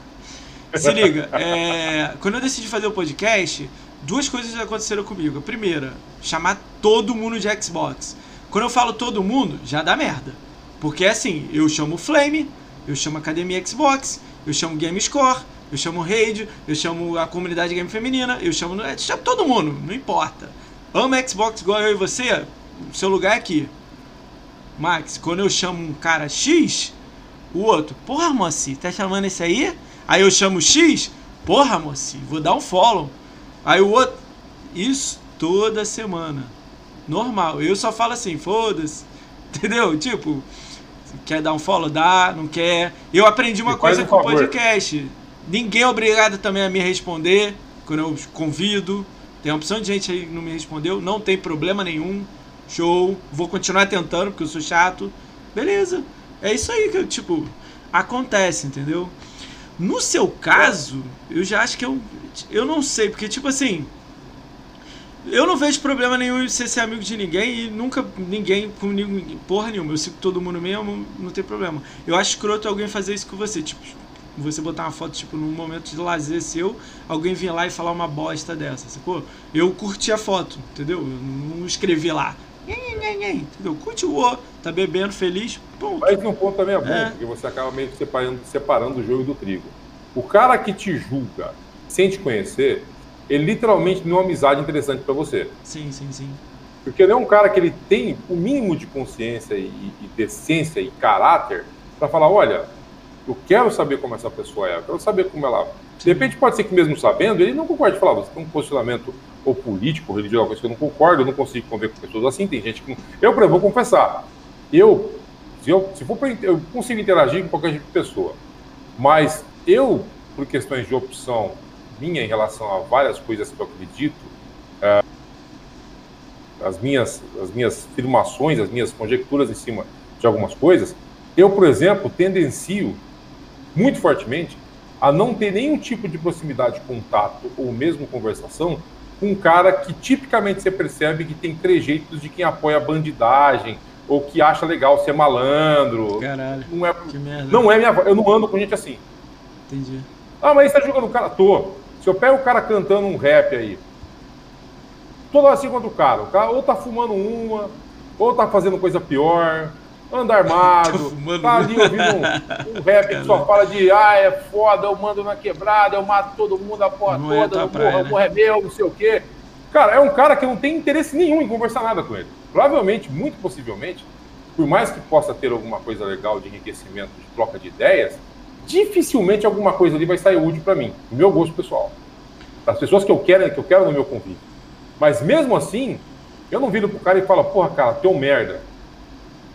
Se liga, é, quando eu decidi fazer o podcast, duas coisas aconteceram comigo. A primeira, chamar todo mundo de Xbox. Quando eu falo todo mundo, já dá merda. Porque assim, eu chamo Flame, eu chamo Academia Xbox, eu chamo Game Score, eu chamo Raid, eu chamo a comunidade game feminina, eu chamo, eu chamo todo mundo, não importa. Ama Xbox igual eu e você, seu lugar é aqui. Max, quando eu chamo um cara X, o outro, porra, moci, tá chamando esse aí? Aí eu chamo X, porra, moci, vou dar um follow. Aí o outro, isso toda semana. Normal. Eu só falo assim, foda-se. [LAUGHS] Entendeu? Tipo, quer dar um follow? Dá, não quer. Eu aprendi uma coisa um com o podcast. Ninguém é obrigado também a me responder quando eu convido. Tem uma opção de gente aí que não me respondeu. Não tem problema nenhum. Show. Vou continuar tentando porque eu sou chato. Beleza. É isso aí que, tipo, acontece, entendeu? No seu caso, eu já acho que eu. Eu não sei, porque, tipo assim. Eu não vejo problema nenhum em você ser amigo de ninguém e nunca ninguém comigo, porra nenhuma. Eu sigo todo mundo mesmo, não tem problema. Eu acho escroto alguém fazer isso com você, tipo, você botar uma foto, tipo, num momento de lazer seu, alguém vir lá e falar uma bosta dessa, sacou? Eu curti a foto, entendeu? Eu não escrevi lá. Entendeu? Ô, tá bebendo, feliz, ponto. Mas um ponto também é bom, É. porque você acaba meio que separando, separando o joio do trigo. O cara que te julga sem te conhecer, ele literalmente é uma amizade interessante para você. Sim, sim, sim. Porque ele é um cara que ele tem o mínimo de consciência e, e decência e caráter para falar, olha, eu quero saber como essa pessoa é, eu quero saber como ela. De repente pode ser que mesmo sabendo, ele não concorde falar, você tem um posicionamento ou político, ou religioso, coisa que eu não concordo, eu não consigo conviver com pessoas assim, tem gente que não. Eu, por exemplo, vou confessar, eu, se, eu, se for pra, eu consigo interagir com qualquer tipo de pessoa, mas eu, por questões de opção minha em relação a várias coisas que eu acredito, as minhas, as minhas afirmações, as minhas conjecturas em cima de algumas coisas, eu, por exemplo, tendencio muito fortemente a não ter nenhum tipo de proximidade, contato ou mesmo conversação com um cara que tipicamente você percebe que tem trejeitos de quem apoia a bandidagem ou que acha legal ser malandro. Caralho, Não é, que merda. não é minha. Eu não ando com gente assim. Entendi. Ah, mas você tá jogando o cara? Tô. Se eu pego o cara cantando um rap aí, toda assim quanto o cara. O cara ou tá fumando uma, ou tá fazendo coisa pior, anda [LAUGHS] armado, Tá ali ouvindo um, um rap que só fala de ah, é foda, eu mando na quebrada, eu mato todo mundo, a porra Não é toda, eu praia, morro, né? morro é meu, não sei o quê. Cara, é um cara que não tem interesse nenhum em conversar nada com ele. Provavelmente, muito possivelmente, por mais que possa ter alguma coisa legal de enriquecimento, de troca de ideias, dificilmente alguma coisa ali vai sair útil para mim, no meu gosto pessoal. Para as pessoas que eu quero, que eu quero no meu convite. Mas mesmo assim, eu não viro pro cara e falo, porra, cara, teu merda.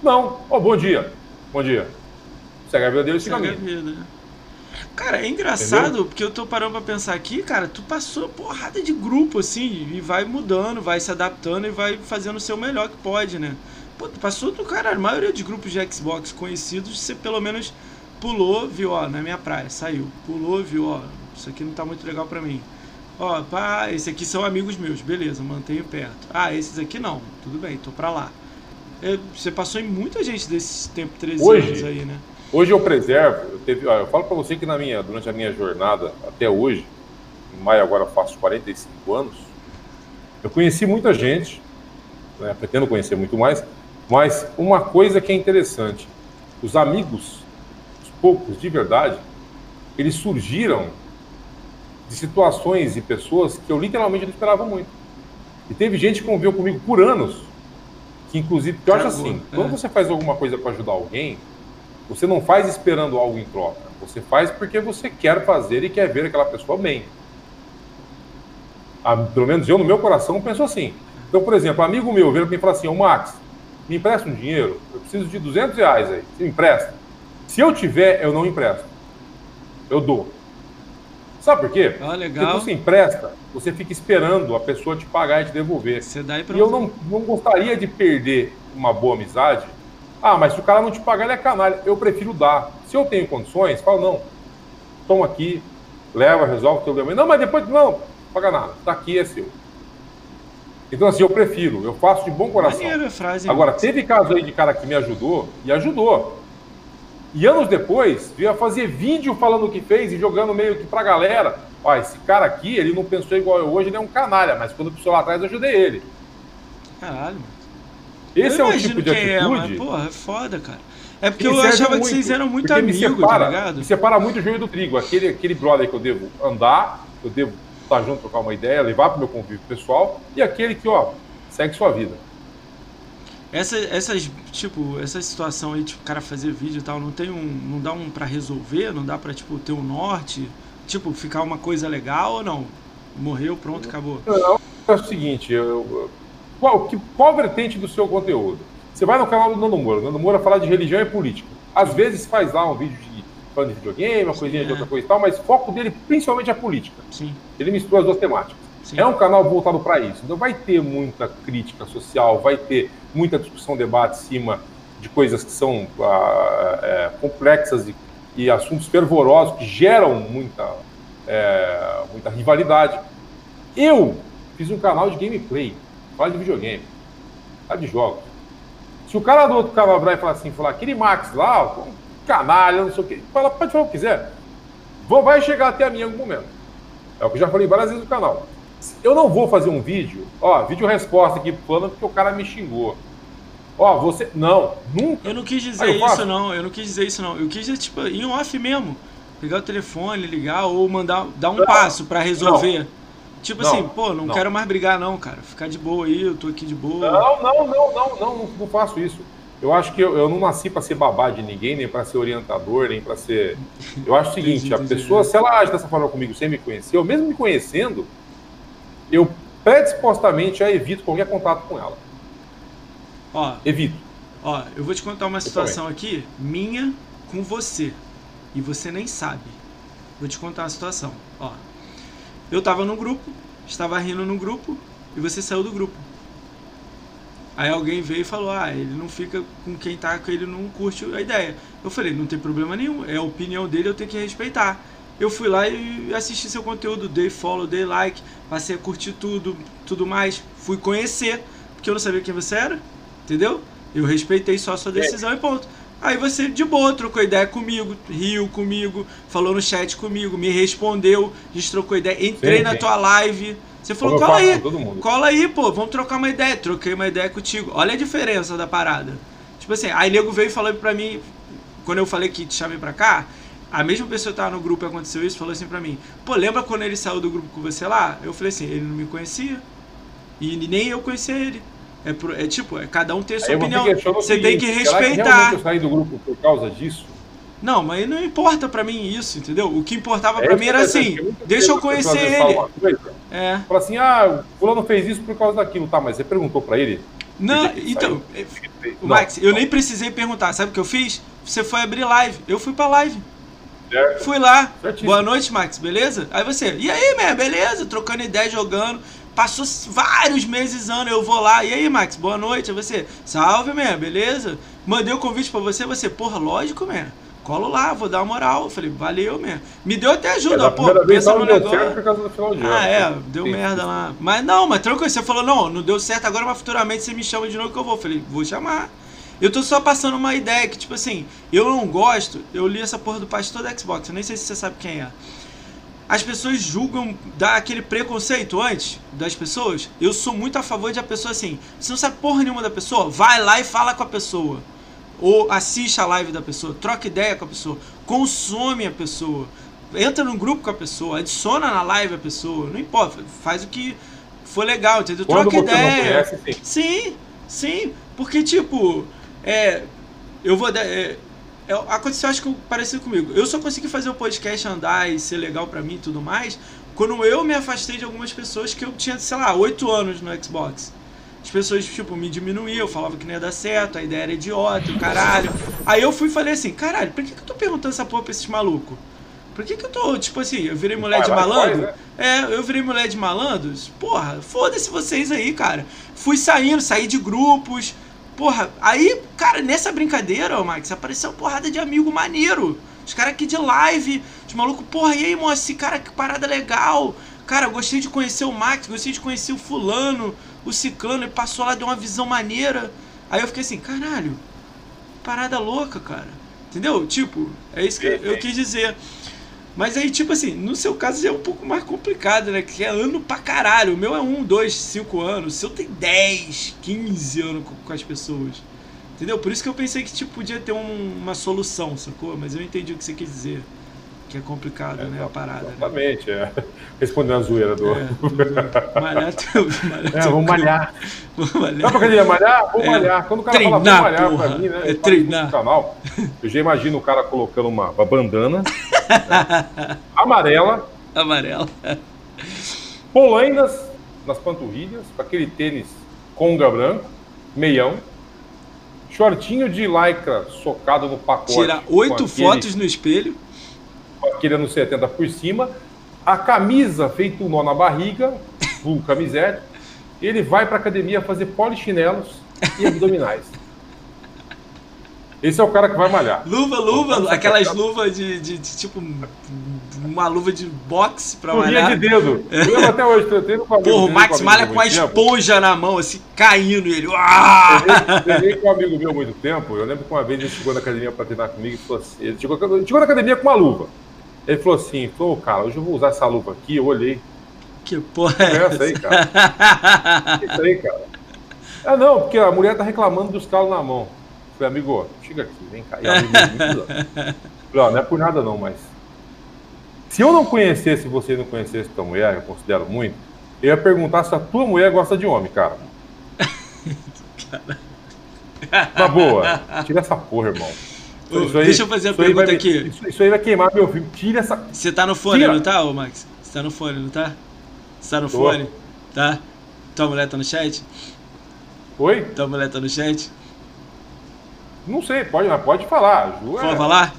Não, ó, oh, bom dia. Bom dia. Segue a vida dele siga a minha. Vida. Cara, é engraçado, Entendeu? porque eu tô parando pra pensar aqui, cara, tu passou porrada de grupo, assim, e vai mudando, vai se adaptando e vai fazendo o seu melhor que pode, né? Pô, tu passou do cara, a maioria de grupos de Xbox conhecidos, você pelo menos pulou, viu, ó, na minha praia, saiu. Pulou, viu, ó, isso aqui não tá muito legal pra mim. Ó, pá, esses aqui são amigos meus, beleza, mantenho perto. Ah, esses aqui não, tudo bem, tô pra lá. É, você passou em muita gente desses tempo 13 hoje, anos aí, né? Hoje eu preservo, eu, teve, ó, eu falo pra você que na minha, durante a minha jornada até hoje, em maio agora eu faço 45 anos, eu conheci muita gente, né, pretendo conhecer muito mais, mas uma coisa que é interessante, os amigos, os poucos de verdade, eles surgiram de situações e pessoas que eu literalmente não esperava muito. E teve gente que conviveu comigo por anos, que inclusive, que eu acho assim, é. quando você faz alguma coisa para ajudar alguém, você não faz esperando algo em troca. Você faz porque você quer fazer e quer ver aquela pessoa bem. Ah, pelo menos eu, no meu coração, penso assim. Então, por exemplo, um amigo meu vira para mim e fala assim, ô Max, me empresta um dinheiro, eu preciso de 200 reais aí, você me empresta? Se eu tiver, eu não empresto. Eu dou. Sabe por quê? Ah, legal. Porque você empresta, você fica esperando a pessoa te pagar e te devolver. Você dá e eu não, não gostaria de perder uma boa amizade. Ah, mas se o cara não te pagar, ele é canalha. Eu prefiro dar. Se eu tenho condições, falo, não, toma aqui, leva, resolve o teu problema. Não, mas depois, não, não paga nada. Tá aqui, é seu. Então, assim, eu prefiro, eu faço de bom coração. Frase, Agora, teve caso aí de cara que me ajudou, e ajudou. E anos depois, veio a fazer vídeo falando o que fez e jogando meio que pra galera. Ó, esse cara aqui, ele não pensou igual eu hoje, ele é um canalha, mas quando precisou lá atrás, eu ajudei ele. Caralho, mano. Esse eu é o tipo de atitude. É, mas, porra, é foda, cara. É porque eu achava muito, que vocês eram muito amigos, tá separa, tá ligado? Me separa muito o joio do trigo. Aquele, aquele brother que eu devo andar, eu devo estar junto, trocar uma ideia, levar pro meu convívio pessoal, e aquele que, ó, segue sua vida. Essa, essas, tipo, essa situação aí, tipo, o cara fazer vídeo e tal, não tem um. Não dá um pra resolver? Não dá pra, tipo, ter um norte? Tipo, ficar uma coisa legal ou não? Morreu, pronto, acabou. Não, é o seguinte, eu, qual, que, qual vertente do seu conteúdo? Você vai no canal do Nando Moura, o Nando Moura fala de religião e política. Às vezes faz lá um vídeo de falando de videogame, uma coisinha é. de outra coisa e tal, mas o foco dele principalmente é a política. Sim. Ele mistura as duas temáticas. Sim. É um canal voltado para isso. Então vai ter muita crítica social, vai ter muita discussão, debate em cima de coisas que são ah, é, complexas e, e, assuntos fervorosos que geram muita, é, muita rivalidade. Eu fiz um canal de gameplay, fala de videogame, fala de jogos. Se o cara do outro canal vai falar assim, falar aquele Max lá, um canalha, não sei o quê, fala, pode falar o que quiser. Vai chegar até a mim em algum momento. É o que eu já falei várias vezes no canal. Eu não vou fazer um vídeo, ó, vídeo resposta aqui falando porque o cara me xingou. Ó, você. Não, nunca. Eu não quis dizer isso, não. Eu não quis dizer isso, não. Eu quis dizer, tipo, em off mesmo. Pegar o telefone, ligar ou mandar. dar um não, passo para resolver. Não, tipo não, assim, pô, não, quero mais brigar, não, cara. Ficar de boa aí, eu tô aqui de boa. Não, não, não, não, não, não faço isso. Eu acho que eu, eu não nasci para ser babá de ninguém, nem para ser orientador, nem para ser. Eu acho o [LAUGHS] seguinte: a pessoa, se ela age dessa forma comigo sem me conhecer, ou mesmo me conhecendo, eu predispostamente já evito qualquer contato com ela. Ó, evito. Ó, eu vou te contar uma situação aqui minha com você e você nem sabe. Vou te contar uma situação. Ó, eu tava no grupo, estava rindo no grupo e você saiu do grupo. Aí alguém veio e falou: Ah, ele não fica com quem tá com ele, não curte a ideia. Eu falei: Não tem problema nenhum, é a opinião dele, eu tenho que respeitar eu fui lá e assisti seu conteúdo, dei follow, dei like, passei a curtir tudo, tudo mais, fui conhecer, porque eu não sabia quem você era, entendeu? Eu respeitei só a sua decisão é. e ponto. Aí você de boa, trocou ideia comigo, riu comigo, falou no chat comigo, me respondeu, a gente trocou ideia, entrei sim, na sim. tua live. Você falou, cola aí, cola aí, pô, vamos trocar uma ideia. Troquei uma ideia contigo. Olha a diferença da parada. Tipo assim, aí nego veio e falou pra mim, quando eu falei que te chamei pra cá, a mesma pessoa que tava no grupo e aconteceu isso, falou assim pra mim, pô, lembra quando ele saiu do grupo com você lá? Eu falei assim, ele não me conhecia. E nem eu conhecia ele. É, pro, é tipo, é, cada um tem a sua opinião. Você tem que respeitar. realmente eu saí do grupo por causa disso? Não, mas não importa pra mim isso, entendeu? O que importava É pra isso mim que era eu assim, deixa eu conhecer ele. É. Fala assim, ah, o fulano fez isso por causa daquilo, tá, mas você perguntou pra ele? Não, que que então, o Não, Max, eu não. nem precisei perguntar. Sabe o que eu fiz? Você foi abrir live. Eu fui pra live. Certo. Fui lá. Certíssimo. Boa noite, Max, beleza? Aí você, e aí, man, beleza? Trocando ideia, jogando. Passou vários meses, anos, eu vou lá. E aí, Max, boa noite. Você, salve, man, beleza? Mandei o convite pra você, você, porra, lógico, man. Colo lá, vou dar uma moral. Eu falei, valeu, man. Me deu até É, ajuda, da pô. Pensa no negócio. por causa do final de ano. Ah, é, deu Sim. merda lá. Mas não, mas tranquilo, você falou, não, não deu certo agora, mas futuramente você me chama de novo que eu vou. Eu falei, vou chamar. Eu tô só passando uma ideia que, tipo assim, eu não gosto, eu li essa porra do pastor da Xbox, eu nem sei se você sabe quem é. As pessoas julgam, dá aquele preconceito antes das pessoas. Eu sou muito a favor de a pessoa assim, você não sabe porra nenhuma da pessoa, vai lá e fala com a pessoa. Ou assiste a live da pessoa, troca ideia com a pessoa, consome a pessoa, entra num grupo com a pessoa, adiciona na live a pessoa, não importa, faz o que for legal, entendeu? Quando Troca ideia. conhece, sim. Sim, sim, porque tipo, é, eu vou dar, é, é, aconteceu acho que parecido comigo. Eu só consegui fazer o podcast andar e ser legal pra mim e tudo mais quando eu me afastei de algumas pessoas que eu tinha, sei lá, 8 anos no Xbox. As pessoas, tipo, me diminuíam, eu falava que não ia dar certo, a ideia era idiota, o caralho. Aí eu fui e falei assim, caralho, por que, que eu tô perguntando essa porra pra esses malucos? Por que, que eu tô, tipo assim, eu virei mulher de Vai malandro? né? É, eu virei mulher de malandros? Porra, foda-se vocês aí, cara. Fui saindo, saí de grupos. Porra, aí, cara, nessa brincadeira, ô Max, apareceu uma porrada de amigo maneiro. Os caras aqui de live, os malucos, porra, e aí, moço, esse cara, que parada legal. Cara, gostei de conhecer o Max, gostei de conhecer o fulano, o ciclano, ele passou lá, deu uma visão maneira. Aí eu fiquei assim, caralho, parada louca, cara. Entendeu? Tipo, é isso que eu quis dizer. Mas aí, tipo assim, no seu caso já é um pouco mais complicado, né? Que é ano pra caralho. O meu é um, dois, cinco anos. O seu tem 10, 15 anos com, com as pessoas. Entendeu? Por isso que eu pensei que tipo, podia ter um- uma solução, sacou? Mas eu entendi o que você quis dizer. Que é complicado, né? A parada. Né? Exatamente, é. [LAUGHS] Respondendo a zoeira do. É, tudo- [LAUGHS] malhar [LAUGHS] teu, malhar É, teu vamos malhar. Vamos malhar. pra academia malhar? Vou É. malhar. Quando o cara fala Treinar, vou malhar porra. pra mim, né? É treinar. no canal. Eu já imagino o cara colocando uma, uma bandana [LAUGHS] amarela, Amarelo. polainas nas panturrilhas, com aquele tênis conga branco, meião, shortinho de lycra socado no pacote. Tira oito aquele- fotos no espelho. com aquele anos 70 por cima, a camisa feito um nó na barriga, full camisete, ele vai pra academia fazer polichinelos e abdominais. [LAUGHS] Esse é o cara que vai malhar. Luva, luva, aquelas luvas de, de- de, tipo uma luva de boxe pra Luvinha malhar. de dedo. Eu lembro até hoje, eu treino com amigo Porra, o Max malha com a muito tempo. esponja na mão, assim, caindo ele. Treinei- Treinei com um amigo meu há muito tempo. Eu lembro que uma vez ele chegou na academia para treinar comigo e falou assim: ele chegou, ele chegou na academia com uma luva. Ele falou assim: falou, cara, hoje eu vou usar essa luva aqui. Eu olhei. Que porra É é essa aí, [LAUGHS] essa? cara. Isso aí, cara. Ah, não, porque a mulher tá reclamando dos calos na mão. Falei, amigo, chega aqui, vem cá. E amigo. Falei, ó, não é por nada não, mas. Se eu não conhecesse você e não conhecesse tua mulher, eu considero muito, eu ia perguntar se a tua mulher gosta de homem, cara. [LAUGHS] Na boa, tira essa porra, irmão. Ô, deixa eu fazer a aí vai pergunta aqui. Isso, isso aí vai queimar meu filme. Tira essa. Você tá no fone, Tira. não tá, ô Max? Você tá no fone, não tá? Você tá no Tô. fone? Tá? Tua mulher tá no chat? Oi? Tua mulher tá no chat? Não sei, pode, pode falar. Ju, é- Pode falar?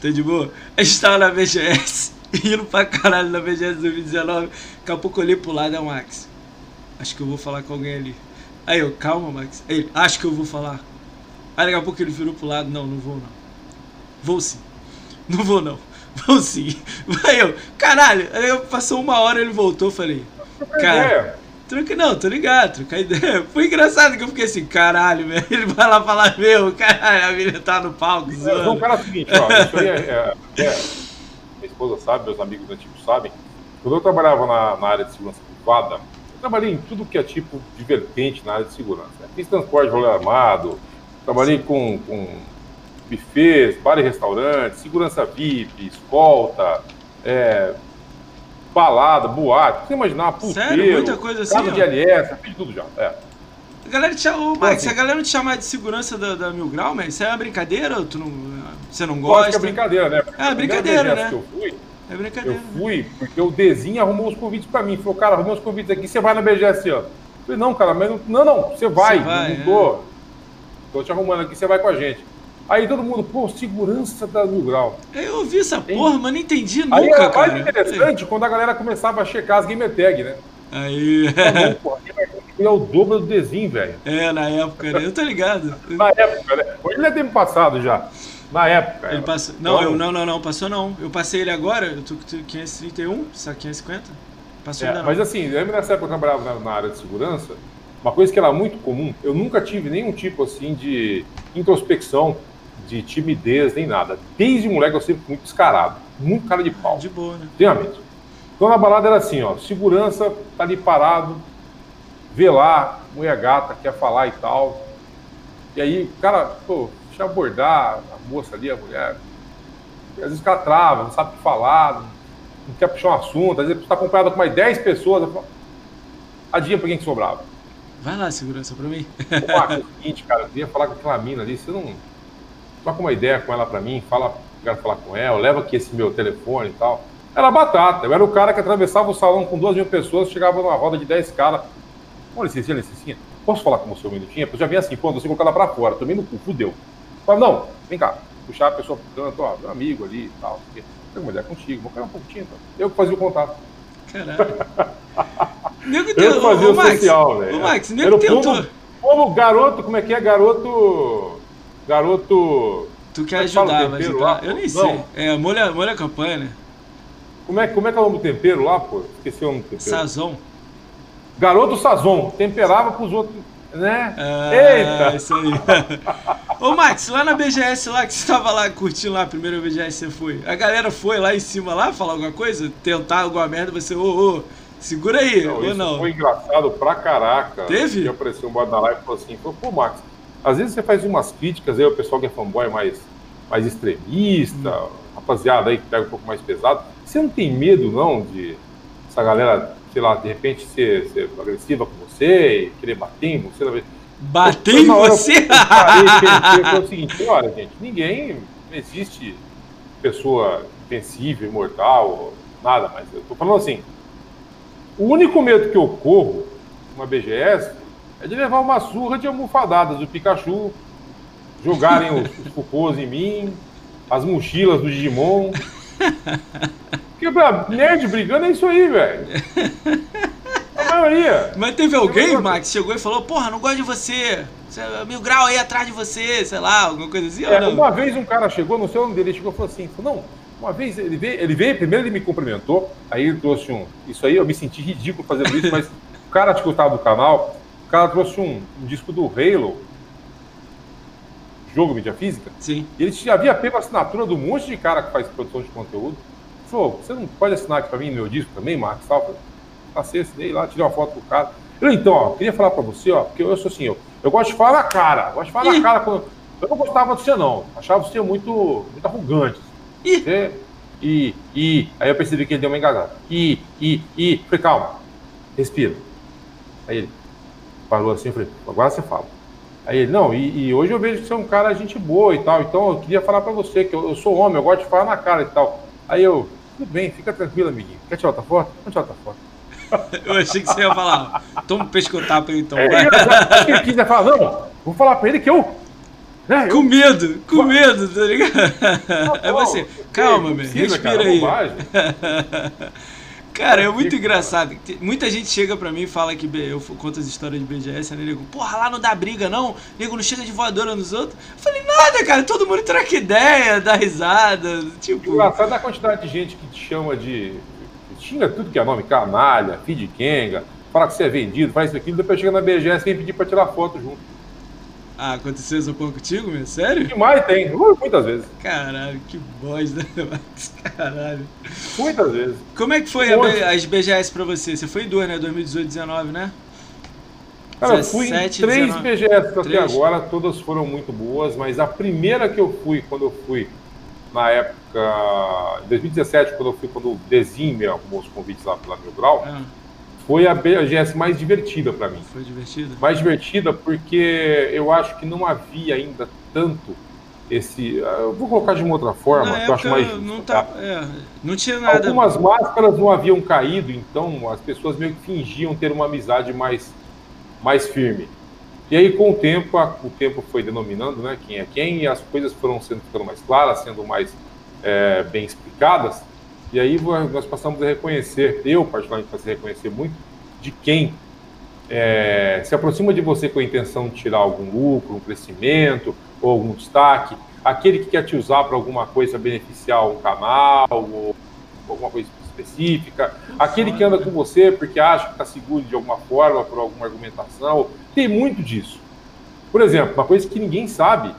Tá de boa? A gente tava na BGS, [LAUGHS] indo pra caralho na BGS 2019. Daqui a pouco eu olhei pro lado, é o Max. Acho que eu vou falar com alguém ali. Aí eu, calma, Max. Aí acho que eu vou falar. Aí daqui a pouco ele virou pro lado, não, não vou não. Vou sim. [LAUGHS] Não vou não. [LAUGHS] Vou sim. Aí eu, caralho. Aí eu, passou uma hora ele voltou, falei, cara, É. Troca, não, tô ligado, trocar ideia. [LAUGHS] Foi engraçado que eu fiquei assim, caralho, velho. [LAUGHS] Ele vai lá falar, meu, caralho, a menina tá no palco, Não, zoando. cara, é o seguinte, ó, isso aí é, é- é- minha esposa sabe, meus amigos antigos sabem. Quando eu trabalhava na, na área de segurança privada, eu trabalhei em tudo que é tipo de vertente na área de segurança. né? Fiz transporte de rolê armado, trabalhei com, com buffets, bar e restaurante, segurança VIP, escolta, é, balada, boate, você imaginar, puteiro, Sério? Muita coisa assim, ó? de LS, fiz tudo já. É. A galera te chama, Max, assim, a galera não te chama de segurança da, da Mil Grau, mas isso é uma brincadeira? Tu não, você não gosta? Eu acho que é brincadeira, né? Porque é brincadeira, né? Eu fui, é brincadeira. Eu fui porque o Dezinho arrumou os convites pra mim. Falou, cara, arrumou os convites aqui, você vai na BGS, ó. Eu falei, não, cara, mas não, não, não você vai. Você vai não tô, é. tô te arrumando aqui, você vai com a gente. Aí todo mundo, pô, segurança da Mil Grau. Eu ouvi essa porra, mas não entendi nunca, Aí era mais interessante quando a galera começava a checar as game tag, né? Aí. Tá bom, é o dobro do desenho, velho. É, na época, né? Eu tô ligado. [LAUGHS] na época, né? Hoje ele é tempo passado já. Na época. Ele passou. Não, então, eu, não, não, não, passou não. Eu passei ele agora, eu tô com 531, sabe 550? Passou é, ainda não. Mas assim, lembra nessa época que eu trabalhava na, na área de segurança? Uma coisa que era muito comum, eu nunca tive nenhum tipo assim de introspecção, de timidez, nem nada. Desde moleque eu sempre fui muito descarado, muito cara de pau. De boa, né? Realmente. Então na balada era assim, ó, segurança tá ali parado, vê lá, mulher gata, quer falar e tal. E aí, cara, pô, deixa eu abordar a moça ali, a mulher. E às vezes o cara trava, não sabe o que falar, não quer puxar um assunto, às vezes está acompanhado com mais 10 pessoas. Adia para quem que sobrava. Vai lá, segurança para mim. Ô, Marcos, é o seguinte, cara, eu queria falar com aquela mina ali, você não. Troca uma ideia com ela para mim, fala, quero falar com ela, leva aqui esse meu telefone e tal. Era batata, eu era o cara que atravessava o salão com duas mil pessoas, chegava numa roda de 10 caras. Olha, licencinha, licencinha, posso falar com você um minutinho? Eu já vi assim, pô, você colocar ela pra fora, tomei no cu, fudeu. Fala, não, vem cá, puxar a pessoa pro canto, ó, meu amigo ali e tal. Tem uma ideia contigo, vou pegar um pouquinho, então. Eu que fazia o contato. Caralho. nego eu fazia o social, velho. Ô, Max, nego tentou. Como, garoto, como é que é? Garoto. Garoto. Tu quer é ajudar, vai ajudar? Eu nem sei. É, molha, molha a campanha, né? Como é, como é que é o nome do tempero lá, pô? Esqueci o nome do tempero. Sazon. Garoto Sazon. Temperava pros outros, né? Ah, Eita! Isso aí. [LAUGHS] Ô, Max, lá na BGS lá, que você tava lá curtindo lá, a primeira BGS você foi. A galera foi lá em cima lá falar alguma coisa? Tentar alguma merda, você, ô, ô, segura aí, não, ou não? Foi engraçado pra caraca. Teve? E apareceu um bode na live e falou assim, pô, Max, às vezes você faz umas críticas aí, o pessoal que é fanboy mais, mais extremista, hum. rapaziada aí que pega um pouco mais pesado. Você não tem medo, não, de essa galera, sei lá, de repente ser, ser agressiva com você e querer bater em você? Bater em você? é [LAUGHS] o seguinte, olha, gente, ninguém, não existe pessoa invencível, imortal, nada, mas eu tô falando assim, o único medo que eu corro numa BGS é de levar uma surra de almofadadas do Pikachu, jogarem os, os cocôs em mim, as mochilas do Digimon. Porque pra nerd brigando é isso aí, velho. A maioria. Mas teve alguém, Max, chegou e falou, porra, não gosto de você. Mil grau aí atrás de você, sei lá, alguma coisa assim. É, uma vez um cara chegou, não sei o nome dele, chegou e falou assim, não, uma vez ele veio, ele veio, primeiro ele me cumprimentou, aí ele trouxe um. Isso aí eu me senti ridículo fazendo isso, mas o cara que gostava do canal, cara trouxe um, um disco do Halo, jogo mídia física. Sim. E ele já havia pego a assinatura do monte de cara que faz produção de conteúdo. Falou, você não pode assinar aqui para mim no meu disco também, Marcos? Tal? Passei, assinei lá, tirei uma foto do cara. Eu, então, ó, queria falar para você, ó, porque eu sou assim, eu, eu gosto de falar na cara. Eu gosto de falar Ih. na cara. Quando, eu não gostava de você, não. Achava você muito, muito arrogante. Ih. Você, e, e. Aí eu percebi que ele deu uma engasgada. E, e, e. Falei, calma, respira. Aí ele parou assim, eu falei, agora você fala. Aí ele, não, e, e, hoje eu vejo que você é um cara gente boa e tal, então eu queria falar para você que eu, eu, sou homem, eu gosto de falar na cara e tal. Aí eu, tudo bem, fica tranquilo, amiguinho. Quer tirar outra foto? Vamos tirar outra foto. [LAUGHS] Eu achei que você ia falar, toma um pescotapo aí então. É, ele quiser falar, não, vou falar pra ele que eu. Né, com eu... medo, com medo, tá ligado? [LAUGHS] é você, calma, meu, respira cara, aí. [LAUGHS] Cara, é muito engraçado. Muita gente chega pra mim e fala que eu conto as histórias de BGS, né, nego? Porra, lá não dá briga, não. Nego não chega de voadora nos outros. Eu falei, nada, cara. Todo mundo troca ideia, dá risada. Tipo. Engraçado a quantidade de gente que te chama de. Xinga tudo que é nome, canalha, feed kenga, fala que você é vendido, faz isso aqui, depois chega na BGS e vem pedir pra tirar foto junto. Ah, aconteceu isso um pouco contigo, meu? Sério? Demais tem, uh, muitas vezes. Caralho, que bosta, [LAUGHS] né, Caralho. Muitas vezes. Como é que foi a, as BGS pra você? Você foi em duas, né? 2018 2019, né? Cara, 17, eu fui em três 19. BGS até agora, todas foram muito boas, mas a primeira que eu fui, quando eu fui, na época, em 2017, quando eu fui, quando o Dezinho me arrumou os convites lá pela Mil Grau, ah. Foi a BGS mais divertida para mim. Foi divertida? Mais divertida porque eu acho que não havia ainda tanto esse. Eu vou colocar de uma outra forma, Na que eu acho mais. justo, não, tá, tá? é, não tinha nada. Algumas máscaras não haviam caído, então as pessoas meio que fingiam ter uma amizade mais, mais firme. E aí, com o tempo, a- o tempo foi denominando né, quem é quem, e as coisas foram sendo ficando mais claras, sendo mais é, bem explicadas. E aí nós passamos a reconhecer, eu particularmente passei a reconhecer muito, de quem é, se aproxima de você com a intenção de tirar algum lucro, um crescimento ou algum destaque, aquele que quer te usar para alguma coisa beneficiar um canal ou alguma coisa específica, aquele que anda com você porque acha que está seguro de alguma forma, por alguma argumentação. Tem muito disso. Por exemplo, uma coisa que ninguém sabe.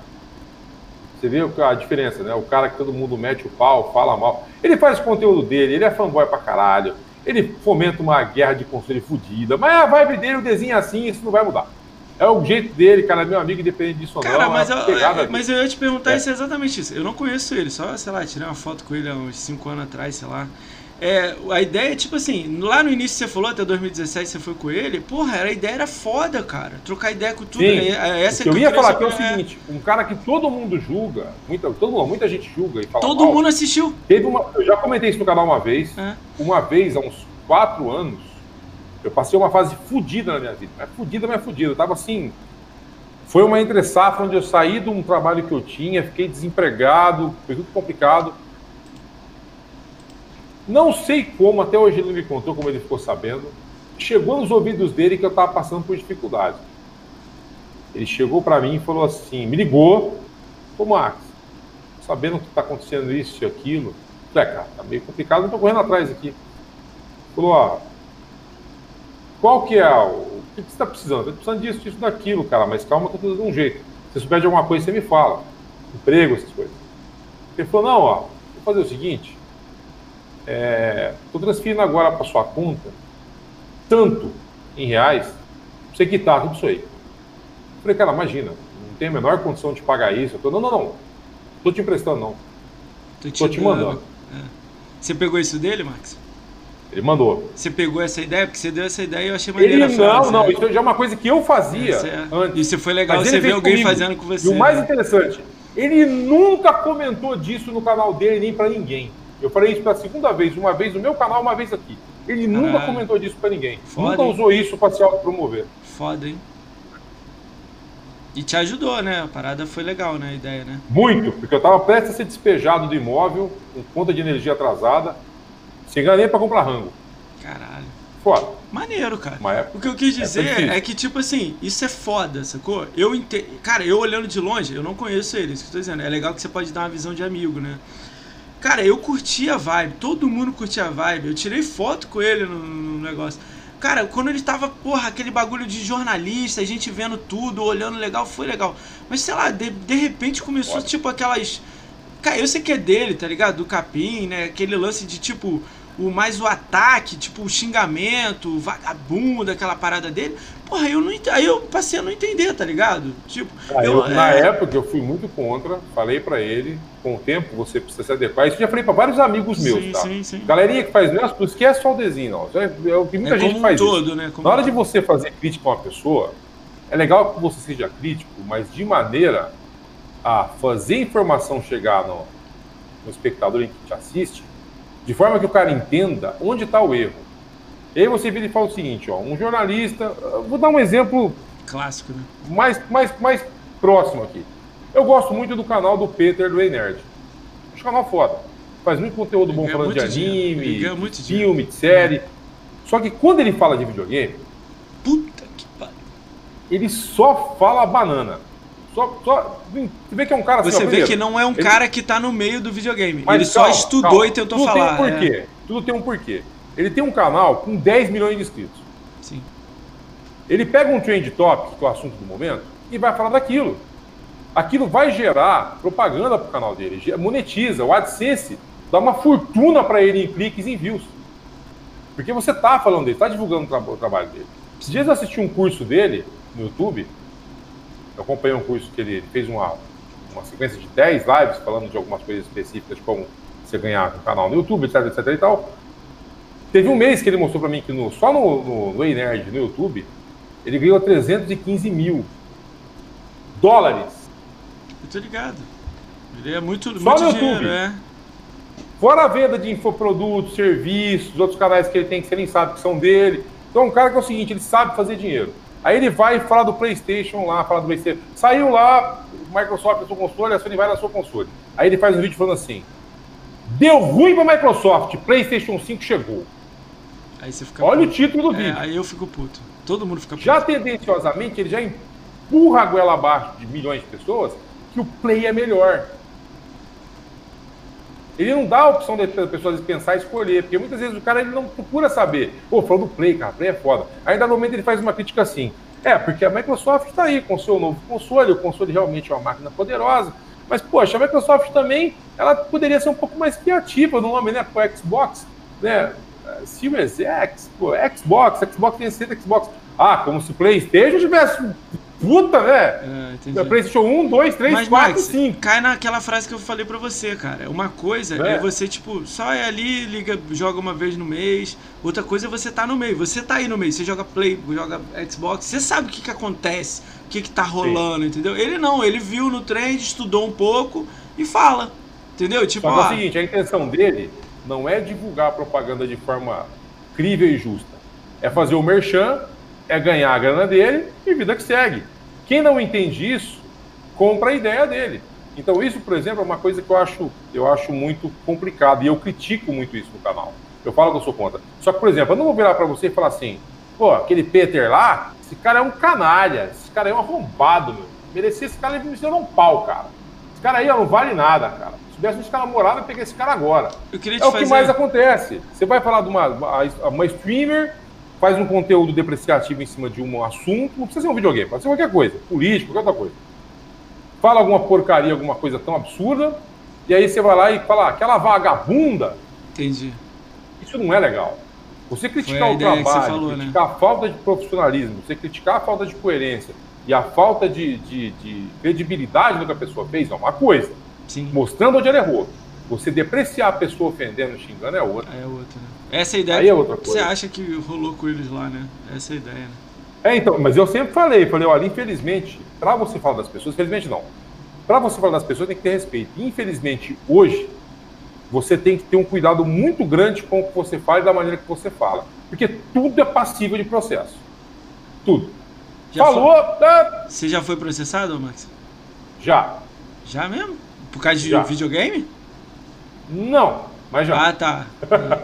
Você vê a diferença, né? O cara que todo mundo mete o pau, fala mal. Ele faz o conteúdo dele, ele é fanboy pra caralho. Ele fomenta uma guerra de conselho fodida. Mas a vibe dele, o desenho é assim, isso não vai mudar. É o jeito dele, cara, meu amigo, independente disso ou Cara, não. mas, é eu, é, mas eu ia te perguntar É. isso é exatamente isso. Eu não conheço ele, só, sei lá, tirei uma foto com ele há uns 5 anos atrás, sei lá. É, a ideia é tipo assim, lá no início você falou, até 2017 você foi com ele, porra, era, a ideia era foda, cara. Trocar ideia com tudo. Sim. é, é, essa O que eu ia falar aqui é o saber, seguinte: um cara que todo mundo julga, muita, todo mundo, muita gente julga e fala Todo mal, mundo assistiu. Teve uma, eu já comentei isso no canal uma vez. É. Uma vez, há uns quatro anos, eu passei uma fase fodida na minha vida. Mas fodida, mas fodida. Eu tava assim. Foi uma entre safra onde eu saí de um trabalho que eu tinha, fiquei desempregado, foi tudo complicado. Não sei como, até hoje ele me contou como ele ficou sabendo. Chegou nos ouvidos dele que eu estava passando por dificuldade. Ele chegou para mim e falou assim, me ligou, ô Max, sabendo que está acontecendo isso e aquilo. Falei, "É, cara, tá meio complicado, não tô correndo atrás aqui. Falou, ó, qual que é o, o que você está precisando? Eu precisando disso, disso, daquilo, cara, mas calma que eu dando um jeito. Se souber de alguma coisa, você me fala. Emprego, essas coisas. Ele falou, não, ó, vou fazer o seguinte, é, tô transferindo agora para sua conta tanto em reais, pra você quitar tudo isso aí. Falei, cara, imagina, não tem a menor condição de pagar isso. Eu tô, não, não, não. Tô te emprestando, não. Tô Tô te dando. mandando. É. Você pegou isso dele, Max? Ele mandou. Você pegou essa ideia? Porque você deu essa ideia e eu achei maneira Ele não, não, isso já é uma coisa que eu fazia é- antes. Isso foi legal, Mas você fez alguém comigo. fazendo com você. E o mais né? interessante, ele nunca comentou disso no canal dele, nem pra ninguém. Eu falei isso pela segunda vez, uma vez no meu canal, uma vez aqui. Ele nunca Caralho. comentou disso pra ninguém. Foda, nunca hein? usou isso pra se autopromover. Foda, hein? E te ajudou, né? A parada foi legal, né? A ideia, né? Muito, porque eu tava prestes a ser despejado do imóvel, com conta de energia atrasada, sem ganhar nem pra comprar rango. Caralho. Foda. Maneiro, cara. Época. O que eu quis É, dizer é que, tipo assim, isso é foda, sacou? Eu ente... Cara, eu olhando de longe, eu não conheço ele, isso que eu tô dizendo. É legal que você pode dar uma visão de amigo, né? Cara, eu curti a vibe, todo mundo curtia a vibe. Eu tirei foto com ele no, no negócio. Cara, quando ele tava, porra, aquele bagulho de jornalista, a gente vendo tudo, olhando legal, foi legal. Mas sei lá, de, de repente começou tipo aquelas. Cara, eu sei que é dele, tá ligado? Do Capim, né? Aquele lance de tipo. O mais o ataque, tipo o xingamento, o vagabundo, aquela parada dele. Porra, eu não ent... aí eu passei a não entender, tá ligado? Tipo, Ah, eu, na é, época eu fui muito contra, falei pra ele, com o tempo você precisa se adequar. Isso eu já falei pra vários amigos meus, sim, tá? sim, sim. Galerinha que faz negócio, não esquece só o desenho, não. Já É, é o que muita É gente um faz isso. todo, né? Como Na hora de você fazer crítica a uma pessoa, é legal que você seja crítico, mas de maneira a fazer a informação chegar no, no espectador em que te assiste, de forma que o cara entenda onde está o erro. E aí você vira e fala o seguinte, ó, um jornalista, vou dar um exemplo Clássico, né? mais, mais, mais próximo aqui. Eu gosto muito do canal do Peter do Nerd. Acho canal foda. Faz muito conteúdo bom Ele falando de anime, de filme, de série. Só que quando ele fala de videogame, Puta que pariu. ele só fala banana. Só, só, você vê que é um cara assim, Você ó, vê primeiro, que não é um ele- cara que tá no meio do videogame. mas ele só calma, estudou calma. e tentou Tudo falar. Tem um é. porquê. Tudo tem um porquê. Ele tem um canal com 10 milhões de inscritos. Sim. Ele pega um trend topic, que é o assunto do momento, e vai falar daquilo. Aquilo vai gerar propaganda para o canal dele, monetiza. O AdSense dá uma fortuna para ele em cliques e em views. Porque você tá falando dele, tá divulgando o, tra- o trabalho dele. Esses dias eu assisti um curso dele no YouTube. Eu acompanhei um curso que ele fez uma, uma sequência de 10 lives falando de algumas coisas específicas, de como você ganhar um canal no YouTube, etc, etc e tal. Teve um mês que ele mostrou para mim que no, só no, no, no Nerd, no YouTube, ele ganhou 315 mil dólares. Eu tô ligado. Ele é muito, Só muito no dinheiro, YouTube. é. Fora a venda de infoprodutos, serviços, outros canais que ele tem que você nem sabe que são dele. Então um cara que é o seguinte, ele sabe fazer dinheiro. Aí ele vai falar do PlayStation lá, falar do PlayStation. Saiu lá, o Microsoft na sua console, a Sony vai na sua console. Aí ele faz um vídeo falando assim: Deu ruim pra Microsoft, PlayStation 5 chegou. Aí você fica Olha o puto. título do É, vídeo. aí eu fico puto. Todo mundo fica puto. Já tendenciosamente, ele já empurra a goela abaixo de milhões de pessoas que o Play é melhor. Ele não dá a opção das pessoas pensar e escolher, porque muitas vezes o cara ele não procura saber. Pô, falou do Play, cara, Play é foda. Aí, no momento, ele faz uma crítica assim. É, porque a Microsoft está aí com o seu novo console, o console realmente é uma máquina poderosa, mas, poxa, a Microsoft também, ela poderia ser um pouco mais criativa no nome, né, com o Xbox, né, Series X, pô, Xbox, Xbox 360, Xbox. Ah, como se PlayStation tivesse puta, né? É. PlayStation 1, 2, 3, Mas, 4, Max, 5. cai naquela frase que eu falei pra você, cara. Uma coisa é. É. você, tipo, só é ali, liga, joga uma vez no mês. Outra coisa é você tá no meio. Você tá aí no meio. Você joga Play, joga Xbox. Você sabe o que que acontece, o que que tá rolando, entendeu? Ele não, ele viu no trend, estudou um pouco e fala. Entendeu? Tipo, Só que é o ó, seguinte, a intenção dele não é divulgar a propaganda de forma crível e justa. É fazer o merchan, é ganhar a grana dele e vida que segue. Quem não entende isso, compra a ideia dele. Então isso, por exemplo, é uma coisa que eu acho, eu acho muito complicado e eu critico muito isso no canal. Eu falo que eu sou contra. Só que, por exemplo, eu não vou virar para você e falar assim, pô, aquele Peter lá, esse cara é um canalha, esse cara é um arrombado, meu. Merecia esse cara, ele me deu um pau, cara. Esse cara aí ó, não vale nada, cara. Se tivesse um cara namorado, eu peguei esse cara agora. É o fazer. que mais acontece. Você vai falar de uma, uma streamer, faz um conteúdo depreciativo em cima de um assunto, não precisa ser um videogame, pode ser qualquer coisa, político, qualquer outra coisa. Fala alguma porcaria, alguma coisa tão absurda, e aí você vai lá e fala, "Ah, aquela vagabunda, Entendi. isso não é legal. Você criticar o trabalho, falou, né? criticar a falta de profissionalismo, você criticar a falta de coerência e a falta de, de- de credibilidade do que a pessoa fez é uma coisa. Sim. Mostrando onde ela errou. Você depreciar a pessoa ofendendo, xingando é outra. É outra, né? Essa é a ideia. Aí é outra Você coisa. acha que rolou com eles lá, né? Essa é a ideia, né? É, então, mas eu sempre falei, falei, olha, infelizmente, para você falar das pessoas, infelizmente não. Para você falar das pessoas tem que ter respeito. Infelizmente, hoje, você tem que ter um cuidado muito grande com o que você fala e da maneira que você fala. Porque tudo é passível de processo. Tudo. Já Falou, tá, Você já foi processado, Max? já. Já mesmo? Por causa de Já. videogame? Não, mas já. Ah, tá.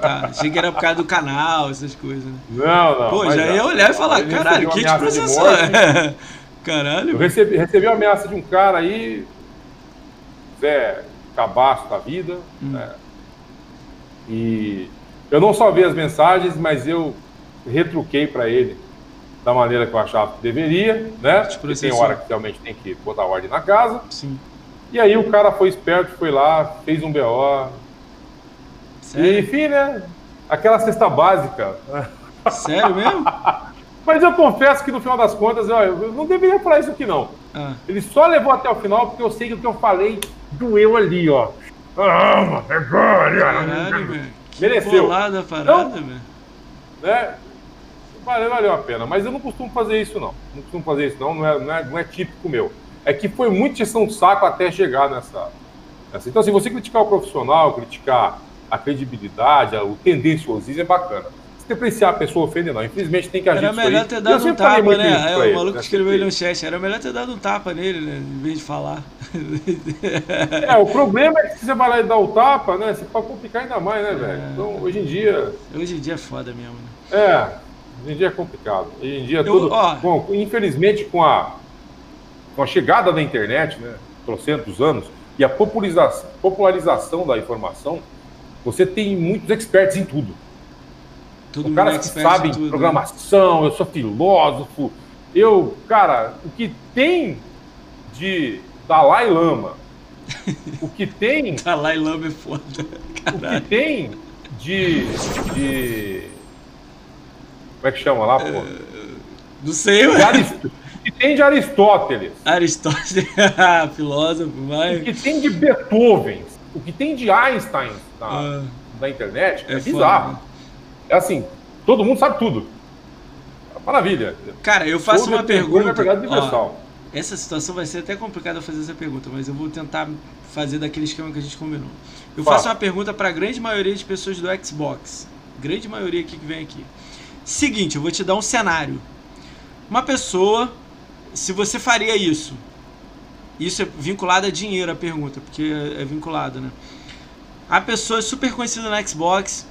Tá. Achei que era por causa do canal, essas coisas, né? não, não. Pô, mas já ia olhar e falar, caralho, recebeu quem te ameaça de processou? morte. [LAUGHS] Eu Caralho. recebi, recebi uma ameaça de um cara aí, Zé Cabaço da vida, Hum. né? E eu não só vi as mensagens, mas eu retruquei para ele da maneira que eu achava que deveria, né? Porque tem hora que realmente tem que botar ordem na casa. Sim. E aí o cara foi esperto, foi lá, fez um BO. E, Sério? enfim, né? Aquela cesta básica. Sério mesmo? [LAUGHS] Mas eu confesso que no final das contas, ó, eu não deveria falar isso aqui não. Ah, Ele só levou até o final porque eu sei que o que eu falei doeu ali, ó. Ah, pegou ali, ó. caralho, velho. Que Mereceu. bolada a parada, velho. Né? Valeu, valeu a pena. Mas eu não costumo fazer isso, não. Não costumo fazer isso, não. Não é, não é, não é típico meu. É que foi muito gestão de saco até chegar nessa, nessa. Então, se você criticar o profissional, criticar a credibilidade, o tendenciosismo, é bacana. Se depreciar a pessoa, ofender, não. Infelizmente tem que agir Era melhor ter Eu dado um tapa, né? pra o ele, maluco né? escreveu ali no chat. Era melhor ter dado um tapa nele, né? Em vez de falar. [LAUGHS] É, o problema é que se você vai lá e dar o tapa, né? Você pode complicar ainda mais, né, velho? Então, hoje em dia. Hoje em dia é foda mesmo, né? É, hoje em dia é complicado. Hoje em dia Eu- tudo. ó. Bom, infelizmente, com a, com a chegada da internet, né? Trocentos anos, e a popularização, popularização da informação, você tem muitos experts em tudo. Todo mundo caras que sabem tudo, né? programação, eu sou filósofo. Eu, cara, o que tem de Dalai Lama, o que tem [LAUGHS] Dalai Lama é foda. o que tem de, de. Como é que chama lá, pô? Não sei, que tem de Aristóteles, Aristóteles, [LAUGHS] filósofo, o vai. que tem de Beethoven, o que tem de Einstein na, Ah, na internet é, é bizarro. foda, é assim, todo mundo sabe tudo. Maravilha. Cara, eu faço uma pergunta. Ó, essa situação vai ser até complicada fazer essa pergunta, mas eu vou tentar fazer daquele esquema que a gente combinou. Eu faço uma pergunta para a grande maioria de pessoas do Xbox. Grande maioria aqui que vem aqui. Seguinte, eu vou te dar um cenário. Uma pessoa, se você faria isso, isso é vinculado a dinheiro a pergunta, porque é, vinculado, né? A pessoa é super conhecida no Xbox,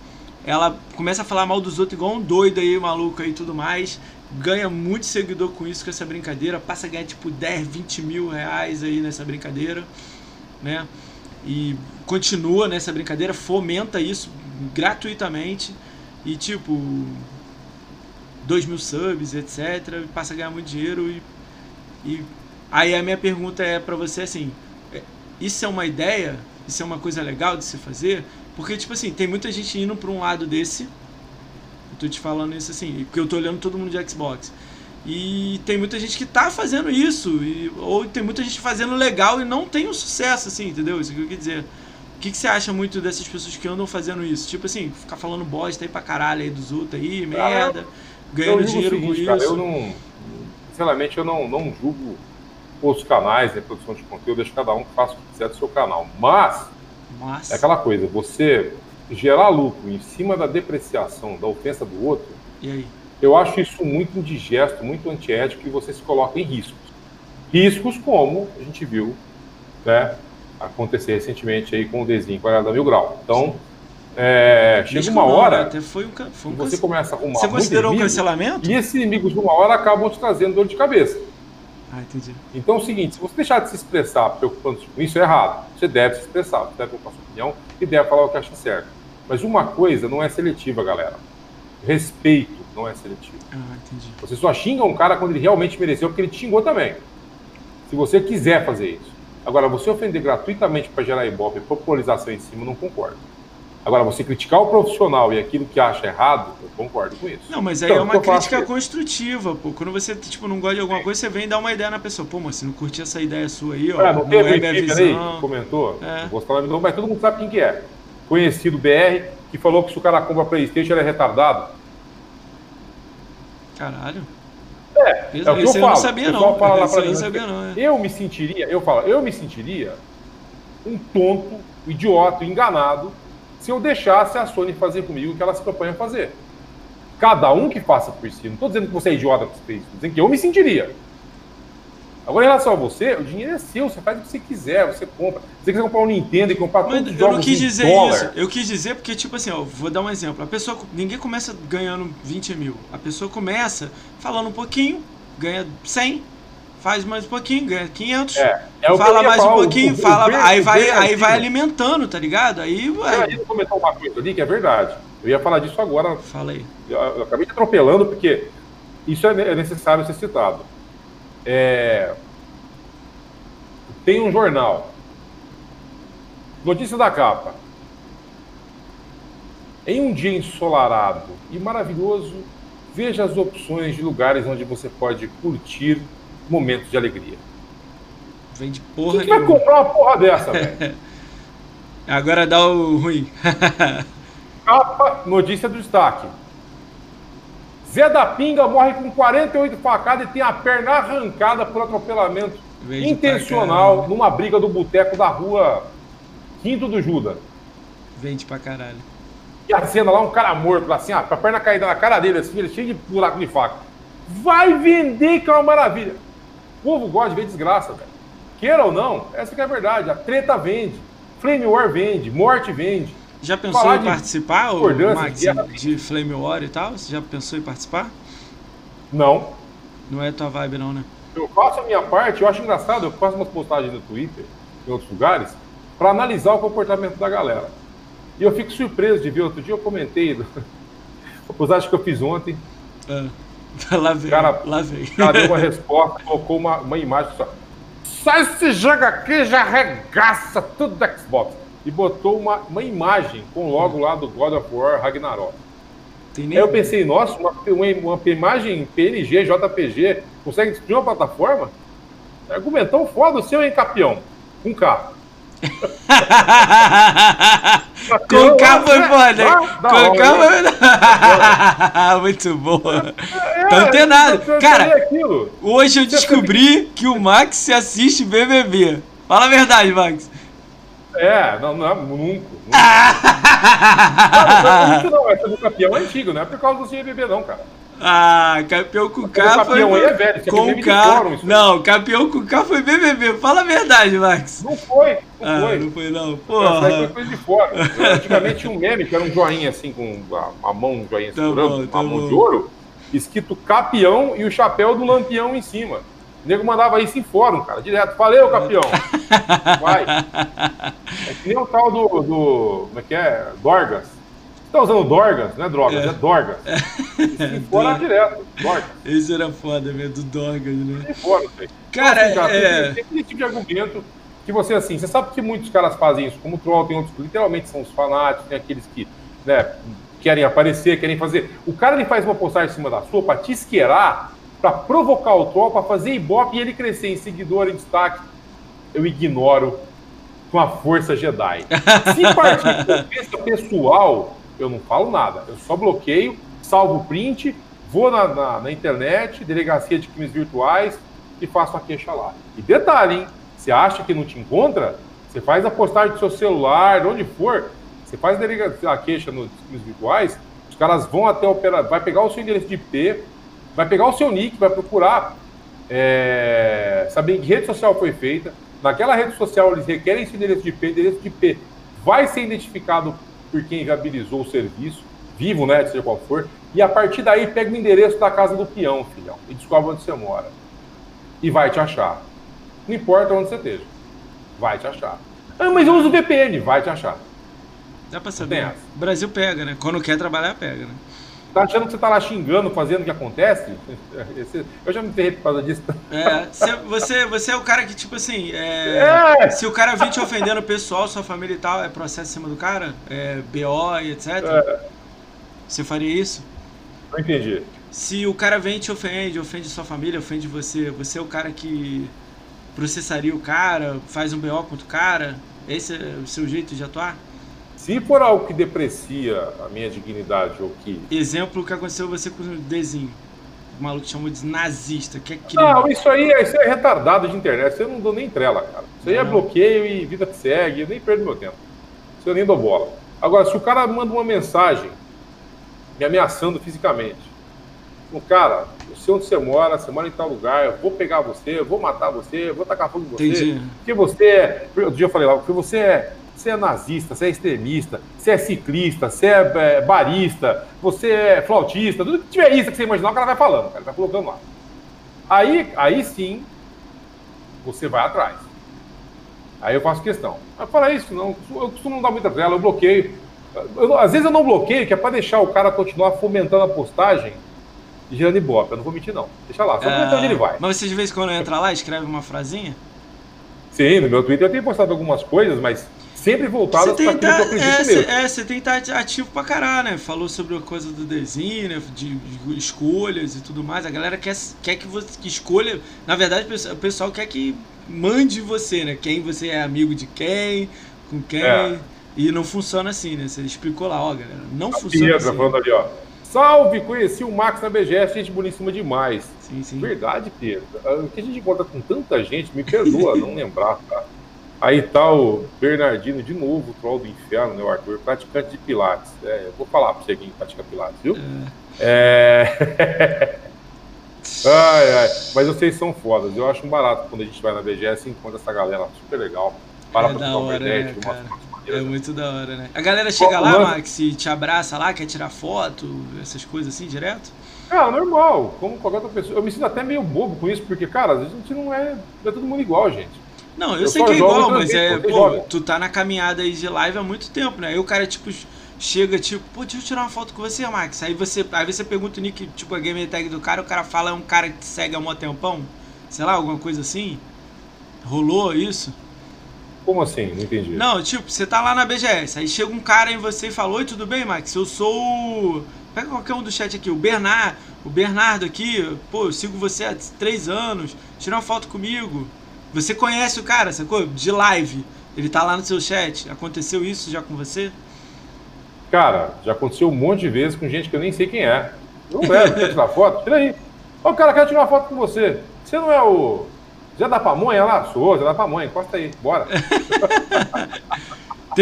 ela começa a falar mal dos outros igual um doido aí, maluco aí e tudo mais ganha muito seguidor com isso, com essa brincadeira, passa a ganhar tipo 10, 20 mil reais aí nessa brincadeira, né? E continua nessa brincadeira, fomenta isso gratuitamente e tipo 2 mil subs, etc. Passa a ganhar muito dinheiro e, e aí a minha pergunta é para você assim, é, isso é uma ideia? Isso é uma coisa legal de se fazer? Porque tipo assim, tem muita gente indo para um lado desse tô te falando isso assim, porque eu tô olhando todo mundo de Xbox. E tem muita gente que tá fazendo isso, e, ou tem muita gente fazendo legal e não tem um sucesso, assim, entendeu? Isso que eu quero dizer. O que, que você acha muito dessas pessoas que andam fazendo isso? Tipo assim, ficar falando bosta aí pra caralho aí dos outros aí, merda, ganhando dinheiro seguinte, com cara, isso. Eu não, sinceramente, eu não, não julgo os canais, né, produção de conteúdo, deixo cada um que faça o que quiser do seu canal. Mas, Mas... é aquela coisa, você gerar lucro em cima da depreciação, da ofensa do outro, eu acho isso muito indigesto, muito antiético e você se coloca em riscos. Riscos como a gente viu né, acontecer recentemente aí com o Desenho com a Mil Grau. Então, é, chega uma hora até foi um, foi um você começa a arrumar Você considerou um cancelamento? E esses inimigos de uma hora acabam te trazendo dor de cabeça. Ah, entendi. Então é o seguinte, se você deixar de se expressar preocupando-se com isso, é errado. Você deve se expressar, você deve colocar sua opinião e deve falar o que acha certo. Mas uma coisa não é seletiva, galera. Respeito não é seletivo. Ah, entendi. Você só xinga um cara quando ele realmente mereceu, porque ele te xingou também. Se você quiser fazer isso. Agora, você ofender gratuitamente para gerar ibope e popularização em cima, não concordo. Agora, você criticar o profissional e aquilo que acha errado, eu concordo com isso. Não, mas aí então, é uma crítica construtiva, pô. Quando você, tipo, não gosta de alguma coisa, você vem dar uma ideia na pessoa. Pô, mas se não curtir essa ideia sua aí, ó, é, não, não é minha visão. Aí, comentou, é. vou falar mas todo mundo sabe quem que é conhecido BR, que falou que se o cara compra Playstation ele é retardado. Caralho. É, é o que eu, eu falo. não sabia não. Fala lá pra não sabia não. É. Eu me sentiria, eu falo, eu me sentiria um tonto, um idiota, enganado, se eu deixasse a Sony fazer comigo o que ela se propõe a fazer. Cada um que faça por si. Não estou dizendo que você é idiota por isso, estou dizendo que eu me sentiria. Agora, em relação a você, o dinheiro é seu, você faz o que você quiser, você compra. Se você quiser comprar um Nintendo e comprar Mas todos os jogos Eu não quis dizer dólar. isso. Eu quis dizer porque, tipo assim, ó, vou dar um exemplo. A pessoa, ninguém começa ganhando 20 mil. A pessoa começa falando um pouquinho, ganha 100, faz mais um pouquinho, ganha 500. É, é fala mais um pouquinho, o, fala, o, aí, vai, aí vai alimentando, tá ligado? Aí, ué. Eu ia comentar uma coisa ali que é verdade. Eu ia falar disso agora. Fala aí. Eu, eu acabei te atropelando porque isso é, é necessário ser citado. É, tem um jornal. Notícia da capa. Em um dia ensolarado e maravilhoso, veja as opções de lugares onde você pode curtir momentos de alegria. Vende porra Quem vai comprar uma porra dessa, velho? [LAUGHS] Agora dá o ruim. [LAUGHS] capa, notícia do destaque. Zé da Pinga morre com 48 facadas e tem a perna arrancada por atropelamento intencional numa briga do boteco da rua Quinto do Juda. Vende pra caralho. E a cena lá, um cara morto, assim, ó, com a perna caída na cara dele, assim, ele cheio de buraco de faca. Vai vender, que é uma maravilha. O povo gosta de ver desgraça, velho. Queira ou não, essa que é a verdade. A treta vende. Flame War vende, morte vende. Já pensou Falar em participar, o Max, de, de Flame War e tal? Você já pensou em participar? Não. Não é tua vibe não, né? Eu faço a minha parte, eu acho engraçado, eu faço umas postagens no Twitter, em outros lugares, para analisar o comportamento da galera. E eu fico surpreso de ver, outro dia eu comentei, [LAUGHS] a postagem que eu fiz ontem. Ah, lá veio, cara, lá veio. Cara deu uma resposta, colocou uma, uma imagem só. Sai esse jogo aqui, já arregaça tudo da Xbox e botou uma, uma imagem com logo lá do God of War Ragnarok. Aí eu pensei, nossa, uma, uma, uma, imagem PNG, JPG, consegue destruir uma plataforma? Argumentão foda o seu, hein, campeão? Com K. [LAUGHS] Com K foi foda. Com K foi. [LAUGHS] Muito boa. É, tá antenado. Cara, hoje eu descobri que o Max assiste BBB. Fala a verdade, Max. É, não, não, nunca. nunca. [LAUGHS] não, não, essa do campeão é antigo, não é por causa do BBB, não, cara. Ah, campeão com K foi. É velho, com é K. Fórum, não, campeão com K foi BBB. Fala a verdade, Max. Não foi, não ah, foi. Não foi, não. Porra. Foi coisa de fora. Antigamente tinha um meme que era um joinha assim, com a, mão, um joinha tá segurando, tá a mão bom. de ouro, escrito campeão e o chapéu do lampião em cima. O nego mandava isso em fórum, cara, direto. Valeu, campeão. [LAUGHS] Vai. É que nem o tal do, do. Como é que é? Dorgas tá usando Dorgas, não é drogas, é, é Dorgas. É. E fora direto, Dorgas. Esse era foda mesmo, do Dorgas, né? E fora, Cara, então, assim, cara é... tem, tem aquele tipo de argumento que você, assim, você sabe que muitos caras fazem isso, como o Troll, tem outros que literalmente são os fanáticos, tem aqueles que, né, querem aparecer, querem fazer. O cara ele faz uma postagem em cima da sua pra te esquerar, pra provocar o Troll, pra fazer ibope e ele crescer em seguidor, em destaque. Eu ignoro com a força Jedi. [LAUGHS] Se partir de pessoal, eu não falo nada. Eu só bloqueio, salvo o print, vou na, na, na, internet, delegacia de crimes virtuais e faço a queixa lá. E detalhe, hein? Você acha que não te encontra? Você faz a postagem do seu celular, de onde for, você faz a, a queixa nos crimes virtuais, os caras vão até o operador, vai pegar o seu endereço de IP, vai pegar o seu nick, vai procurar é, saber que rede social foi feita. Naquela rede social eles requerem esse endereço de IP, endereço de IP vai ser identificado por quem viabilizou o serviço, vivo, né, seja qual for, e a partir daí pega o endereço da casa do peão, filhão, e descobre onde você mora. E vai te achar. Não importa onde você esteja. Vai te achar. Ah, mas eu uso VPN, vai te achar. Dá pra saber. O Brasil pega, né? Quando quer trabalhar, pega, né? Tá achando que você tá lá xingando, fazendo o que acontece? [LAUGHS] Eu já me ferrei por causa disso. É, você, você é o cara que, tipo assim, é, é. se o cara vir te ofendendo o pessoal, sua família e tal, é processo em cima do cara? É BO e etc? É. Você faria isso? Não entendi. Se o cara vem e te ofende, ofende sua família, ofende você, você é o cara que processaria o cara, faz um BO contra o cara? Esse é o seu jeito de atuar? Se for algo que deprecia a minha dignidade ou que. Exemplo que aconteceu você com o Dezinho. O maluco chamou de nazista. Que é Não, isso aí, isso é retardado de internet. Isso eu não dou nem trela, cara. Isso aí é bloqueio e vida que segue. Eu nem perdo meu tempo. Isso eu nem dou bola. Agora, se o cara manda uma mensagem me ameaçando fisicamente. O cara, eu sei onde você mora, você mora em tal lugar, eu vou pegar você, eu vou matar você, eu vou tacar fogo em você. Entendi. Porque você é. Outro dia eu falei lá, porque você é você é nazista, você é extremista, você é ciclista, você é, é barista, você é flautista, tudo que tiver isso que você imaginar, o cara vai falando, o cara vai colocando lá. Aí, aí sim, você vai atrás. Aí eu faço questão. Mas fala isso, não, eu costumo não dar muita tela, eu bloqueio. Eu, às vezes eu não bloqueio, que é para deixar o cara continuar fomentando a postagem e gerando ibope. Eu não vou mentir, não. Deixa lá, só é... onde ele vai. Mas você de vez em quando entra lá e escreve uma frasinha? Sim, no meu Twitter eu tenho postado algumas coisas, mas sempre voltado para aquilo que eu acredito é, mesmo. É, você tem que estar ativo pra caralho, né? Falou sobre a coisa do desenho, né? de, de, escolhas e tudo mais. A galera quer, quer que você que escolha. Na verdade, o pessoal quer que mande você, né? Quem você é amigo de quem, com quem. É. E não funciona assim, né? Você explicou lá, ó, galera. Não a funciona Pietra assim. falando ali, ó. Salve, conheci o Max na BGS, gente boníssima demais. Sim, sim. Verdade, Pedro. O que a gente encontra com tanta gente, me perdoa [LAUGHS] não lembrar, tá? Aí tá o Bernardino de novo, o troll do inferno, né, o Arthur, praticante de Pilates. É, eu vou falar pra você quem pratica Pilates, viu? É. é... [LAUGHS] ai, ai. Mas vocês são fodas. Eu acho um barato quando a gente vai na BGS e encontra essa galera super legal. Para é pra trocar ideia, né, É muito da hora, né? A galera chega lá, Max, e te abraça lá, quer tirar foto, essas coisas assim, direto? Ah, normal, como qualquer outra pessoa. Eu me sinto até meio bobo com isso, porque, cara, a gente não é. É todo mundo igual, gente. Não, eu, eu sei que é igual, mas é, pô, tu tá na caminhada aí de live há muito tempo, né? Aí o cara, tipo, chega, tipo, pô, deixa eu tirar uma foto com você, Max. Aí você, aí você pergunta o nick, tipo, a game tag do cara, o cara fala, é um cara que te segue há um tempão? Sei lá, alguma coisa assim? Rolou isso? Como assim? Não entendi. Não, tipo, você tá lá na BGS, aí chega um cara em você e fala, oi, tudo bem, Max? Eu sou. Pega qualquer um do chat aqui, o Bernard, o Bernardo aqui, pô, eu sigo você há três anos, tira uma foto comigo. Você conhece o cara, sacou? De live. Ele tá lá no seu chat. Aconteceu isso já com você? Cara, já aconteceu um monte de vezes com gente que eu nem sei quem é. Não é, quer tirar foto? Tira aí. Ô, cara, quero tirar uma foto com você. Você não é o Zé da Pamonha lá? Sou, Zé da Pamonha. Encosta aí, bora. [LAUGHS]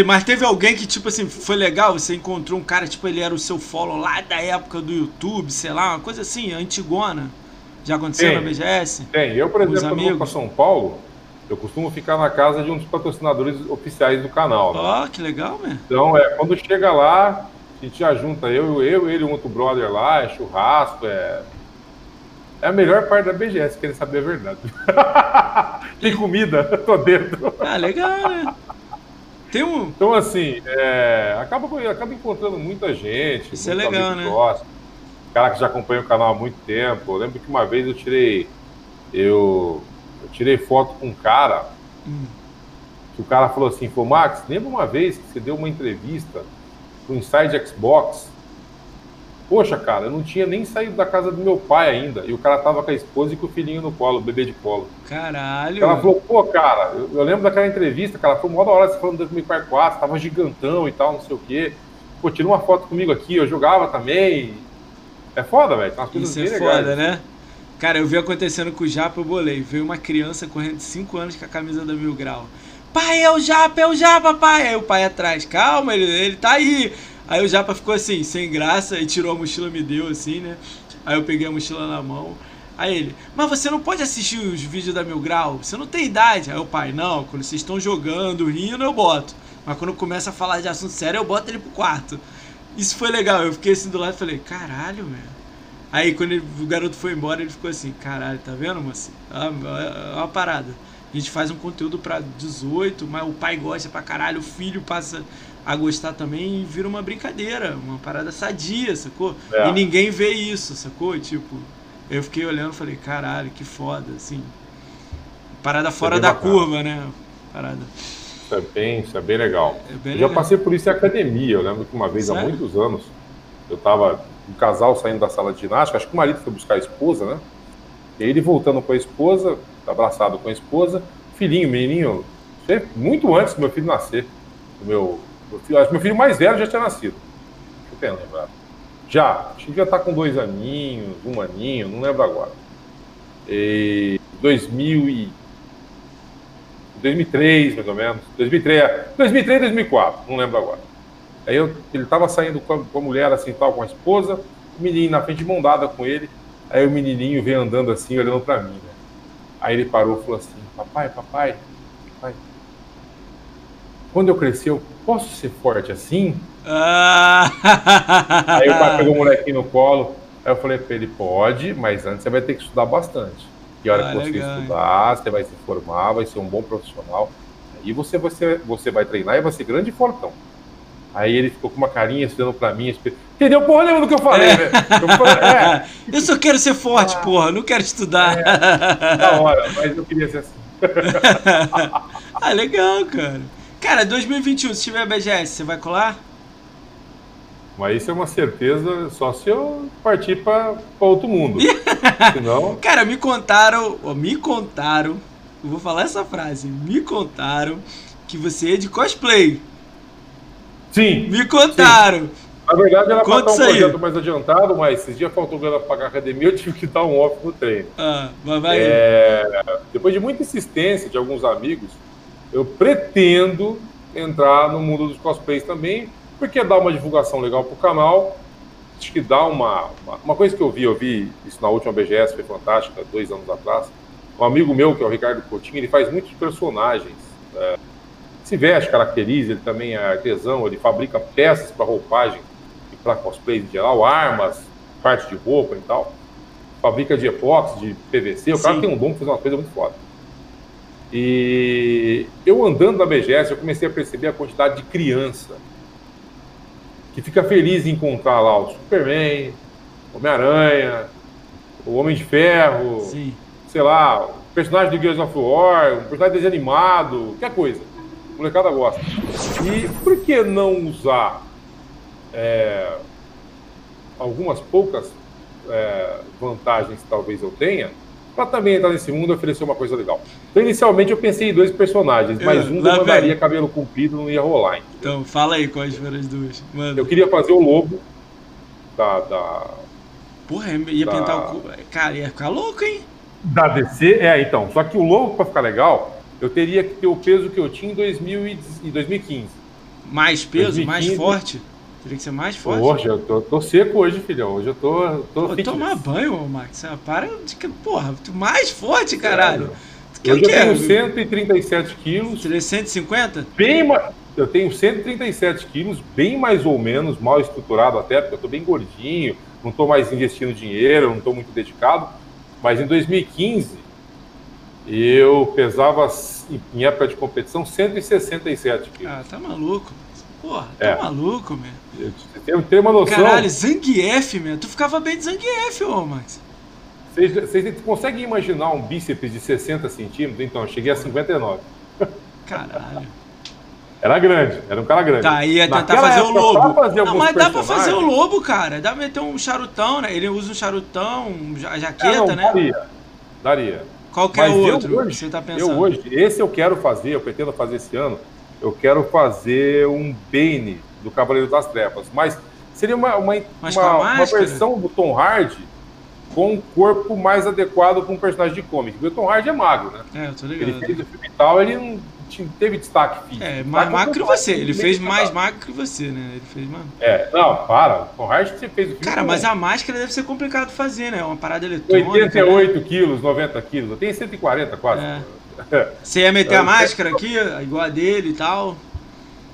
Mas teve alguém que, tipo assim, foi legal? Você encontrou um cara, tipo, ele era o seu follow lá da época do YouTube, sei lá, uma coisa assim, antigona. Já aconteceu tem, na BGS? Tem. Eu, por exemplo, quando vou para São Paulo, eu costumo ficar na casa de um dos patrocinadores oficiais do canal. Né? Ó, né? oh, que legal, né? Então, é, quando chega lá, a gente já junta eu, eu, ele e um outro brother lá, é churrasco, é. É a melhor parte da BGS, querer saber a verdade. [LAUGHS] Tem comida, tô dentro. Ah, legal, né? Tem um... Então, assim, é, acaba, acaba encontrando muita gente. Isso é legal, né? Cara que já acompanha o canal há muito tempo. Eu lembro que uma vez eu tirei. Eu, eu tirei foto com um cara. Hum. Que o cara falou assim: Pô, Max, lembra uma vez que você deu uma entrevista pro Inside Xbox? Poxa, cara, eu não tinha nem saído da casa do meu pai ainda. E o cara tava com a esposa e com o filhinho no colo, o bebê de colo. Caralho. Ela falou, pô, cara, eu, eu lembro daquela entrevista, cara, foi uma hora você falando do 2004, tava gigantão e tal, não sei o quê. Pô, tira uma foto comigo aqui, eu jogava também. É foda, velho. Isso é foda, né? Cara, eu vi acontecendo com o Japa, eu bolei. Veio uma criança correndo de 5 anos com a camisa da Mil Grau. Pai, é o Japa, é o Japa, pai. Aí o pai atrás, calma, ele, ele tá aí. Aí o Japa ficou assim, sem graça, e tirou a mochila, me deu assim, né? Aí eu peguei a mochila na mão. Aí ele, mas você não pode assistir os vídeos da Mil Grau? Você não tem idade. Aí o pai, não, quando vocês estão jogando, rindo, eu boto. Mas quando começa a falar de assunto sério, eu boto ele pro quarto. Isso foi legal. Eu fiquei assim do lado e falei, caralho, velho. Aí quando ele, o garoto foi embora, ele ficou assim, caralho, tá vendo, moça? É uma, parada. A gente faz um conteúdo para 18, mas o pai gosta pra caralho, o filho passa a gostar também e vira uma brincadeira, uma parada sadia, sacou? É. E ninguém vê isso, sacou? Tipo, eu fiquei olhando e falei, caralho, que foda, assim. Parada fora da bacana. curva, né? Parada. Isso é bem, isso é bem legal. É bem eu legal. já passei por isso em academia. Eu lembro que uma vez, Sério? há muitos anos, eu tava um casal saindo da sala de ginástica, acho que o marido foi buscar a esposa, né? E ele voltando com a esposa, abraçado com a esposa, filhinho, menininho, muito antes do meu filho nascer. O meu meu filho, acho que meu filho mais velho já tinha nascido. Deixa eu lembrar. Já, acho que já está com dois aninhos, um aninho, não lembro agora. E 2000 e 2003, mais ou menos. 2003, 2003, 2004, não lembro agora. Aí eu, ele estava saindo com a, com a, mulher assim, tal, com a esposa, o menino na frente de mão dada com ele. Aí o menininho veio andando assim, olhando para mim. Né? Aí ele parou e falou assim: Papai, papai, papai, quando eu crescer, eu posso ser forte assim? Ah. Aí o pai pegou o molequinho no colo. Aí eu falei para ele, pode, mas antes você vai ter que estudar bastante. E a hora ah, que você legal, estudar, você vai se formar, vai ser um bom profissional. Aí você vai, ser, você vai treinar e vai ser grande e fortão. Aí ele ficou com uma carinha estudando pra mim. Entendeu? Porra, lembra do que eu falei, é. Eu, falei, é. [LAUGHS] eu só quero ser forte, ah, porra. Não quero estudar. É, da hora, mas eu queria ser assim. [LAUGHS] ah, legal, cara. Cara, 2021, se tiver BGS, você vai colar? Mas isso é uma certeza só se eu partir para outro mundo. [LAUGHS] Senão... Cara, me contaram, me contaram, eu vou falar essa frase, me contaram que você é de cosplay. Sim. Me contaram. Sim. Na verdade, era para estar um projeto mais adiantado, mas esses dias faltou grana para pagar a academia, eu tive que dar um off no treino. Ah, vai. É... Depois de muita insistência de alguns amigos, eu pretendo entrar no mundo dos cosplays também, porque dá uma divulgação legal para o canal. Acho que dá uma, uma, uma. coisa que eu vi, eu vi isso na última BGS, foi fantástica, dois anos atrás. Um amigo meu, que é o Ricardo Coutinho, ele faz muitos personagens. É, se veste, caracteriza, ele também é artesão, ele fabrica peças para roupagem e para cosplays em geral, armas, parte de roupa e tal. Fabrica de epóxi, de PVC. O Sim. cara tem um dom para fazer uma coisa muito foda. E eu andando na BGS, eu comecei a perceber a quantidade de criança que fica feliz em encontrar lá o Superman, Homem-Aranha, o Homem de Ferro, Sim. sei lá, o personagem do Gears of War, um personagem desanimado, qualquer coisa. O molecada gosta. E por que não usar é, algumas poucas é, vantagens que talvez eu tenha para também entrar nesse mundo e oferecer uma coisa legal. Então, inicialmente, eu pensei em dois personagens, mas Eu- um demandaria vem. cabelo comprido, não ia rolar. entendeu? Então, fala aí quais foram as duas. Mano, Eu queria fazer o lobo da, da, porra, ia Tá. pintar o. Cara, ia ficar louco, hein? da DC. É, então. Só que o lobo, para ficar legal, eu teria que ter o peso que eu tinha em, 2000 e- em 2015. Mais peso, mais 2015. forte. Teria que ser mais forte. Hoje, eu tô, tô seco hoje, filhão. Hoje eu tô, tô Pô, tomar banho, Max. Ah, Para de que. Porra, tu mais forte, caralho. Hoje o eu tenho quê? 137 quilos, Seria 150? bem mais. Eu tenho 137 quilos, bem mais ou menos, mal estruturado até, porque eu tô bem gordinho, não tô mais investindo dinheiro, não tô muito dedicado. Mas em 2015, eu pesava, em época de competição, 167 quilos. Ah, tá maluco. Porra, tá É. maluco, meu. Eu tenho, tenho uma noção. Caralho, Zangief, meu. Tu ficava bem de Zangief, ô, Max. Vocês, conseguem imaginar um bíceps de 60 centímetros? Então, eu cheguei a 59. Caralho. Era grande, era um cara grande. Tá, ia tentar fazer o lobo. fazer Não, mas dá pra fazer o lobo, cara. Dá pra meter um charutão, né? Ele usa um charutão, Ah, jaqueta, não, né? Daria, daria. Qual que é o outro hoje, que você tá pensando? eu hoje, esse eu quero fazer, eu pretendo fazer esse ano, eu quero fazer um Bane do Cavaleiro das Trevas, mas seria uma, uma, Mas uma, uma versão do Tom Hardy com um corpo mais adequado para um personagem de comic. Porque o Tom Hardy é magro, né? É, eu tô Ele ligado. fez o filme e tal, ele não teve destaque físico. É, mais magro que você. Ele fez mais magro que você, né? Ele fez, mano. É, não, para. O Tom Hardy você fez o filme Cara, mas a máscara deve ser complicado fazer, né? É uma parada eletrônica. né? 88 quilos, 90 quilos. Eu tenho 140 quase. É. Você ia meter a máscara aqui, igual a dele e tal.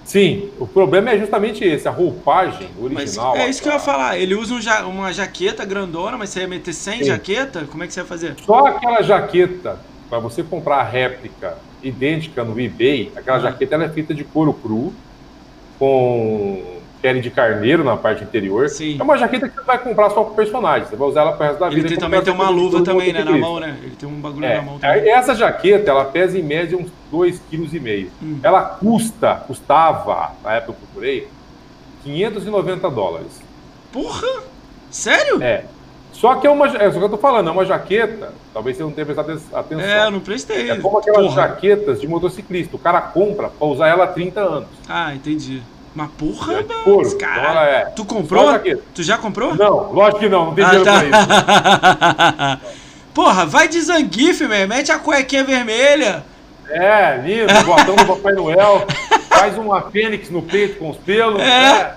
Sim, o problema é justamente esse, a roupagem Mas original. é isso que eu ia falar. Ele usa um ja- uma jaqueta grandona, mas você ia meter sem Sim. jaqueta? Como é que você ia fazer? Só aquela jaqueta, para você comprar a réplica idêntica no eBay, aquela Ah. jaqueta ela é feita de couro cru, com pele de carneiro na parte interior. Sim. É uma jaqueta que você vai comprar só pro personagem, você vai usar ela pro resto da vida. Ele tem, também tem uma luva também, né? Na mão, né? Ele tem um bagulho É, na mão também. essa jaqueta, ela pesa em média uns 2,5 kg. Hum. Ela custa, custava, na época eu procurei, 590 dólares. Porra! Sério? É. Só que é uma. É só que eu tô falando, é uma jaqueta. Talvez você não tenha prestado atenção. É, eu não prestei. É como aquelas Porra. jaquetas de motociclista. O cara compra pra usar ela há 30 anos. Ah, entendi. Mas porra, É caralho. ela é. Tu comprou? Tu já comprou? Não, lógico que não, não tem Ah, dinheiro pra isso. tá. [LAUGHS] Porra, vai de Zangief, man. Mete a cuequinha vermelha. É, lindo, botão do Papai Noel, [LAUGHS] faz uma fênix no peito com os pelos. É. É.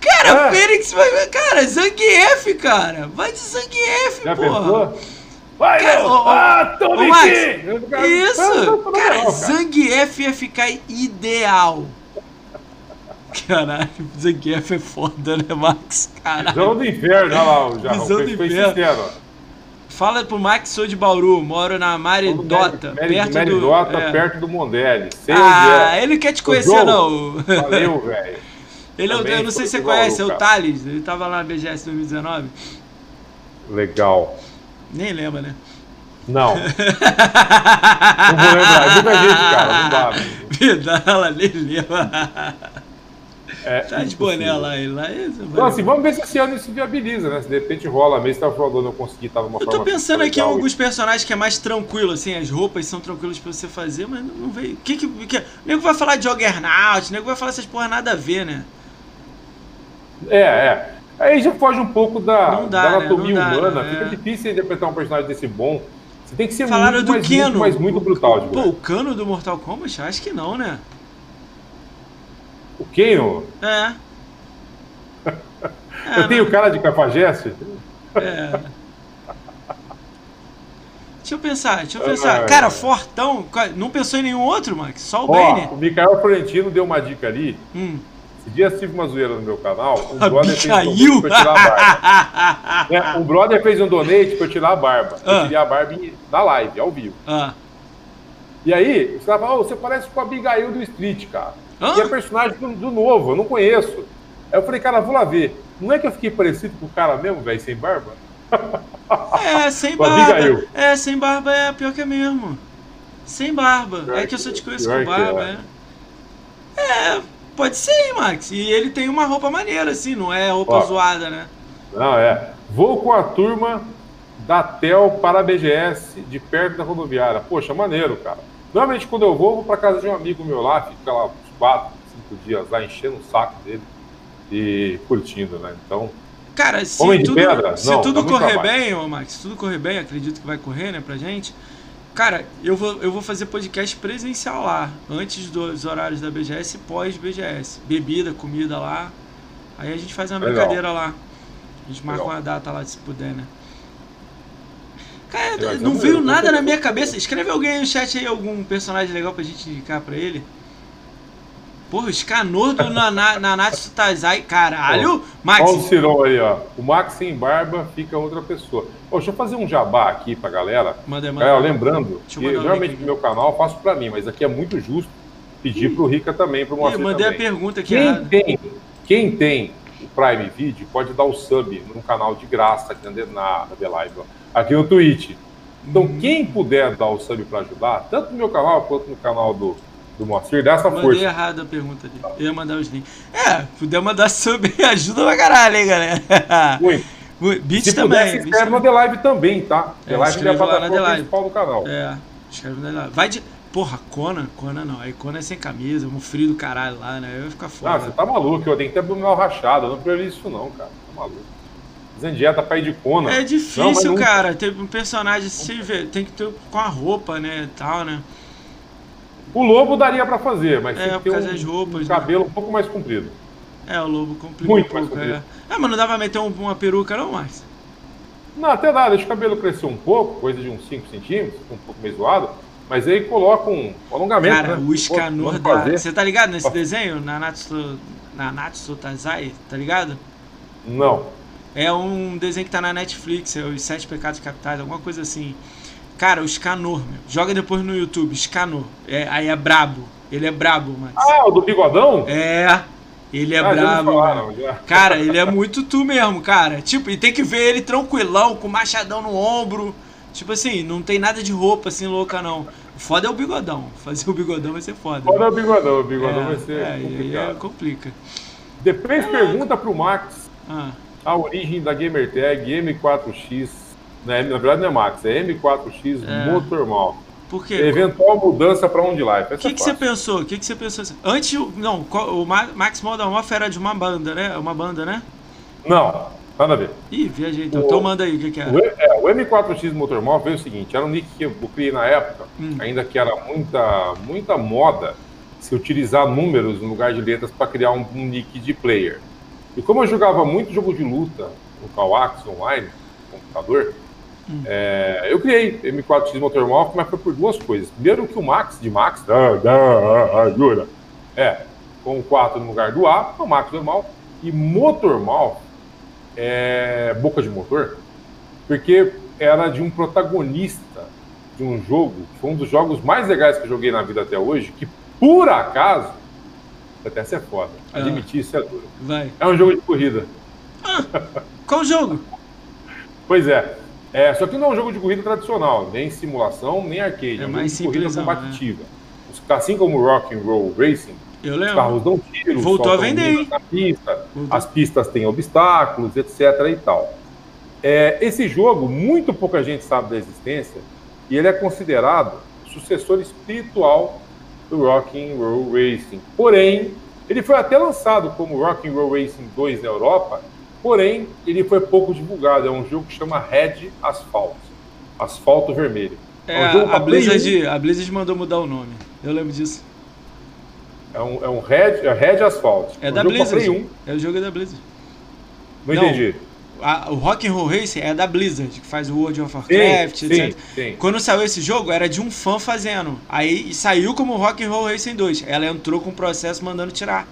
Cara, É. Fênix vai. Cara, Zangief, cara. Vai de Zangief, Já porra. pensou? Vai, Cara, ô, ô, ah, tome ô, Max! Isso! Cara, cara. Zangief ia ficar ideal. Caralho, Zangief é foda, né, Max? Caralho. Visão do inferno, olha lá, o Jarrão. Visão do inferno. sincero. Fala pro Max, sou de Bauru, moro na Maridota, Meri- perto Meridota, do... é. perto do Mondelli. Sei Ah, onde ele quer te conhecer, não. é. Valeu, [LAUGHS] velho. Ele é eu não sei se você Bauru, conhece, é o cara. Thales. Ele tava lá na BGS 2019. Legal. Nem lembra, né? Não. [LAUGHS] não vou lembrar. É muita gente, cara. Não dá. velho. [LAUGHS] Vidala, nem lembra. É Tá de boné lá, ele lá. Então, assim, vamos ver se esse ano isso viabiliza, né? Se de repente rola mesmo, se tá falando eu conseguir estar numa Eu forma. tô pensando aqui em alguns personagens que é mais tranquilo, assim, as roupas são tranquilas pra você fazer, mas não não veio. O que que. que o nego vai falar de Juggernaut, o nego vai falar essas porra nada a ver, né? É, é. Aí já foge um pouco da, Não dá, da né? anatomia Não dá, humana. né? Fica É. difícil interpretar um personagem desse bom. Você tem que ser Falaram muito, do mas, Keno. muito, mas muito brutal. Pô, o cano do Mortal Kombat? Acho que não, né? O Keno, É. É, [LAUGHS] eu tenho cara de cafajeste. É. Deixa eu pensar, deixa eu pensar. Ah, Cara, é. Fortão, qual- não pensou em nenhum outro, Max? Só o Ó, Bane? o Mikael Florentino deu uma dica ali. Hum. Esse dia tive uma zoeira no meu canal. Um A [LAUGHS] brother fez um caiu! donate pra eu tirar a barba. [LAUGHS] É, um brother fez um donate pra eu tirar a barba. Eu Ah. tirei a barba na live, ao vivo. ah. E aí, os caras falam, "Ô, você parece com a Abigail do Street, cara. Hã? E é personagem do, do novo, eu não conheço. Aí eu falei, cara, vou lá ver. Não é que eu fiquei parecido com o cara mesmo, velho, sem barba? É, sem [LAUGHS] barba. É, sem barba é pior que é mesmo. Sem barba. Pior é que eu só te conheço com barba, é. é. Pode ser, hein, Max. E ele tem uma roupa maneira, assim, não é roupa Ó. zoada, né? Não, é. Vou com a turma da TEL para a BGS de perto da rodoviária. Poxa, maneiro, cara. Normalmente quando eu vou, vou para casa de um amigo meu lá, fica lá quatro, cinco dias lá enchendo o saco dele e curtindo, né? Então. Cara, se tudo, pedra? se Não, tudo correr bem, ô Max, se tudo correr bem, acredito que vai correr, né, pra gente. Cara, eu vou, eu vou fazer podcast presencial lá, antes dos horários da BGS e pós-BGS. Bebida, comida lá. Aí a gente faz uma legal. brincadeira lá. A gente marca legal. uma data lá, se puder, né? Cara, não veio nada na minha cabeça. Escreve alguém no chat aí, algum personagem legal pra gente indicar pra ele. Porra, o Scanor do Nanatsu Tazai, caralho! Max. Olha o Cirão aí, ó. O Max sem barba fica outra pessoa. Pô, deixa eu fazer um jabá aqui pra galera. Manda, manda. Galera, lembrando, que geralmente no meu canal eu faço pra mim, mas aqui é muito justo pedir pro Rica também, pro Moacir Eu mandei também. a pergunta aqui. Quem tem, quem tem o Prime Video pode dar o sub no canal de graça aqui na, na The Live, aqui no Twitch. Então, hum. quem puder dar o sub para ajudar, tanto no meu canal quanto no canal do, do Moacir, dá essa Mandei força. Mandei errado a pergunta ali. Eu ia mandar os links. É, puder mandar [LAUGHS] sub ajuda pra caralho, hein, galera. [LAUGHS] Muito. Beat se também. Puder, se inscreve na The Live também, tá? The é, Live é a plataforma principal do canal. É, escreve na The Live. Vai de... Porra, Conan? Conan não. Aí Conan é sem camisa, um frio do caralho lá, né? Eu ia ficar foda. Ah, você tá maluco, eu tenho que ter abdominal rachado. Eu não priorizo isso não, cara. Tá maluco. Fazendo dieta pra ir de Conan. É difícil, não, cara. Tem um personagem assim, tem que ter com a roupa, né? E tal, né? O lobo daria pra fazer, mas é, tem que ter um, roupas, um né? cabelo né? um pouco mais comprido. É, o lobo comprido. Muito um pouco, mais comprido. É. é, mas não dá pra meter uma peruca não, mais. Não, até dá. Deixa o cabelo crescer um pouco, coisa de uns 5 centímetros, um pouco meio zoado mas aí coloca um alongamento. Cara, né? o Scanor da. Você tá ligado nesse desenho? Nanatsu, Nanatsu Tazai, tá ligado? Não. É um desenho que tá na Netflix, é os Sete Pecados Capitais, alguma coisa assim. Cara, o Scanor, meu. Joga depois no YouTube, Scanor. É, aí é brabo. Ele é brabo, mas. Ah, o do bigodão? É. Ele é ah, brabo. Falaram, [LAUGHS] cara, ele é muito tu mesmo, cara. Tipo, e tem que ver ele tranquilão, com machadão no ombro. Tipo assim, não tem nada de roupa assim louca, não. Foda é o bigodão. [LAUGHS] Fazer o bigodão vai ser foda. Foda é o bigodão, o bigodão é, vai ser. É, complicado. É, complica. Depois é, pergunta pro Max ah. a origem da Gamertag M4X. Né, na verdade não é Max, é M4X é. Motormal. Por quê? Eventual mudança para onde lá? O que, que você pensou? O que, que você pensou? Antes, não, o Max Model Off era de uma banda, né? Uma banda, né? Não. Nada a ver. Ih, viajei então. O, então manda aí, o que, que é? O, é, o M4X Motormóvel veio o seguinte, era um nick que eu criei na época, hum. ainda que era muita, muita moda se utilizar números no lugar de letras para criar um, um, nick de player. E como eu jogava muito jogo de luta no Kawax online, no computador, hum. é, eu criei M4X Motormóvel, mas foi por duas coisas. Primeiro que o Max, de Max, da, é, com o 4 no lugar do A, o Max normal, e Motormóvel é, Boca de Motor, porque era de um protagonista de um jogo, foi um dos jogos mais legais que eu joguei na vida até hoje, que por acaso, até ser foda, ah. admitir isso é duro. Vai. É um jogo de corrida. Ah, qual jogo? pois é. É. Só que não é um jogo de corrida tradicional, nem simulação, nem arcade. É, é um mais jogo de corrida competitiva. É. Assim como Rock and Roll Racing, eu lembro. Os carros dão tiro, voltou a vender. Na pista, as pistas têm obstáculos, etc. e tal. É, esse jogo, muito pouca gente sabe da existência, e ele é considerado sucessor espiritual do Rock and Roll Racing. Porém, ele foi até lançado como Rock and Roll Racing 2 na Europa, porém, ele foi pouco divulgado. É um jogo que chama Red Asphalt. Asfalto Vermelho. É, é um jogo a, Blizzard, a Blizzard mandou mudar o nome. Eu lembro disso. É um, é um Red, é Red Asphalt. É um da Blizzard. Um. É o jogo da Blizzard. Não, Não entendi. A, o Rock and Roll Racing é da Blizzard, que faz o World of Warcraft, sim, etc. Sim, sim. Quando saiu esse jogo, era de um fã fazendo. Aí saiu como Rock and Roll Racing 2. Ela entrou com o processo mandando tirar.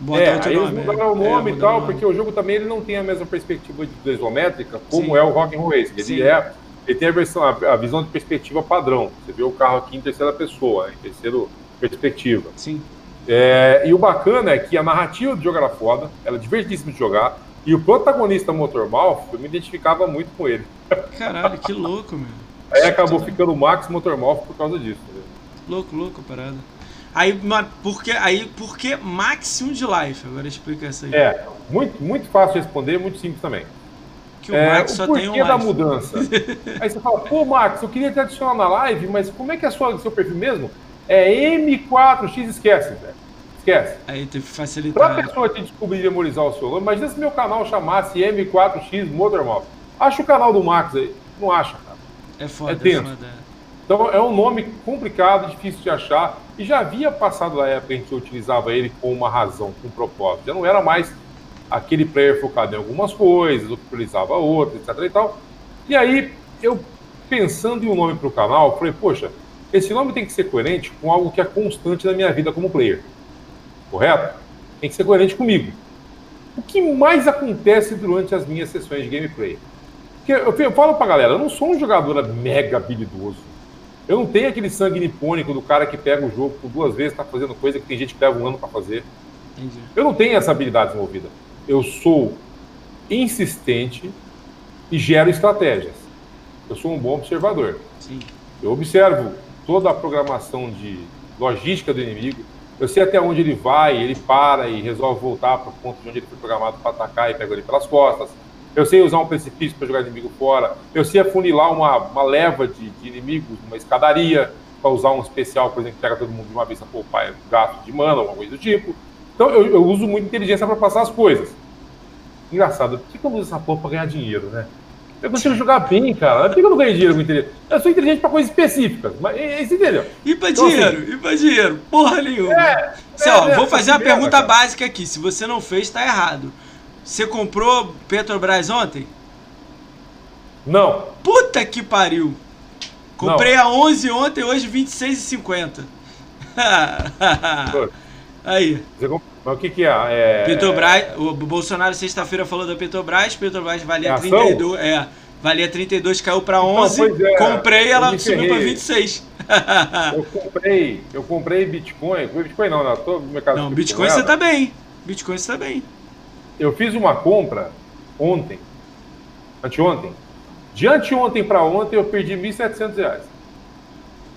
Bota é, aí nome. Eles mudaram é. o nome é, e tal, porque o jogo também ele não tem a mesma perspectiva de isométrica como é o Rock and Roll Racing. Ele, é, ele tem a, versão, a, visão de perspectiva padrão. Você vê o carro aqui em terceira pessoa, em terceiro perspectiva. Sim. É, e o bacana é que a narrativa do jogo era foda, era divertidíssimo de jogar, e o protagonista Motormouth, eu me identificava muito com ele. Caralho, que louco, meu. Aí acabou ficando o Max Motormouth por causa disso. Louco, louco a parada. Aí, mas por que, aí, por que Maximum de Life? Agora explica isso aí. É, muito, muito fácil de responder, muito simples também. Que o é, Max só o tem um da mudança. [LAUGHS] Aí você fala, pô, Max, eu queria te adicionar na live, mas como é que é o seu perfil mesmo? É M4X, esquece, velho. Esquece. Aí teve que facilitar. Pra pessoa te descobrir e memorizar o seu nome, imagina se meu canal chamasse M4X Motormouth. Acha o canal do Max aí. Não acha, cara. É foda, é tenso. É foda. Então é um nome complicado, difícil de achar. E já havia passado da época em que eu utilizava ele com uma razão, com um propósito. Já não era mais aquele player focado em algumas coisas, priorizava outras, etc e tal. E aí, eu pensando em um nome para o canal, falei, poxa, esse nome tem que ser coerente com algo que é constante na minha vida como player. Correto? Tem que ser coerente comigo. O que mais acontece durante as minhas sessões de gameplay? Porque eu falo pra galera, eu não sou um jogador mega habilidoso. Eu não tenho aquele sangue nipônico do cara que pega o jogo por duas vezes, tá fazendo coisa que tem gente que leva um ano para fazer. Entendi. Eu não tenho essa habilidade desenvolvida eu sou insistente e gero estratégias. Eu sou um bom observador. Sim. Eu observo toda a programação de logística do inimigo. Eu sei até onde ele vai, ele para e resolve voltar para o ponto de onde ele foi programado para atacar e pega ele pelas costas. Eu sei usar um precipício para jogar inimigo fora. Eu sei afunilar uma, uma leva de, de inimigos, uma escadaria, para usar um especial, por exemplo, que pega todo mundo de uma vez para poupar gato de mana, alguma coisa do tipo. Então eu, eu uso muita inteligência para passar as coisas. Engraçado, por que eu uso essa porra para ganhar dinheiro, né? Eu consigo jogar bem, cara. Por que eu não ganho dinheiro com inteligência? Eu sou inteligente para coisas específicas, mas você entendeu? E para então, dinheiro? Assim, e para dinheiro? Porra nenhuma. É, é, ó, é, vou fazer uma pergunta cara. básica aqui. Se você não fez, tá errado. Você comprou Petrobras ontem? Não. Puta que pariu. Comprei não. a 11 ontem, hoje 26,50. [LAUGHS] Aí. Mas o que, que é? é? Petrobras, o Bolsonaro sexta-feira falou da Petrobras, Petrobras valia é 32, é, valia 32, caiu para 11, então, é, comprei, ela subiu para 26. eu comprei, eu comprei Bitcoin, Bitcoin não, não, tô no mercado Não, Bitcoin você tá bem. Bitcoin você tá bem. Eu fiz uma compra ontem, anteontem. De anteontem para ontem eu perdi 1.700 reais.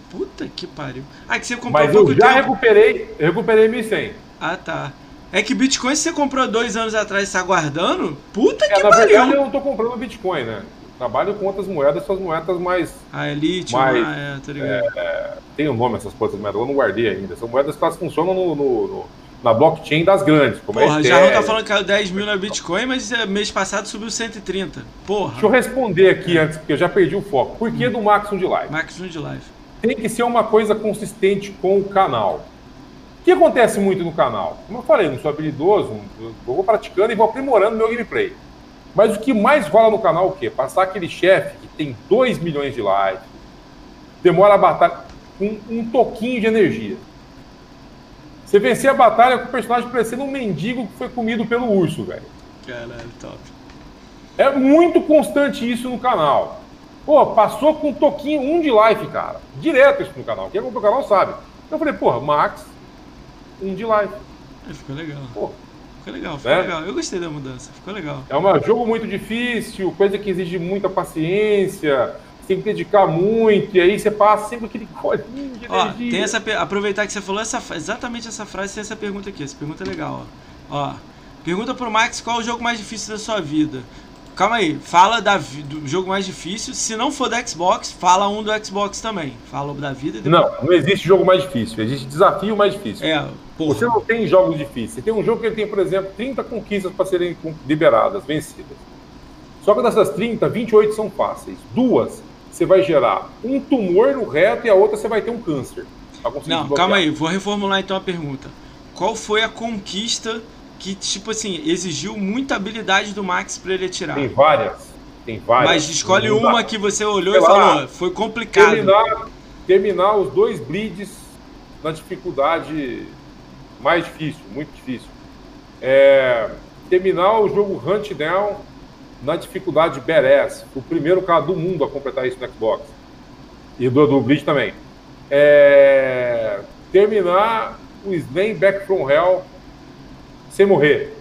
Puta que pariu. Ah, que você comprou Mas eu já tempo. recuperei, eu recuperei 1.100. Ah, tá. É que Bitcoin você comprou dois anos atrás e está guardando? Puta é, que na pariu. verdade eu não estou comprando Bitcoin, né? Trabalho com outras moedas, essas moedas mais. A Elite, mais, ah, é, tá ligado. É, tem um nome essas coisas moedas, eu não guardei ainda. São moedas que elas funcionam no, no, no na blockchain das grandes. Como Porra, já não tá falando que caiu 10 mil na Bitcoin, mas é, mês passado subiu 130. Porra. Deixa eu responder aqui antes, porque eu já perdi o foco. Por que hum. do Maximum de Live? Maximum de Live tem que ser uma coisa consistente com o canal. O que acontece muito no canal? Como eu falei, não sou habilidoso, eu vou praticando e vou aprimorando meu gameplay. Mas o que mais rola no canal é o quê? Passar aquele chefe que tem 2 milhões de likes, demora a batalha com um toquinho de energia. Você vencer a batalha com o personagem parecendo um mendigo que foi comido pelo urso, velho. Caralho, top. É muito constante isso no canal. Pô, passou com um toquinho, um de life, cara. Direto isso no canal. Quem acompanha o canal sabe. Eu falei, porra, Max, um de life. É, ficou legal. Pô. Ficou legal, ficou né? legal. Eu gostei da mudança, ficou legal. É um jogo muito difícil, coisa que exige muita paciência, tem que dedicar muito, e aí você passa sempre aquele colinho de ó, energia. Tem essa, aproveitar que você falou essa, exatamente essa frase, tem essa pergunta aqui. Essa pergunta é legal, ó. ó pergunta pro Max qual é o jogo mais difícil da sua vida. Calma aí, fala da, do jogo mais difícil. Se não for da Xbox, fala um do Xbox também. Fala da vida. Depois... Não, não existe jogo mais difícil. Existe desafio mais difícil. É, porra. Você não tem jogos difíceis. Você tem um jogo que tem, por exemplo, 30 conquistas para serem liberadas, vencidas. Só que dessas 30, 28 são fáceis. Duas, você vai gerar um tumor no reto e a outra você vai ter um câncer. Não, calma aí. Vou reformular então a pergunta. Qual foi a conquista que, tipo assim, exigiu muita habilidade do Max para ele atirar. Tem várias. Tem várias. Mas escolhe uma que você olhou Sei e falou, lá, foi complicado. Terminar, terminar os dois bleeds na dificuldade mais difícil, muito difícil. É, terminar o jogo Hunt Down na dificuldade Badass. O primeiro cara do mundo a completar isso no Xbox. E do, do Bleed também. É, terminar o Slam Back from Hell sem morrer.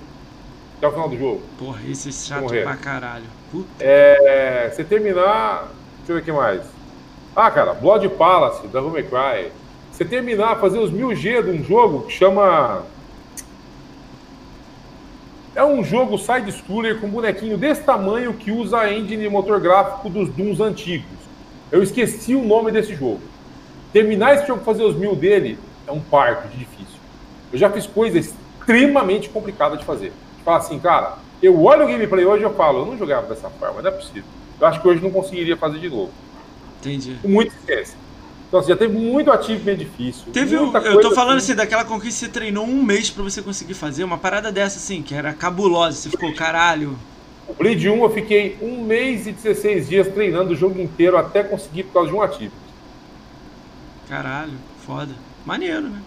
Até o final do jogo. Porra, esse é chato pra caralho. Puta. É, você terminar. Deixa eu ver o que mais. Ah, cara, Blood Palace, da May Cry. Você terminar, fazer os mil G de um jogo que chama. É um jogo side-scroller com bonequinho desse tamanho que usa a engine e motor gráfico dos Dooms antigos. Eu esqueci o nome desse jogo. Terminar esse jogo, fazer os mil dele, é um parto de difícil. Eu já fiz coisas extremamente complicadas de fazer. De falar assim, cara, eu olho o gameplay hoje e eu falo, eu não jogava dessa forma, não é possível. Eu acho que hoje não conseguiria fazer de novo. Entendi. Com muita esquece. Então, assim, já teve muito achievement difícil. Teve, um, eu tô falando assim, daquela conquista que você treinou um mês pra você conseguir fazer, uma parada dessa assim, que era cabulosa, você ficou, caralho. O Bleed 1 eu fiquei um mês e 16 dias treinando o jogo inteiro até conseguir por causa de um ativo. Caralho, foda. Maneiro, né?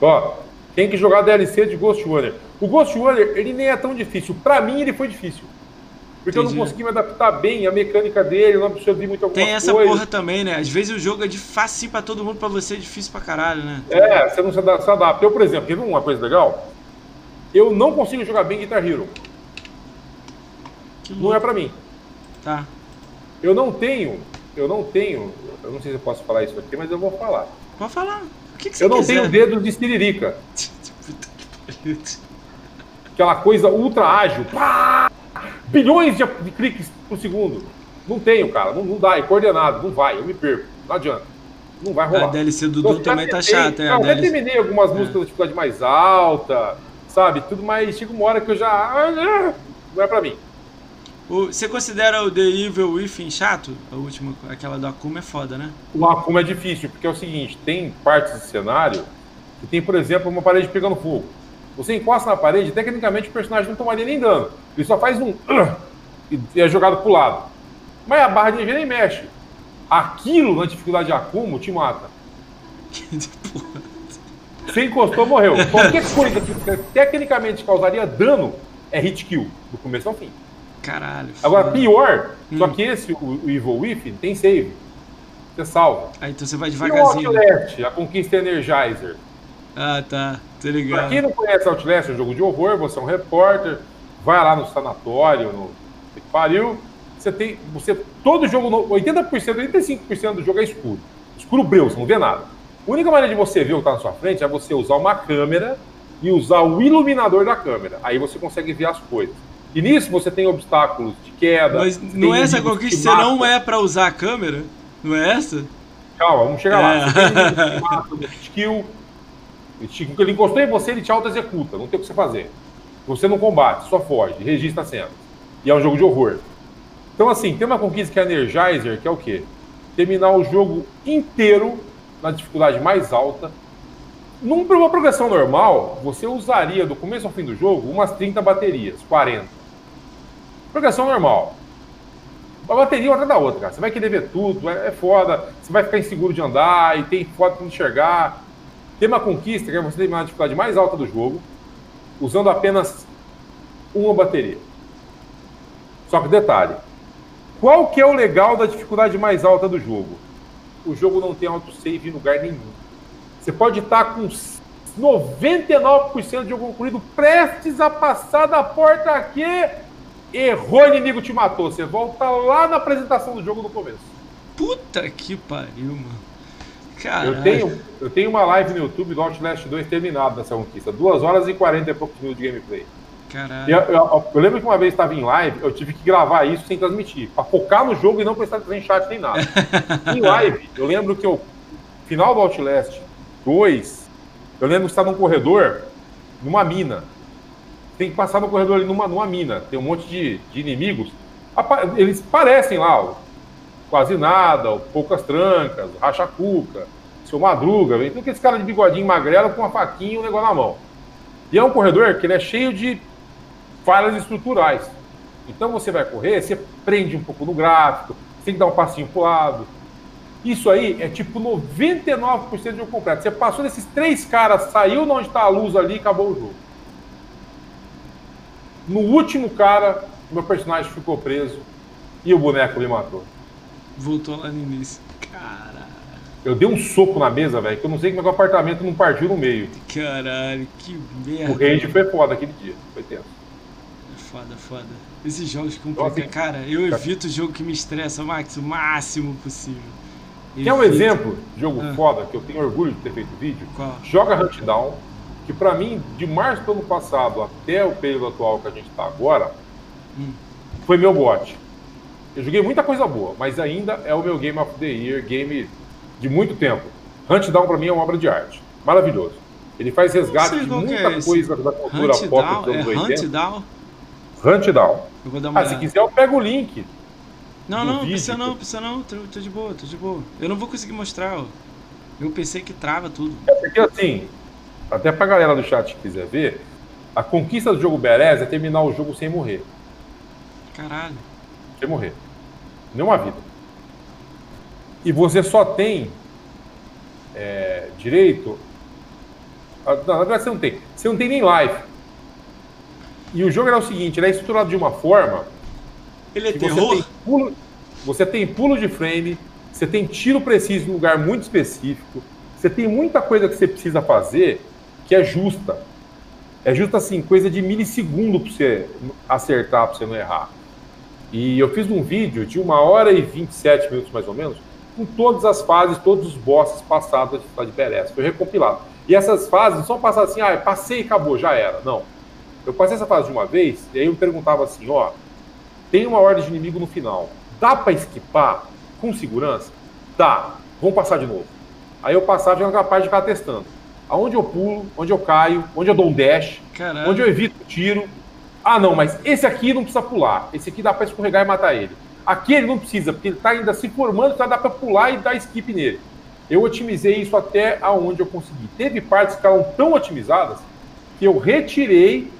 Ó, tem que jogar DLC de Ghost Runner. O Ghost Runner, ele nem é tão difícil. Pra mim, ele foi difícil. Porque Entendi. eu não consegui me adaptar bem à mecânica dele, não absorvi muito algumas Tem essa coisas. porra também, né? Às vezes o jogo é de fácil pra todo mundo, pra você é difícil pra caralho, né? É, você não se adapta. Eu, por exemplo, quer ver uma coisa legal? Eu não consigo jogar bem Guitar Hero. Não é pra mim. Tá. Eu não tenho, eu não tenho, eu não sei se eu posso falar isso aqui, mas eu vou falar. Pode falar. O que, que você Eu não quiser. tenho dedos de siririca. [LAUGHS] Aquela coisa ultra ágil. Pá! Bilhões de, de cliques por segundo. Não tenho, cara. Não, não dá. É coordenado. Não vai. Eu me perco. Não adianta. Não vai rolar. A DLC do Dudu também tá chata. É, eu já DLC... terminei algumas músicas da dificuldade mais alta, sabe? Tudo mais. Chega uma hora que eu já. Não é pra mim. O- você considera o The Evil Within chato? A última, aquela do Akuma é foda, né? O Akuma é difícil, porque é o seguinte: tem partes do cenário que tem, por exemplo, uma parede pegando fogo. Você encosta na parede, tecnicamente o personagem não tomaria nem dano. Ele só faz um. [CLEARS THROAT] e é jogado pro lado. Mas a barra de energia nem mexe. Aquilo na dificuldade de Akuma te mata. [LAUGHS] Você encostou, morreu. Qualquer coisa que tecnicamente causaria dano é hit kill, do começo ao fim. Caralho. Agora, pior, só Hum. que esse, o, o Evil Within, tem save. Você salva. Aí então você vai E o devagarzinho. né? A conquista Energizer. Ah, tá. Tô Pra quem não conhece Outlast, é um jogo de horror, você é um repórter, vai lá no sanatório, no que pariu, você tem. Você, todo jogo, no- 80%, 85% do jogo é escuro. Escuro breu, você não vê nada. A única maneira de você ver o que está na sua frente é você usar uma câmera e usar o iluminador da câmera. Aí você consegue ver as coisas. E nisso você tem obstáculos de queda. Mas não é essa conquista, você não é pra usar a câmera? Não é essa? Calma, vamos chegar lá. É. Você tem inimigos que matam skill. Ele encostou em você, ele te auto-executa. Não tem o que você fazer. Você não combate, só foge, registra cena. E é um jogo de horror. Então, assim, tem uma conquista que é Energizer, que é o quê? Terminar o jogo inteiro na dificuldade mais alta. Numa progressão normal, você usaria do começo ao fim do jogo umas 30 baterias, 40. Progressão normal. Uma bateria uma atrás da outra, cara. Você vai querer ver tudo, é, é foda. Você vai ficar inseguro de andar e tem foda pra enxergar. Tem uma conquista que é você terminar na dificuldade mais alta do jogo, usando apenas uma bateria. Só que detalhe: qual que é o legal da dificuldade mais alta do jogo? O jogo não tem autosave em lugar nenhum. Você pode estar com 99% de jogo concluído, prestes a passar da porta aqui. Errou, inimigo te matou. Você volta lá na apresentação do jogo no começo. Puta que pariu, mano. Caralho. Eu tenho, eu tenho uma live no YouTube do Outlast 2 terminado dessa conquista. 2 horas e 40 e poucos minutos de gameplay. Caralho. eu, eu- eu lembro que uma vez estava em live, eu tive que gravar isso sem transmitir, para focar no jogo e não prestar atenção em chat nem nada. [LAUGHS] em live, eu lembro que o final do Outlast 2, eu lembro que estava num corredor, numa mina. Tem que passar no corredor ali numa, numa mina. Tem um monte de, de inimigos. Eles parecem lá, ó, quase nada, poucas trancas, racha-cuca, seu madruga, vem tudo aqueles caras de bigodinho magrelo com uma faquinha e um negócio na mão. E é um corredor que ele é cheio de falhas estruturais. Então você vai correr, você prende um pouco no gráfico, você tem que dar um passinho pro lado. Isso aí é tipo 99% do jogo completo. Você passou desses três caras, saiu de onde está a luz ali e acabou o jogo. No último cara, meu personagem ficou preso e o boneco me matou. Voltou lá no início. Caralho. Eu dei um soco na mesa, velho, que eu não sei como é que o apartamento não partiu no meio. Caralho, que O merda. rage foi foda aquele dia. Foi tenso. Foda, foda. Esses jogos complicam. Cara, eu evito jogo que me estressa, Max, o máximo possível. Quer um Evito. exemplo de jogo Ah. foda que eu tenho orgulho de ter feito vídeo? Qual? Joga Huntdown que para mim, de março do ano passado até o período atual que a gente está agora, hum. foi meu bote. Eu joguei muita coisa boa, mas ainda é o meu Game of the Year, game de muito tempo. Hunt Down para mim é uma obra de arte. Maravilhoso. Ele faz resgate de muita é coisa da cultura Hunt pop dos anos é 80. Hunt Down? Hunt Down. ah, se quiser eu pego o link. Não, não, vídeo. precisa não, precisa não. Tô, tô, de boa, tô de boa. Eu não vou conseguir mostrar, ó. Meu PC que trava tudo. É porque assim, até pra galera do chat que quiser ver, a conquista do jogo Berez é terminar o jogo sem morrer. Caralho. Sem morrer. Nenhuma vida. E você só tem é, direito. Na verdade, você não tem. Você não tem nem life. E o jogo era o seguinte: ele é estruturado de uma forma. Ele é terror? Você tem, pulo, você tem pulo de frame, você tem tiro preciso em um lugar muito específico, você tem muita coisa que você precisa fazer que é justa. É justa assim, coisa de milissegundo para você acertar, para você não errar. E eu fiz um vídeo de uma hora e 27 minutos mais ou menos, com todas as fases, todos os bosses passados da de Perez. Foi recompilado. E essas fases não são passadas assim, ah, passei e acabou, já era. Não. Eu passei essa fase de uma vez, e aí eu perguntava assim, ó, tem uma ordem de inimigo no final. Dá para esquipar com segurança? Dá. Vamos passar de novo. Aí eu passava e era capaz de ficar testando aonde eu pulo, onde eu caio, onde eu dou um dash, Caramba. onde eu evito o tiro. Ah, não, mas esse aqui não precisa pular. Esse aqui dá para escorregar e matar ele. Aquele não precisa, porque ele está ainda se formando, então dá para pular e dar skip nele. Eu otimizei isso até aonde eu consegui. Teve partes que ficaram tão otimizadas que eu retirei,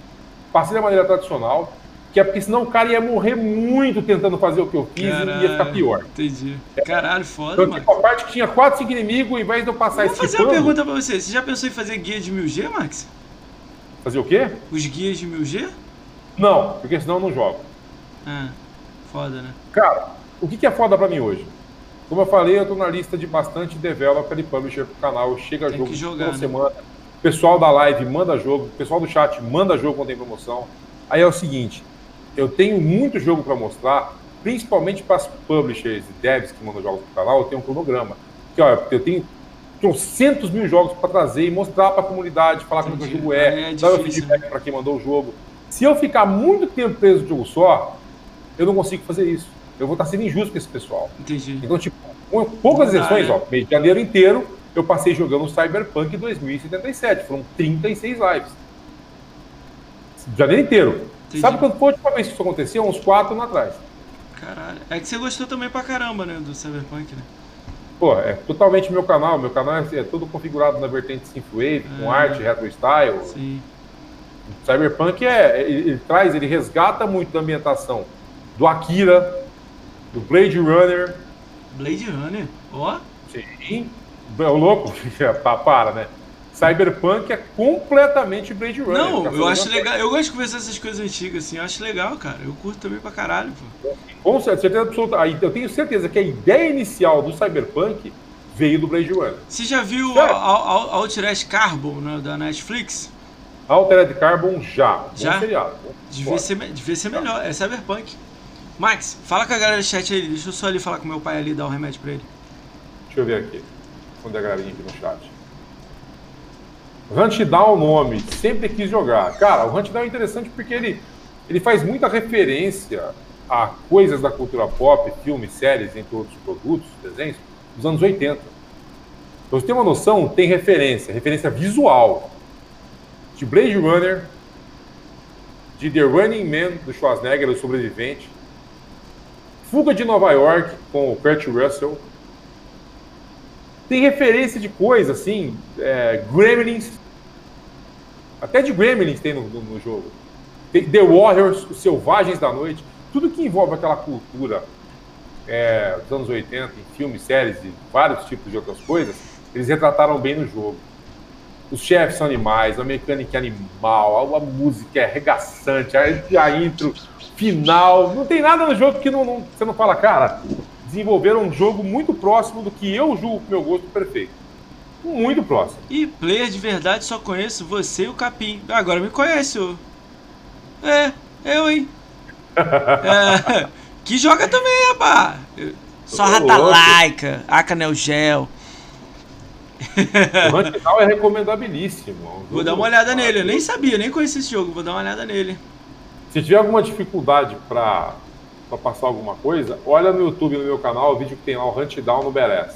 passei da maneira tradicional, que é porque senão o cara ia morrer muito tentando fazer o que eu fiz Caralho, e ia ficar pior. Entendi. Caralho, foda, então, mano. Tipo, a parte que tinha 4, 5 inimigos, ao invés de eu passar esse Vou fazer uma pergunta pra você. Você já pensou em fazer guia de 1000G, Max? Fazer o quê? Os guias de 1000G? Não, porque senão eu não jogo. Ah, foda, né? Cara, o que é foda pra mim hoje? Como eu falei, eu tô na lista de bastante developer e publisher pro canal. Chega Tem jogo jogar, toda né? semana. O pessoal da live manda jogo, o pessoal do chat manda jogo quando tem promoção. Aí é o seguinte, eu tenho muito jogo para mostrar, principalmente para as publishers e devs que mandam jogos para o canal, eu tenho um cronograma. Que, ó, eu tenho trocentos mil jogos para trazer e mostrar para a comunidade, falar como o jogo é, é dar o feedback né? para quem mandou o jogo. Se eu ficar muito tempo preso no jogo só, eu não consigo fazer isso. Eu vou estar sendo injusto com esse pessoal. Entendi. Então, tipo, com poucas exceções, ah, é. ó, mês de janeiro inteiro, eu passei jogando Cyberpunk 2077. Foram 36 lives. Janeiro inteiro. Entendi. Sabe quando foi a última vez que isso aconteceu? Uns quatro anos atrás. Caralho. É que você gostou também pra caramba, né? Do Cyberpunk, né? Pô, é totalmente meu canal. Meu canal é, é todo configurado na vertente Synthwave, é. com arte, retro style. Sim. O Cyberpunk é, ele, ele, traz, ele resgata muito da ambientação do Akira, do Blade Runner. Blade Runner? Ó. Oh. Sim. É o louco, [LAUGHS] para, né? Cyberpunk é completamente Blade Runner. Não, eu acho legal. Eu gosto de conversar essas coisas antigas, assim. Eu acho legal, cara. Eu curto também pra caralho, pô. Com certeza absoluta. Eu tenho certeza que a ideia inicial do Cyberpunk veio do Blade Runner. Você já viu a, a, Altered Carbon né, da Netflix? Altered Carbon já. Já? Seriado. Devia ser, devia ser melhor. É Cyberpunk. Max, fala com a galera do chat aí. Deixa eu só ali falar com meu pai ali dar o um remédio pra ele. Deixa eu ver aqui. Quando a galerinha aqui no chat. Hunt Down o nome, sempre quis jogar. Cara, o Hunt Down é interessante porque ele, ele faz muita referência a coisas da cultura pop, filmes, séries, entre outros produtos, desenhos, dos anos 80. Então, você tem uma noção, tem referência, referência visual de Blade Runner, de The Running Man, do Schwarzenegger, o sobrevivente, Fuga de Nova York, com o Kurt Russell, tem referência de coisa assim, é, Gremlins, até de Gremlins tem no, no, no jogo. Tem The Warriors, os Selvagens da Noite. Tudo que envolve aquela cultura é, dos anos 80, em filmes, séries e vários tipos de outras coisas, eles retrataram bem no jogo. Os chefes são animais, a mecânica é animal, a, a música é arregaçante, a, a, intro, final. Não tem nada no jogo que não, não, você não fala, cara, desenvolveram um jogo muito próximo do que eu julgo meu gosto perfeito. Muito próximo. E player de verdade só conheço você e o Capim. Agora me conhece, ô. É, eu, hein? [LAUGHS] é, que joga também, rapaz. Só Rata Laika, Acanel Gel. [LAUGHS] o Hunt Down é recomendabilíssimo. Vou dar uma olhada nele, eu nem sabia, nem conhecia esse jogo, vou dar uma olhada nele. Se tiver alguma dificuldade para passar alguma coisa, olha no YouTube, no meu canal, o vídeo que tem lá, o Hunt Down no Beres.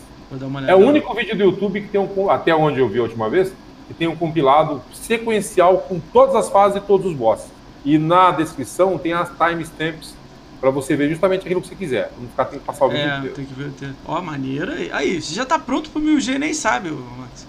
É o único vídeo do YouTube que tem um, até onde eu vi a última vez, que tem um compilado sequencial com todas as fases e todos os bosses. E na descrição tem as timestamps para você ver justamente aquilo que você quiser. Não ficar tem que passar o vídeo é, inteiro. tem que ver. Tem... Ó, maneira. Aí, você já tá pronto pro 1000G nem sabe, Max.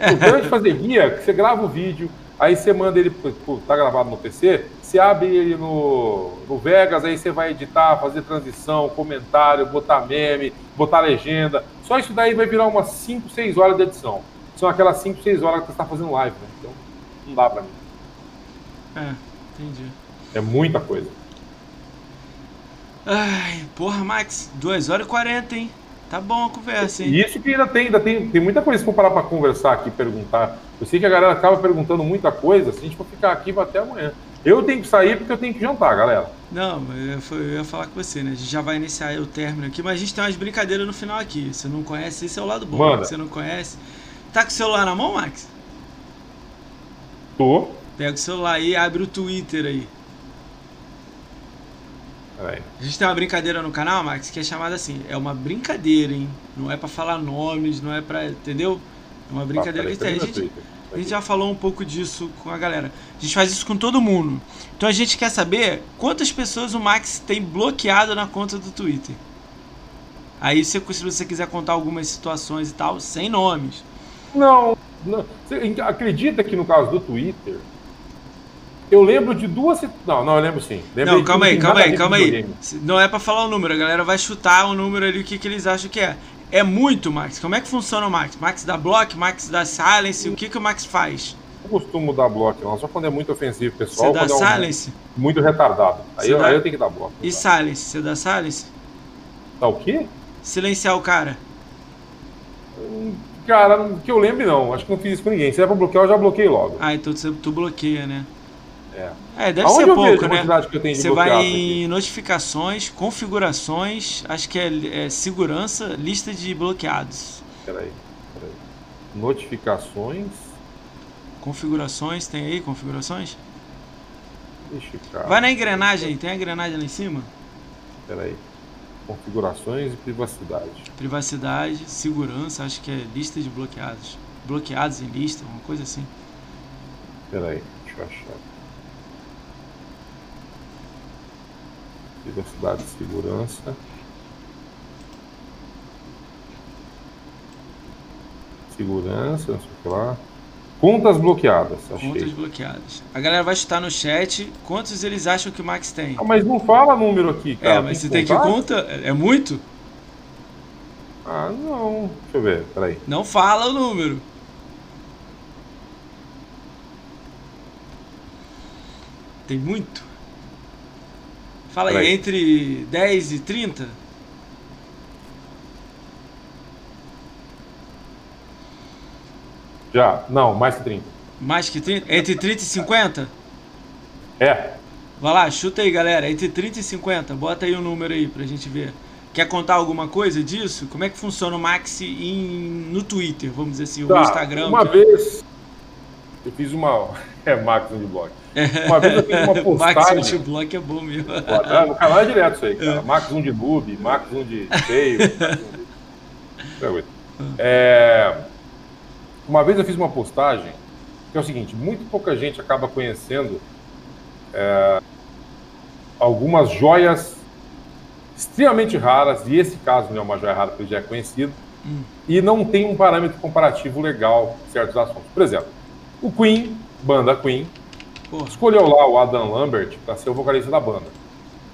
O grande fazer guia, que você grava o vídeo, aí você manda ele, pô, tá gravado no PC, você abre ele no, no Vegas, aí você vai editar, fazer transição, comentário, botar meme, botar legenda. Só isso daí vai virar umas 5, 6 horas de edição. São aquelas 5, 6 horas que você está fazendo live, né? Então, não dá pra mim. É, entendi. É muita coisa. Ai, porra, Max, 2 horas e 40, hein? Tá bom a conversa, hein? E isso que ainda tem, ainda tem, tem muita coisa para parar para conversar aqui, perguntar. Eu sei que a galera acaba perguntando muita coisa, se a gente for ficar aqui vai até amanhã. Eu tenho que sair porque eu tenho que jantar, galera. Não, eu, eu ia falar com você, né? A gente já vai iniciar o término aqui, mas a gente tem umas brincadeiras no final aqui. Você não conhece, esse é o lado bom. Manda. Você não conhece. Tá com o celular na mão, Max? Tô. Pega o celular aí e abre o Twitter aí. A gente tem uma brincadeira no canal, Max, que é chamada assim, é uma brincadeira, hein? Não é para falar nomes, não é para, entendeu? É uma brincadeira ah, que tem. A gente, a gente já falou um pouco disso com a galera. A gente faz isso com todo mundo. Então a gente quer saber quantas pessoas o Max tem bloqueado na conta do Twitter. Aí se você quiser contar algumas situações e tal, sem nomes. Não, não. Você acredita que no caso do Twitter, eu lembro de duas. Não, não, eu lembro sim. Lembro não, calma aí, calma aí, calma aí. Não é para falar o número, a galera vai chutar o número ali, o que, que eles acham que é. É muito, Max. Como é que funciona o Max? Max dá block, Max dá silence, o que, que o Max faz? Eu costumo dar block, não, só quando é muito ofensivo, pessoal. Você dá é silence? Um, muito retardado. Aí eu, dá... aí eu, tenho que dar block. E silence? Você dá silence? Dá o quê? Silenciar o cara. Hum, cara, que eu lembre não. Acho que não fiz isso com ninguém. Se é pra bloquear, eu já bloqueei logo. Ah, então tu bloqueia, né? É, é deve Aonde ser pouco, né? Você vai em notificações, configurações, acho que é, é, segurança, lista de bloqueados. Peraí, peraí. Notificações. Configurações, tem aí configurações? Vai na engrenagem, tem a engrenagem lá em cima? Peraí. Configurações e privacidade. Privacidade, segurança, acho que é lista de bloqueados. Bloqueados em lista, uma coisa assim. Peraí, deixa eu achar. Privacidade e segurança. Segurança, não sei o que lá. Contas bloqueadas, achei. Contas bloqueadas. A galera vai chutar no chat quantos eles acham que o Max tem. Ah, mas não fala número aqui, cara. É, mas você tem que conta. É muito? Ah, não. Deixa eu ver, peraí. Não fala o número. Tem muito? Fala aí, aí, entre 10 e 30? Já, não, mais que 30. Mais que 30? Entre 30 e 50? É. Vai lá, chuta aí, galera. Entre 30 e 50. Bota aí o um número aí pra gente ver. Quer contar alguma coisa disso? Como é que funciona o Max em, no Twitter, vamos dizer assim, tá, o Instagram? Uma que... vez eu fiz uma. [LAUGHS] É Max de Block. Uma vez eu fiz uma [LAUGHS] postagem. Max de Block é bom mesmo. É, no canal é direto isso aí, cara. É. Max 1 de noob, Max 1 de [LAUGHS] feio. de... é... Uma vez eu fiz uma postagem que é o seguinte: muito pouca gente acaba conhecendo é... algumas joias extremamente raras, e esse caso não é uma joia rara porque já é conhecido, hum. e não tem um parâmetro comparativo legal em certos assuntos. Por exemplo, o Queen, banda Queen, Porra. escolheu lá o Adam Lambert para ser o vocalista da banda.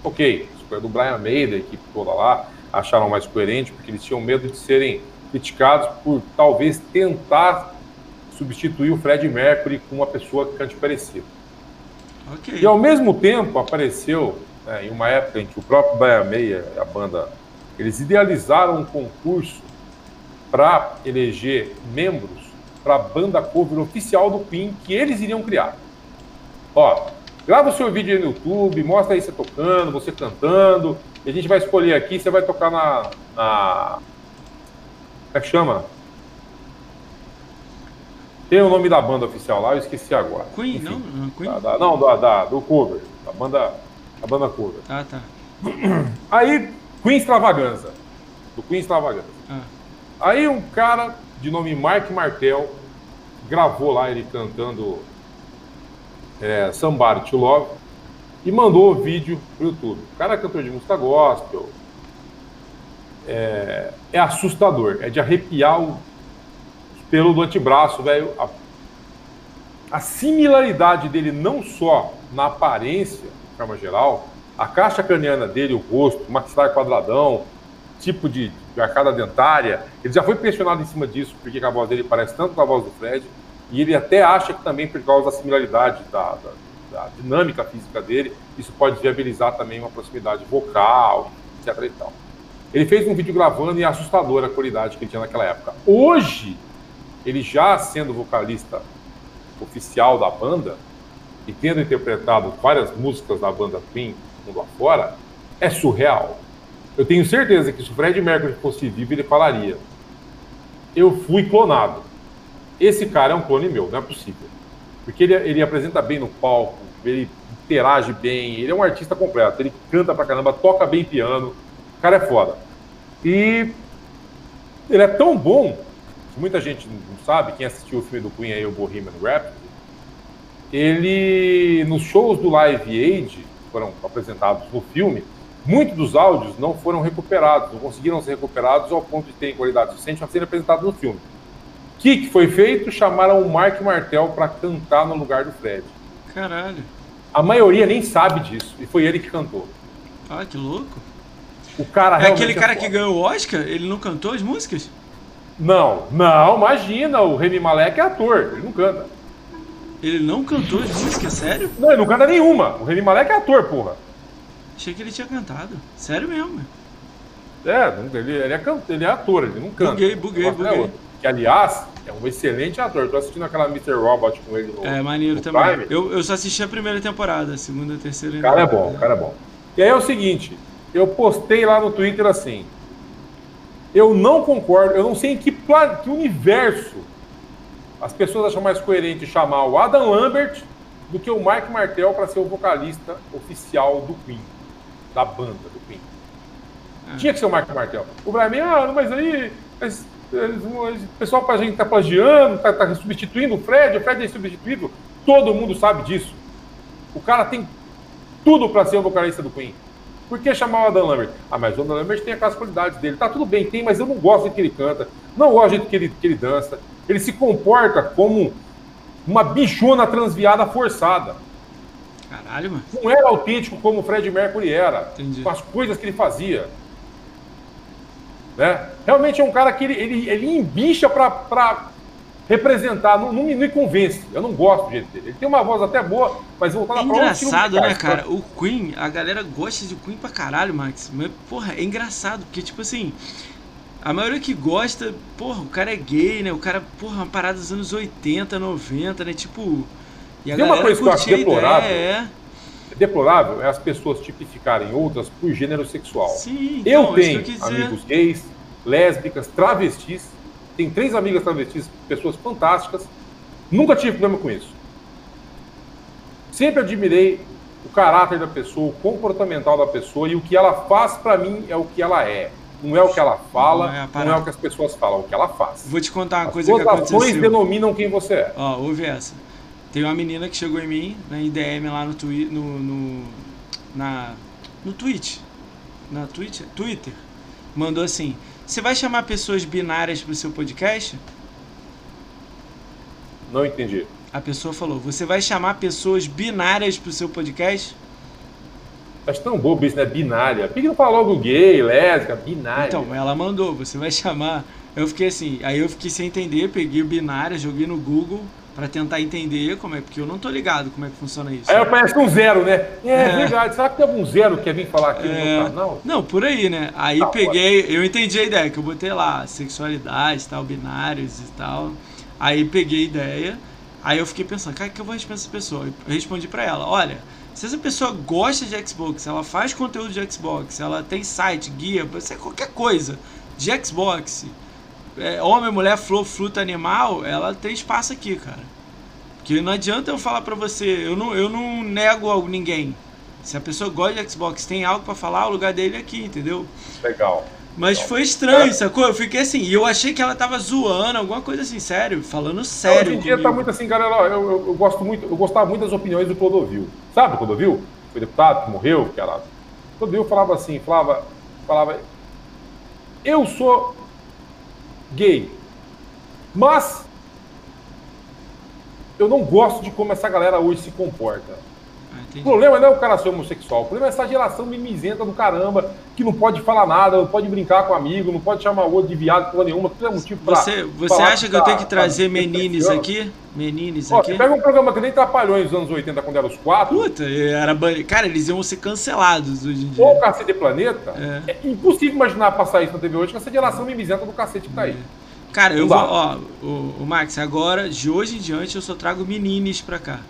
Ok, escolha do Brian May, da equipe toda lá, acharam mais coerente, porque eles tinham medo de serem criticados por talvez tentar substituir o Fred Mercury com uma pessoa que cante parecido. Okay. E ao mesmo tempo apareceu, né, em uma época em que o próprio Brian May, a banda, eles idealizaram um concurso para eleger membros para a banda cover oficial do Queen que eles iriam criar. Ó, grava o seu vídeo aí no YouTube, mostra aí você tocando, você cantando, e a gente vai escolher aqui, você vai tocar na. na como é que chama? Tem o nome da banda oficial lá, eu esqueci agora. Queen, Enfim, não? não Queen? Da, da, não, da, da, do cover. Da banda, a banda cover. Ah, tá. [CLEARS THROAT] Aí, Queen Extravaganza. Do Queen Extravaganza. Ah. Aí um cara de nome Mark Martel gravou lá ele cantando é, Somebody to Love e mandou o vídeo pro YouTube. O cara é cantor de música gospel. É, é assustador, é de arrepiar o pelo do antebraço, velho. A, a similaridade dele não só na aparência, de forma geral, a caixa craniana dele, o rosto, maxilar quadradão, tipo de, de arcada dentária, ele já foi questionado em cima disso, porque a voz dele parece tanto com a voz do Fred, e ele até acha que também por causa da similaridade da, da, da dinâmica física dele, isso pode viabilizar também uma proximidade vocal, etc e tal. Ele fez um vídeo gravando e é assustadora a qualidade que ele tinha naquela época. Hoje, ele já sendo vocalista oficial da banda e tendo interpretado várias músicas da banda Queen mundo afora, é surreal. Eu tenho certeza que se o Fred Mercury fosse vivo, ele falaria: Eu fui clonado. Esse cara é um clone meu, não é possível. Porque ele, ele apresenta bem no palco, ele interage bem, ele é um artista completo, ele canta pra caramba, toca bem piano, o cara é foda. E ele é tão bom muita gente não sabe, quem assistiu o filme do Queen aí, o Bohemian Rhapsody, ele, nos shows do Live Aid, que foram apresentados no filme, muitos dos áudios não foram recuperados, não conseguiram ser recuperados ao ponto de terem qualidade suficiente para serem apresentados no filme. O que, que foi feito? Chamaram o Mark Martel para cantar no lugar do Fred. Caralho. A maioria nem sabe disso, e foi ele que cantou. Ah, que louco. O cara é aquele cara é que ganhou o Oscar? Ele não cantou as músicas? Não, não, imagina, o Remy Malek é ator, ele não canta. Ele não cantou as músicas, sério? Não, ele não canta nenhuma. O Remy Malek é ator, porra. Achei que ele tinha cantado. Sério mesmo. É, ele, ele, é, ele é ator, ele não canta. Buguei, buguei, buguei. É que, aliás, é um excelente ator. Tô assistindo aquela Mr. Robot com ele no É, maneiro no também. Eu, eu só assisti a primeira temporada, a segunda, a terceira... O cara é bom, o cara é bom. E aí é o seguinte, eu postei lá no Twitter assim... Eu não concordo, eu não sei em que, plan... que universo as pessoas acham mais coerente chamar o Adam Lambert do que o Mike Martel para ser o vocalista oficial do Queen, da banda do Queen. Ah. Tinha que ser o Mike Martel. O Brian, ah, mas aí mas, o pessoal para a gente tá plagiando, está tá substituindo o Fred, o Fred é substituído. Todo mundo sabe disso. O cara tem tudo para ser o vocalista do Queen. Por que chamar o Adam Lambert? Ah, mas o Adam Lambert tem aquelas qualidades dele. Tá tudo bem, tem, mas eu não gosto do que ele canta. Não gosto do jeito que ele, que ele dança. Ele se comporta como uma bichona transviada forçada. Caralho, mano. Não era autêntico como o Fred Mercury era. Entendi. Com as coisas que ele fazia. Né? Realmente é um cara que ele, ele, ele embicha pra, representar, não, não, me, convence. Eu não gosto do jeito dele. Ele tem uma voz até boa, mas voltando é engraçado, né, cara? O Queen, a galera gosta de Queen pra caralho, Max. Mas, porra, é engraçado, porque, tipo assim, a maioria que gosta, porra, o cara é gay, né? O cara, porra, uma parada dos anos 80, 90, né? Tipo. E a tem uma coisa que eu acho deplorável. Ideia, é... Deplorável é as pessoas tipificarem outras por gênero sexual. Sim, então, eu tenho eu amigos gays, lésbicas, travestis tem três amigas travestis, pessoas fantásticas. Nunca tive problema com isso. Sempre admirei o caráter da pessoa, o comportamental da pessoa e o que ela faz para mim é o que ela é. Não é o que ela fala, não é, não é o que as pessoas falam, é o que ela faz. Vou te contar uma as coisa que aconteceu. As ações denominam quem você é. Ó, ouve essa. Tem uma menina que chegou em mim, na IDM lá no, twi no, no, na, no Twitch. Na Twitch? Twitter. Mandou assim: você vai chamar pessoas binárias para o seu podcast? Não entendi. A pessoa falou: Você vai chamar pessoas binárias para o seu podcast? Acho tão bobo isso, né? Binária. Por que não fala logo gay, lésbica, binária? Então, ela mandou: Você vai chamar. Eu fiquei assim, aí eu fiquei sem entender, peguei o binária, joguei no Google para tentar entender como é, porque eu não tô ligado como é que funciona isso. Aí aparece um zero, né? É, é. verdade. Será que tem algum zero que quer vir falar aqui é. no meu canal? Não, por aí, né? Aí peguei, eu entendi a ideia, que eu botei lá sexualidade, tal, binários e tal. Aí peguei a ideia, aí eu fiquei pensando, cara, o que eu vou responder essa pessoa? Eu respondi para ela, olha, se essa pessoa gosta de Xbox, ela faz conteúdo de Xbox, ela tem site, guia, pode ser qualquer coisa de Xbox, é, homem, mulher, flor, fruta, animal, ela tem espaço aqui, cara. Porque não adianta eu falar pra você, eu não, eu não nego a ninguém. Se a pessoa gosta de Xbox, tem algo para falar, o lugar dele é aqui, entendeu? Legal. Mas foi estranho, sacou? Eu fiquei assim, e eu achei que ela tava zoando, alguma coisa assim, sério, falando sério. Hoje em dia comigo. tá muito assim, cara, eu, eu, eu, gosto muito, eu gostava muito das opiniões do Clodovil. Sabe o Clodovil? Foi deputado que morreu, que era. Clodovil falava assim, falava, falava, eu sou gay, mas eu não gosto de como essa galera hoje se comporta. O problema não é o cara ser homossexual, o problema é essa geração mimizenta do caramba, que não pode falar nada, não pode brincar com amigo, não pode chamar o outro de viado por nenhuma, tudo é motivo pra. Você, você acha que, que eu tenho que trazer menines aqui? Menines aqui? Pega um programa que nem trapalhou nos anos 80, quando era os quatro. Puta, era. Cara, eles iam ser cancelados hoje em dia. Ou o Cacete Planeta. É. é impossível imaginar passar isso na TV hoje com essa geração mimizenta do cacete que tá aí. É. Cara, eu vou, ó, o, o Max, agora, de hoje em diante, eu só trago menines pra cá.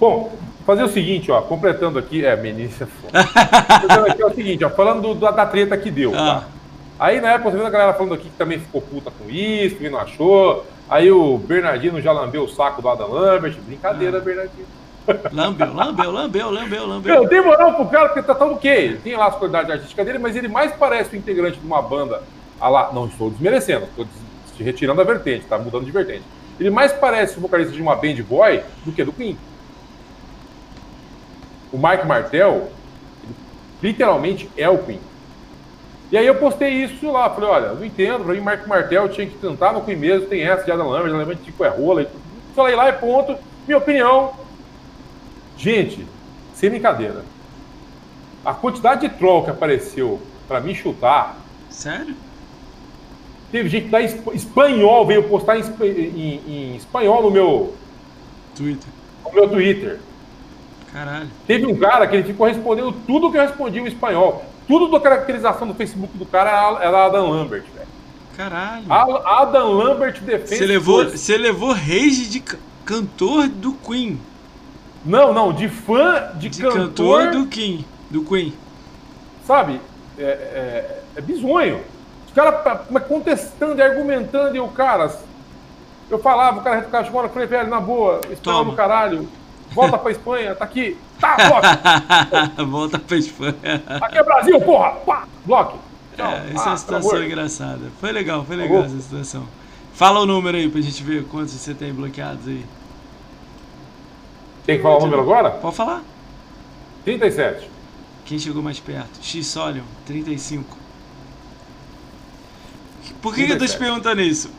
Bom, fazer o seguinte, ó, completando aqui, é, é foda. aqui é o seguinte, ó, falando do, da treta que deu, tá? ah. tá? Aí na época, você vendo a galera falando aqui que também ficou puta com isso, que não achou. Aí o Bernardino já lambeu o saco do Adam Lambert. Brincadeira, ah. Bernardino. Lambeu, lambeu, lambeu, lambeu, lambeu. Eu dei moral pro cara porque tá tão o quê? Ele tem lá as qualidades artísticas dele, mas ele mais parece o integrante de uma banda. Ah lá, não estou desmerecendo, estou retirando a vertente, tá mudando de vertente. Ele mais parece o vocalista de uma band boy do que do Queen o Mike Martel, literalmente é o Queen. E aí eu postei isso lá, falei, olha, não entendo, pra mim Mike Martel tinha que cantar no Queen mesmo, tem essa de Adam Lambert, Adam tipo é rola. Falei lá e ponto, minha opinião. Gente, sem brincadeira. A quantidade de troll que apareceu para me chutar. Sério? Teve gente da espanhol veio postar em, em, em espanhol no meu Twitter. No meu Twitter. Caralho. Teve um cara que ele ficou respondendo tudo que eu respondi em espanhol. Tudo da caracterização do Facebook do cara era, Adam Lambert, velho. Caralho. Adam Lambert defende. Você levou, você levou rage de cantor do Queen. Não, não, de fã de, de cantor, cantor do Queen. Do Queen. Sabe? É, é, é bizonho. Os caras contestando e argumentando, e o cara. Eu falava, o cara retocava a eu falei, velho, na boa, espanhol do caralho. Volta pra Espanha, tá aqui. Tá, bloco. [LAUGHS] Volta pra Espanha. Aqui é Brasil, porra. Pá, bloco. É, essa é uma ah, situação engraçada. Foi legal, foi legal essa situação. Fala o número aí pra gente ver quantos você tem bloqueados aí. Tem que falar o número agora? Pode falar. 37. Quem chegou mais perto? X Solion, 35. Por que, que eu tô te perguntando isso?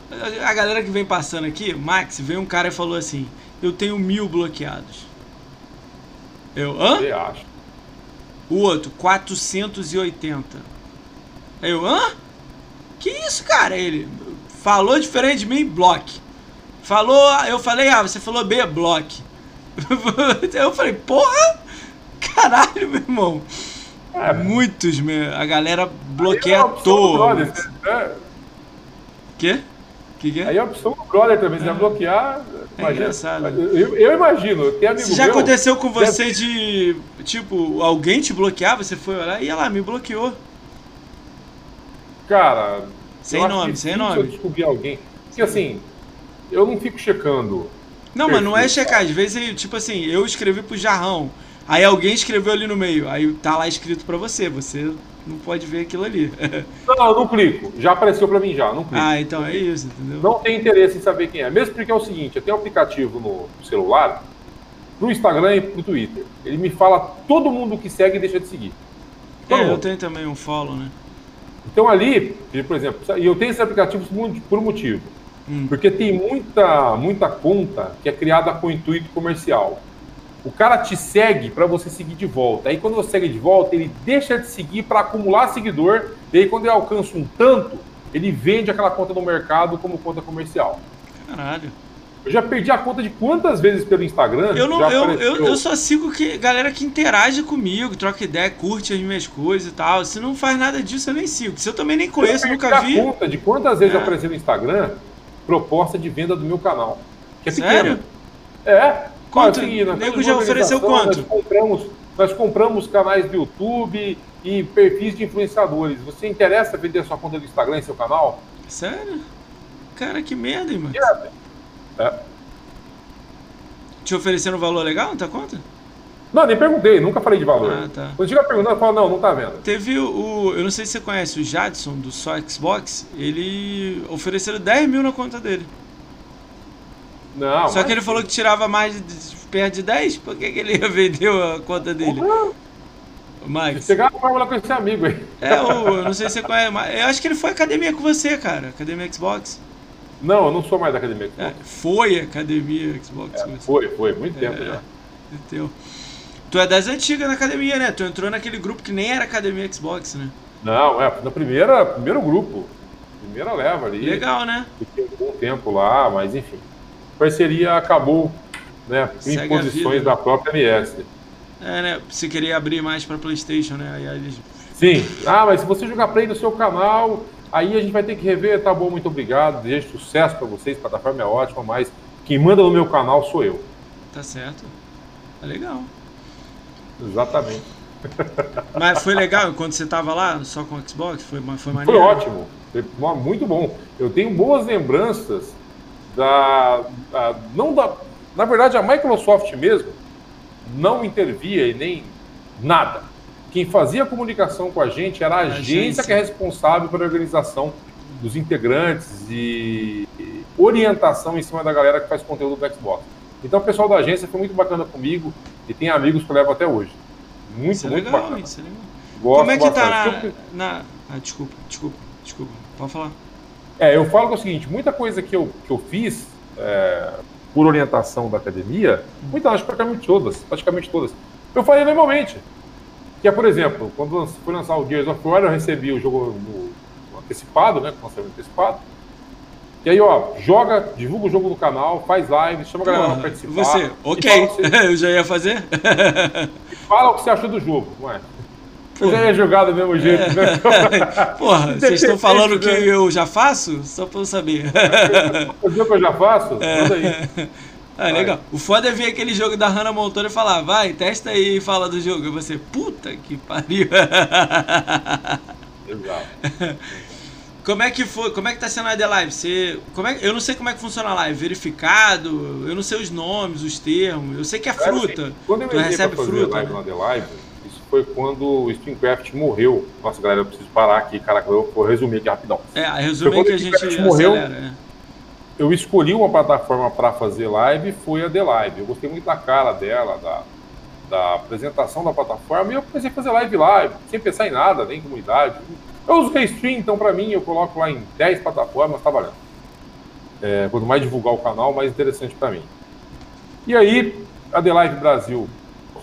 A galera que vem passando aqui, Max, veio um cara e falou assim: eu tenho mil bloqueados. Eu, hã? Eu acho. O outro, 480. Eu, hã? Que isso, cara? Ele falou diferente de mim, bloque. Falou, eu falei, ah, você falou B, bloque. [LAUGHS] eu falei, porra! Caralho, meu irmão. É. Muitos, meu. A galera bloqueia à toa. É. Quê? Que que é? Aí a opção do brother também, se é. bloquear. É imagina, engraçado. Eu, eu imagino, tem amigo Se já meu, aconteceu com você deve... de. Tipo, alguém te bloquear, você foi olhar e lá, me bloqueou. Cara. Sem nome, sem nome. Eu descobrir alguém. Porque assim, eu não fico checando. Não, mas não é checar. Às vezes, tipo assim, eu escrevi pro Jarrão. Aí alguém escreveu ali no meio. Aí tá lá escrito pra você. Você não pode ver aquilo ali. [LAUGHS] não, não clico. Já apareceu para mim já, não clico. Ah, então é isso, entendeu? Não tem interesse em saber quem é. Mesmo porque é o seguinte, eu tenho um aplicativo no celular, pro Instagram e pro Twitter. Ele me fala todo mundo que segue e deixa de seguir. Todo é, mundo. eu tenho também um follow, né? Então ali, por exemplo, e eu tenho esse aplicativo por um motivo. Hum. Porque tem muita, muita conta que é criada com intuito comercial. O cara te segue para você seguir de volta. Aí quando você segue de volta, ele deixa de seguir para acumular seguidor. E aí quando ele alcança um tanto, ele vende aquela conta no mercado como conta comercial. Caralho. Eu já perdi a conta de quantas vezes pelo Instagram. Eu, não, eu, eu, eu, só sigo que galera que interage comigo, troca ideia, curte as minhas coisas e tal. Se não faz nada disso, eu nem sigo. Se eu também nem conheço, eu nunca vi. a conta de quantas vezes é. apareceu no Instagram proposta de venda do meu canal. Que é Sério? pequeno. É. Quanto? Assim, o nego já ofereceu quanto? Nós compramos, nós compramos canais do YouTube e perfis de influenciadores. Você interessa vender sua conta do Instagram e seu canal? Sério? Cara, que merda, hein, mano? É. Te oferecendo um valor legal na tua conta? Não, nem perguntei, nunca falei de valor. Ah, tá. Quando chega perguntando, eu falo, não, não tá vendo. Teve o. Eu não sei se você conhece o Jadson do Só Xbox. Ele ofereceram 10 mil na conta dele. Não. Só que ele falou que tirava mais de, perto de 10. Por que, que ele [LAUGHS] vendeu a conta dele? Uhum. Max. Pegar a fórmula com esse amigo aí. É, o, eu não sei se você conhece, mas eu acho que ele foi à academia com você, cara. Academia Xbox. Não, eu não sou mais da academia Xbox. É, foi academia Xbox. É, foi, foi, muito tempo É. já. Entendeu? Tu é das antigas na academia, né? Tu entrou naquele grupo que nem era academia Xbox, né? Não, é, na primeira, primeiro grupo. Primeira leva ali. Legal, né? Fiquei um bom tempo lá, mas enfim. Parceria acabou, né, em posições vida. da própria MS. É, né? Você queria abrir mais pra Playstation, né? Aí eles. Sim. Ah, mas se você jogar Play no seu canal, aí a gente vai ter que rever. Tá bom, muito obrigado. Desejo sucesso pra vocês. A plataforma é ótima, mas quem manda no meu canal sou eu. Tá certo. É legal. Exatamente. [LAUGHS] Mas foi legal quando você tava lá, só com o Xbox? Foi, foi Foi maneiro? ótimo. Foi muito bom. Eu tenho boas lembranças da, não da, na verdade a Microsoft mesmo não intervia e nem nada. Quem fazia a comunicação com a gente era a agência, agência. que é responsável pela organização dos integrantes e orientação em cima da galera que faz conteúdo do Xbox. Então o pessoal da agência foi muito bacana comigo e tem amigos que eu levo até hoje. Muito, Isso é muito legal, bacana. isso é legal. Gosto Como é que tá bastante. na, Eu- na. Ah, desculpa, desculpa, desculpa. Pode falar. É, eu falo que é o seguinte, muita coisa que eu, que eu fiz é, por orientação da academia, muitas, praticamente todas, praticamente todas, eu faria normalmente. Que é, por exemplo, quando foi lançar o Gears of War, eu recebi o jogo no, antecipado, né, com lançamento antecipado. E aí, ó, joga, divulga o jogo no canal, faz live, chama a galera pra participar. você, ok. Você- [LAUGHS] Eu já ia fazer? fala o que você achou do jogo, não é? Eu Porra. já ia jogar do mesmo jeito, né? [LAUGHS] Porra, vocês estão falando que né? eu já faço? Só pra eu saber. o jogo que eu já faço, manda aí. [LAUGHS] Ah, legal. O foda é ver aquele jogo da Hannah Montana e falar, vai, testa aí e fala do jogo. E você, puta que pariu. Exato. [LAUGHS] Como é que foi? Como é que tá sendo a The Live? Você, como é, eu não sei como é que funciona a live. Verificado? Eu não sei os nomes, os termos. Eu sei que é Cara, fruta. assim, quando eu Tu recebe fruta, live né? na The Live, foi quando o Streamcraft morreu. Nossa, galera, eu preciso parar aqui, caraca, eu vou resumir aqui rapidão. É, Foi que a gente morreu. acelera. é. Eu escolhi uma plataforma para fazer live, foi a The Live. Eu gostei muito da cara dela, da, da apresentação da plataforma, e eu comecei a fazer live lá, sem pensar em nada, nem comunidade. Eu uso Restream, então para mim eu coloco lá em 10 plataformas, tá valendo. É, quanto mais divulgar o canal, mais interessante para mim. E aí, a The Live Brasil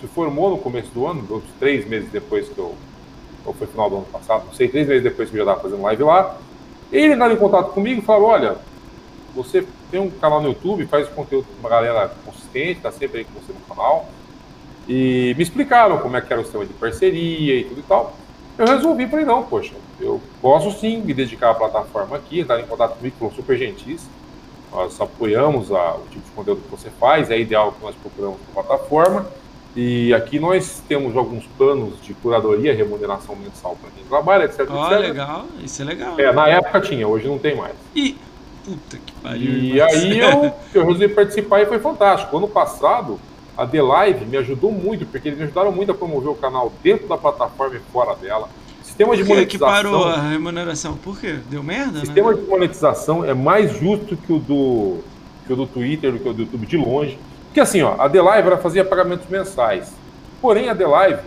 se formou no começo do ano, uns três meses depois que eu. Ou foi final do ano passado, não sei, três meses depois que eu já estava fazendo live lá. Ele entraram em contato comigo e falaram: olha, você tem um canal no YouTube, faz conteúdo com uma galera consistente, tá sempre aí com você no canal. E me explicaram como é que era o sistema de parceria e tudo e tal. Eu resolvi, falei, não, poxa, eu posso sim me dedicar à plataforma aqui, entrar em contato comigo, foram super gentis. Nós apoiamos a- o tipo de conteúdo que você faz, é ideal que nós procuramos na plataforma. E aqui nós temos alguns planos de curadoria, remuneração mensal para quem trabalha, etc, Ó, etc. legal. Isso é legal. É, na época tinha, hoje não tem mais. E. Puta que pariu. E aí eu, eu resolvi participar e foi fantástico. Ano passado, a The Live me ajudou muito, porque eles me ajudaram muito a promover o canal dentro da plataforma e fora dela. Sistema de Por que, monetização. parou a remuneração? Por quê? Deu merda? sistema né? de monetização é mais justo que o do que o do Twitter, do que o do YouTube de longe. Porque assim, ó, a The Live ela fazia pagamentos mensais. Porém, a The Live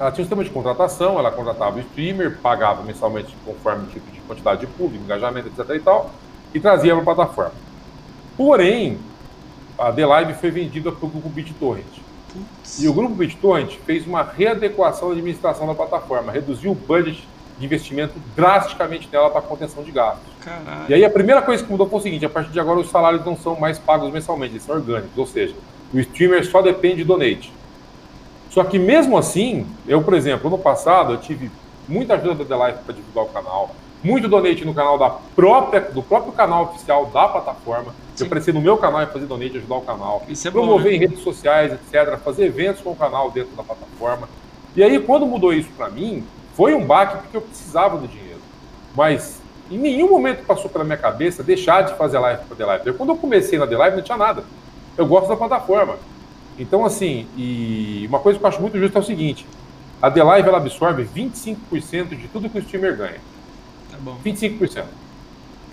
ela tinha um sistema de contratação, ela contratava o streamer, pagava mensalmente conforme o tipo de quantidade de público, engajamento, etc e tal, e trazia para a plataforma. Porém, a The Live foi vendida para o grupo BitTorrent. E o grupo BitTorrent fez uma readequação da administração da plataforma, reduziu o budget de investimento drasticamente nela para contenção de gastos. Caralho. E aí a primeira coisa que mudou foi o seguinte, a partir de agora os salários não são mais pagos mensalmente, eles são orgânicos, ou seja, o streamer só depende de donate. Só que mesmo assim, eu, por exemplo, ano passado eu tive muita ajuda da The Life para divulgar o canal, muito donate no canal da própria, do próprio canal oficial da plataforma. Sim. Eu apareci no meu canal e fazer donate, ajudar o canal. Isso é bom, promover né? em redes sociais, etc., fazer eventos com o canal dentro da plataforma. E aí, quando mudou isso para mim, foi um baque porque eu precisava do dinheiro. Mas Em nenhum momento passou pela minha cabeça deixar de fazer live para The Live. Quando eu comecei na The Live, não tinha nada. Eu gosto da plataforma. Então, assim, e uma coisa que eu acho muito justa é o seguinte: a The Live ela absorve 25% de tudo que o streamer ganha. Tá bom. 25%.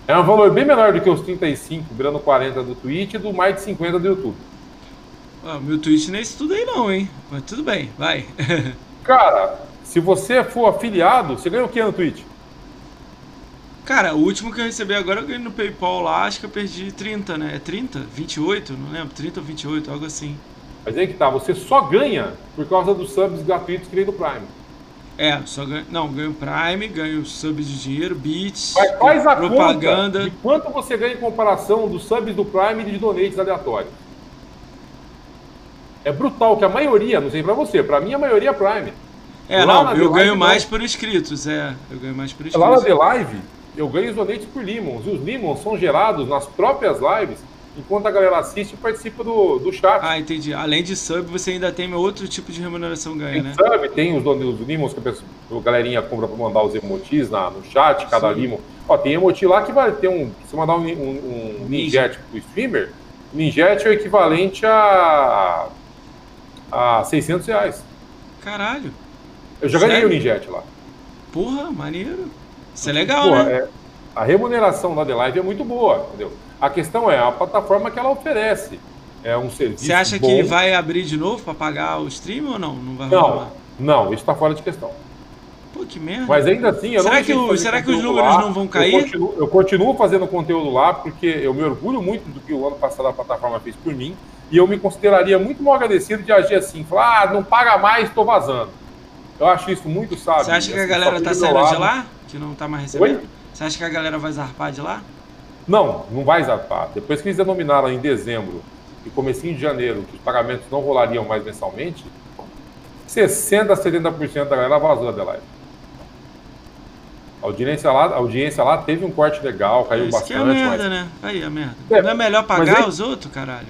É um valor bem menor do que os 35, virando 40 do Twitch e do mais de 50 do YouTube. Ah, meu Twitch não é isso tudo aí não, hein? Mas tudo bem, vai. [LAUGHS] Cara, se você for afiliado, você ganha o que no Twitch? Cara, o último que eu recebi agora eu ganhei no PayPal lá, acho que eu perdi 30, né? É 30? 28? Não lembro, 30 ou 28, algo assim. Mas aí que tá, você só ganha por causa dos subs gratuitos que vem do Prime. É, só ganho. Não, ganho Prime, ganho subs de dinheiro, bits, Mas faz a propaganda. Conta de quanto você ganha em comparação dos subs do Prime e de donates aleatórios. É brutal que a maioria, não sei pra você, pra mim a maioria é Prime. É, lá não, eu ganho mais por inscritos, é. Eu ganho mais por inscritos. Lá na The Live, eu ganho os donates por limons. E os limons são gerados nas próprias lives, enquanto a galera assiste e participa do, do chat. Ah, entendi. Além de sub, você ainda tem outro tipo de remuneração ganha, tem né? Sub, tem os, os limons que a, pessoa, a galerinha compra para mandar os emotis na, no chat, cada Sim. limon. Ó, tem emoti lá que vai ter um. Se mandar um, um, um ninjet pro streamer, ninjet é o equivalente a. a 600 reais. Caralho. Eu já ganhei o ninjet lá. Porra, maneiro. Isso é legal, Porra, né? É, a remuneração da The Live é muito boa, entendeu? A questão é a plataforma que ela oferece. É um serviço. Você acha bom. que vai abrir de novo para pagar o stream ou não? Não vai Não, não, isso está fora de questão. Pô, que merda. Mas ainda assim, eu será não que o, Será que os números lá. não vão cair? Eu continuo, eu continuo, fazendo conteúdo lá porque eu me orgulho muito do que o ano passado a plataforma fez por mim e eu me consideraria muito mal agradecido de agir assim, falar, ah, não paga mais, estou vazando. Eu acho isso muito sábio. Você acha que a galera tá saindo de lá? Que não tá mais recebendo? Oi? Você acha que a galera vai zarpar de lá? Não, não vai zarpar. Depois que eles denominaram em dezembro e comecinho de janeiro que os pagamentos não rolariam mais mensalmente, 60% a 70% da galera vazou da live. A audiência lá, a audiência lá teve um corte legal, caiu Isso bastante. Que é a merda, mas... né? Aí a merda. É, não é melhor pagar aí... os outros, caralho?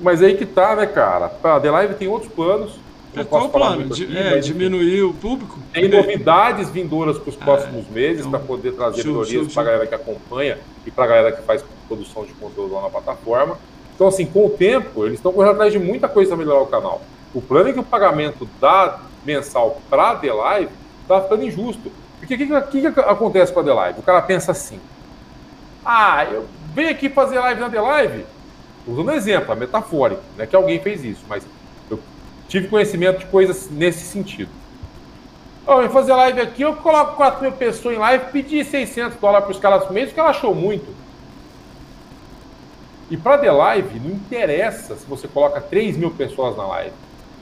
Mas aí que tá, né, cara? A The Live tem outros planos. É, qual o plano? Aqui, é, diminuir o público? Tem novidades vindouras para os ah, próximos ah, meses então, para poder trazer melhorias para a galera que acompanha e para a galera que faz produção de conteúdo lá na plataforma. Então, assim, com o tempo, eles estão correndo atrás de muita coisa para melhorar o canal. O plano é que o pagamento da mensal para a The Live está ficando injusto. Porque o que, que, que, acontece com a The Live? O cara pensa assim: ah, eu venho aqui fazer live na The Live. Usando um exemplo, é metafórico, não é que alguém fez isso, mas tive conhecimento de coisas nesse sentido. Eu vou fazer live aqui, eu coloco 4 mil pessoas em live, pedi 600 dólares para os caras por mês, porque ela achou muito. E para The Live, não interessa se você coloca 3 mil pessoas na live.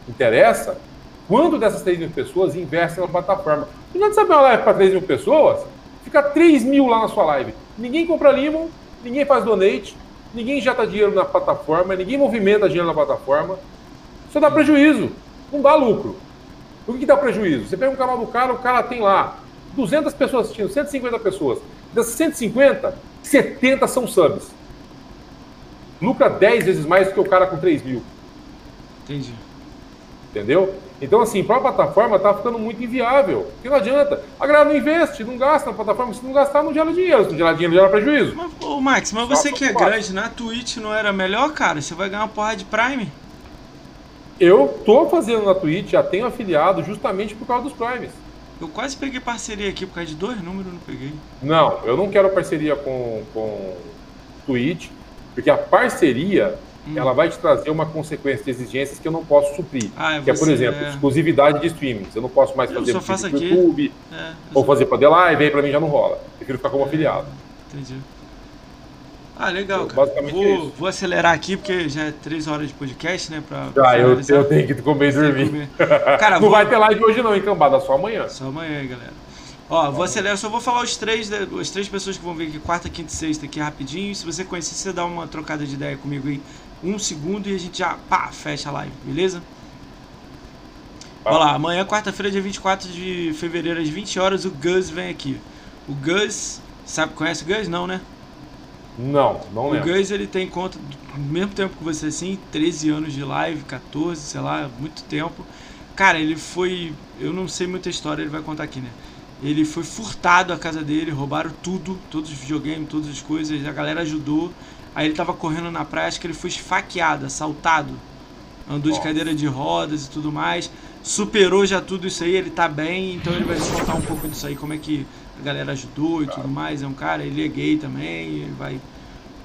Interessa quando dessas 3 mil pessoas investem na plataforma. Não adianta saber uma live para 3 mil pessoas, fica 3 mil lá na sua live. Ninguém compra limon, ninguém faz donate, ninguém injeta dinheiro na plataforma, ninguém movimenta dinheiro na plataforma. Isso dá prejuízo, não dá lucro. O que, que dá prejuízo? Você pega um canal do cara, o cara tem lá 200 pessoas assistindo, 150 pessoas. Dessas 150, 70 são subs. Lucra 10 vezes mais do que o cara com 3 mil. Entendi. Entendeu? Então, assim, para a plataforma tá ficando muito inviável. Porque não adianta. A galera não investe, não gasta na plataforma. Se não gastar, não gera dinheiro. Se não gerar dinheiro, gera prejuízo. Mas, ô, Max, mas você que é grande, na Twitch não era melhor, cara? Você vai ganhar uma porra de Prime? Eu tô fazendo na Twitch, já tenho afiliado justamente por causa dos Primes. Eu quase peguei parceria aqui por causa de dois números, não peguei. Não, eu não quero parceria com, com Twitch, porque a parceria hum. ela vai te trazer uma consequência de exigências que eu não posso suprir. Ah, é que é, por exemplo, é... exclusividade de streamings. Eu não posso mais fazer no YouTube, é, ou fazer para The Live, aí para mim já não rola. Prefiro ficar como é, afiliado. Entendi. Ah, legal, cara. Vou, é vou, acelerar aqui, porque já é três horas de podcast, né? Pra, já, eu, eu, tenho que comer e dormir. [LAUGHS] Cara, não vou... vai ter live hoje não, em Cambada, só amanhã. Só amanhã, galera. Ó, vou acelerar, só vou falar os três, as três pessoas que vão vir aqui, quarta, quinta e sexta aqui rapidinho. Se você conhecer, você dá uma trocada de ideia comigo aí, um segundo e a gente já, pá, fecha a live, beleza? Olha lá, amanhã, quarta-feira, dia 24 de fevereiro, às 20 horas, o Gus vem aqui. O Gus, sabe, conhece o Gus? Não, né? Não, não o lembro. O Gus, ele tem conta do mesmo tempo que você, assim, 13 anos de live, 14, sei lá, muito tempo. Cara, ele foi. Eu não sei muita história, ele vai contar aqui, né? Ele foi furtado a casa dele, roubaram tudo, todos os videogames, todas as coisas, a galera ajudou. Aí ele tava correndo na praia, acho que ele foi esfaqueado, assaltado. Andou de cadeira de rodas e tudo mais. Superou já tudo isso aí, ele tá bem, então ele vai contar um pouco disso aí, como é que a galera ajudou e tudo mais. É um cara, ele é gay também, ele vai,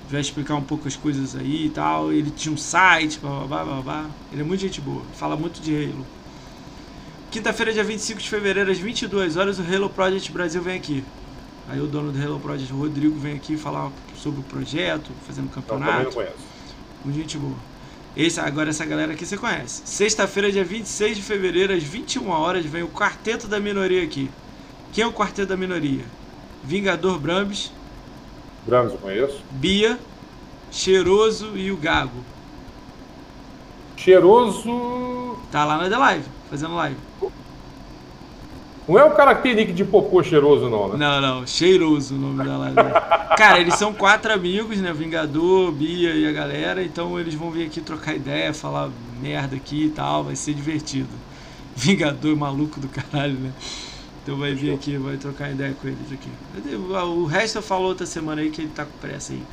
vai explicar um pouco as coisas aí e tal. Ele tinha um site, blá blá blá blá. Ele é muito gente boa, fala muito de Halo. Quinta-feira, dia 25 de fevereiro, às 22 horas, o Halo Project Brasil vem aqui. Aí o dono do Halo Project, o Rodrigo, vem aqui falar sobre o projeto, fazendo campeonato. Eu conheço. Muito gente boa. Esse, agora essa galera aqui você conhece. Sexta-feira, dia 26 de fevereiro, às 21 horas, vem o Quarteto da Minoria aqui. Quem é o Quarteto da Minoria? Vingador Brambis. Brambis eu conheço. Bia, Cheiroso e o Gago. Cheiroso. Tá lá na The Live, fazendo live. Não é o cara que tem nick de popô cheiroso, não, né? Não, não. Cheiroso o nome da live. [LAUGHS] cara, eles são quatro amigos, né? Vingador, Bia e a galera. Então eles vão vir aqui trocar ideia, falar merda aqui e tal. Vai ser divertido. Vingador maluco do caralho, né? Então vai vir aqui, vai trocar ideia com eles aqui. O resto eu falo outra semana aí que ele tá com pressa aí.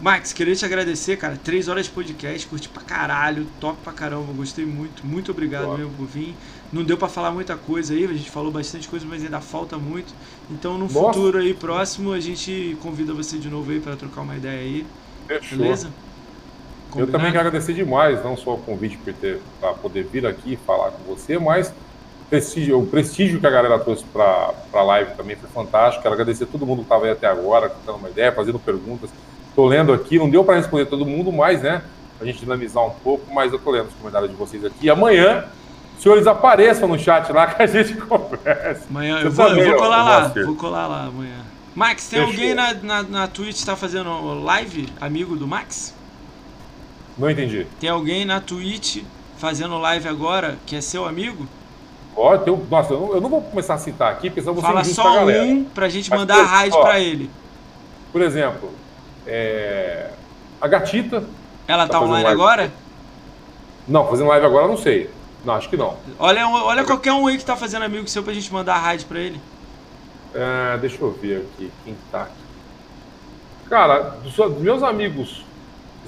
Max, queria te agradecer, cara. Três horas de podcast, curti pra caralho, top pra caramba, gostei muito. Muito obrigado Boa. mesmo por vir. Não deu para falar muita coisa aí, a gente falou bastante coisa, mas ainda falta muito. Então, no futuro aí próximo, a gente convida você de novo aí para trocar uma ideia aí. Fechou. Beleza? Combinado? Eu também quero agradecer demais, não só o convite para poder vir aqui falar com você, mas prestígio, o prestígio que a galera trouxe para a live também foi fantástico. Quero agradecer a todo mundo que estava aí até agora, trocando uma ideia, fazendo perguntas. Estou lendo aqui, não deu para responder todo mundo, mas, né, a gente dinamizar um pouco, mas eu estou lendo os comentários de vocês aqui. Amanhã, senhores apareçam no chat lá que a gente [LAUGHS] conversa. Amanhã eu vou, eu vou, colar lá, vou colar lá amanhã. Max, tem Fechou. alguém na, na, na Twitch que está fazendo live, amigo do Max? Não entendi. Tem alguém na Twitch fazendo live agora que é seu amigo? Ó, tem um, nossa, eu não, vou começar a citar aqui, porque senão você Fala só pra galera. um pra gente Mas, mandar a raid pra ele. Por exemplo, é, a Gatita. Ela tá, tá online agora? Não, fazendo live agora não sei. Não, acho que não. Olha, olha qualquer um aí que tá fazendo amigo seu pra gente mandar a raid pra ele. É, deixa eu ver aqui quem tá aqui. Cara, dos, meus amigos,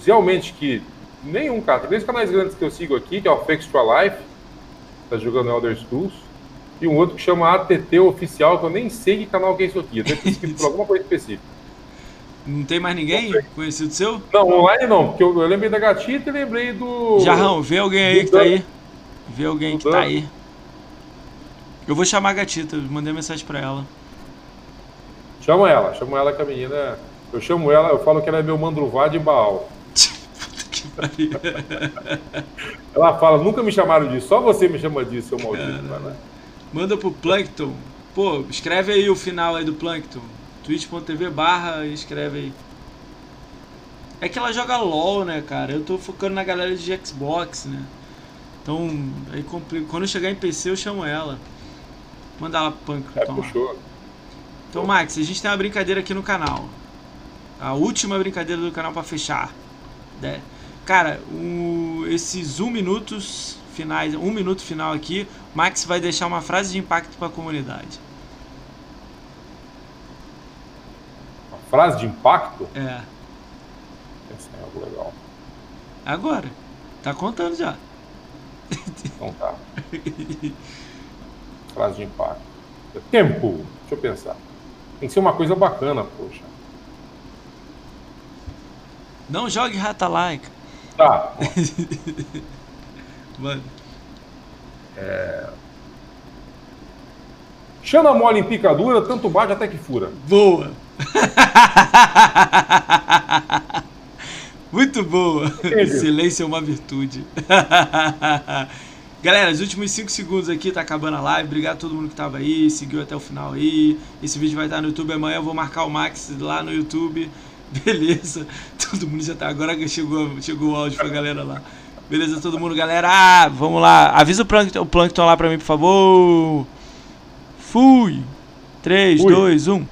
realmente que nenhum, cara. Dois canais grandes que eu sigo aqui, que é o Fake Extra Life, tá jogando Elder Scrolls, e um outro que chama ATT Oficial, que eu nem sei que canal que é isso aqui. Eu devo ter escrito por [LAUGHS] alguma coisa específica. Não tem mais ninguém conhecido seu? Não, online não, porque eu, eu lembrei da gatita e lembrei do. Jarrão, vê alguém aí que tá aí. Vê alguém que tá aí. Eu vou chamar a gatita, mandei mensagem pra ela. Chama ela, chama ela que a menina. Eu chamo ela, eu falo que ela é meu mandruvá de Baal. Ela fala, nunca me chamaram disso, só você me chama disso, seu maldito. Manda pro Plankton. Pô, escreve aí o final aí do Plankton twitch.tv barra escreve aí. É que ela joga LOL, né, cara? Eu tô focando na galera de Xbox, né? Então, aí quando eu chegar em PC eu chamo ela. Manda ela punk é, puxou. Então, Max, a gente tem uma brincadeira aqui no canal. A última brincadeira do canal para fechar. Né? Cara, o, esses um minutos finais, um minuto final aqui, Max vai deixar uma frase de impacto para a comunidade. frase de impacto? É. Esse é algo legal. Agora. Tá contando já. Então tá. [LAUGHS] frase de impacto. Tempo. Deixa eu pensar. Tem que ser uma coisa bacana, poxa. Não jogue rata like. Tá. [LAUGHS] Mano. É... Chama mole em picadura, tanto bate até que fura. Boa! [LAUGHS] Muito boa. Silêncio é uma virtude. [LAUGHS] Galera, os últimos 5 segundos aqui, tá acabando a live. Obrigado a todo mundo que tava aí, seguiu até o final aí. Esse vídeo vai estar no YouTube amanhã. Eu vou marcar o Max lá no YouTube. [LAUGHS] Beleza. Todo mundo já tá. Agora que chegou, chegou o áudio pra galera lá. Beleza, todo mundo, galera. Ah, vamos lá. Avisa o Plankton, o Plankton lá pra mim, por favor. Fui. 3, Fui. 2, 1.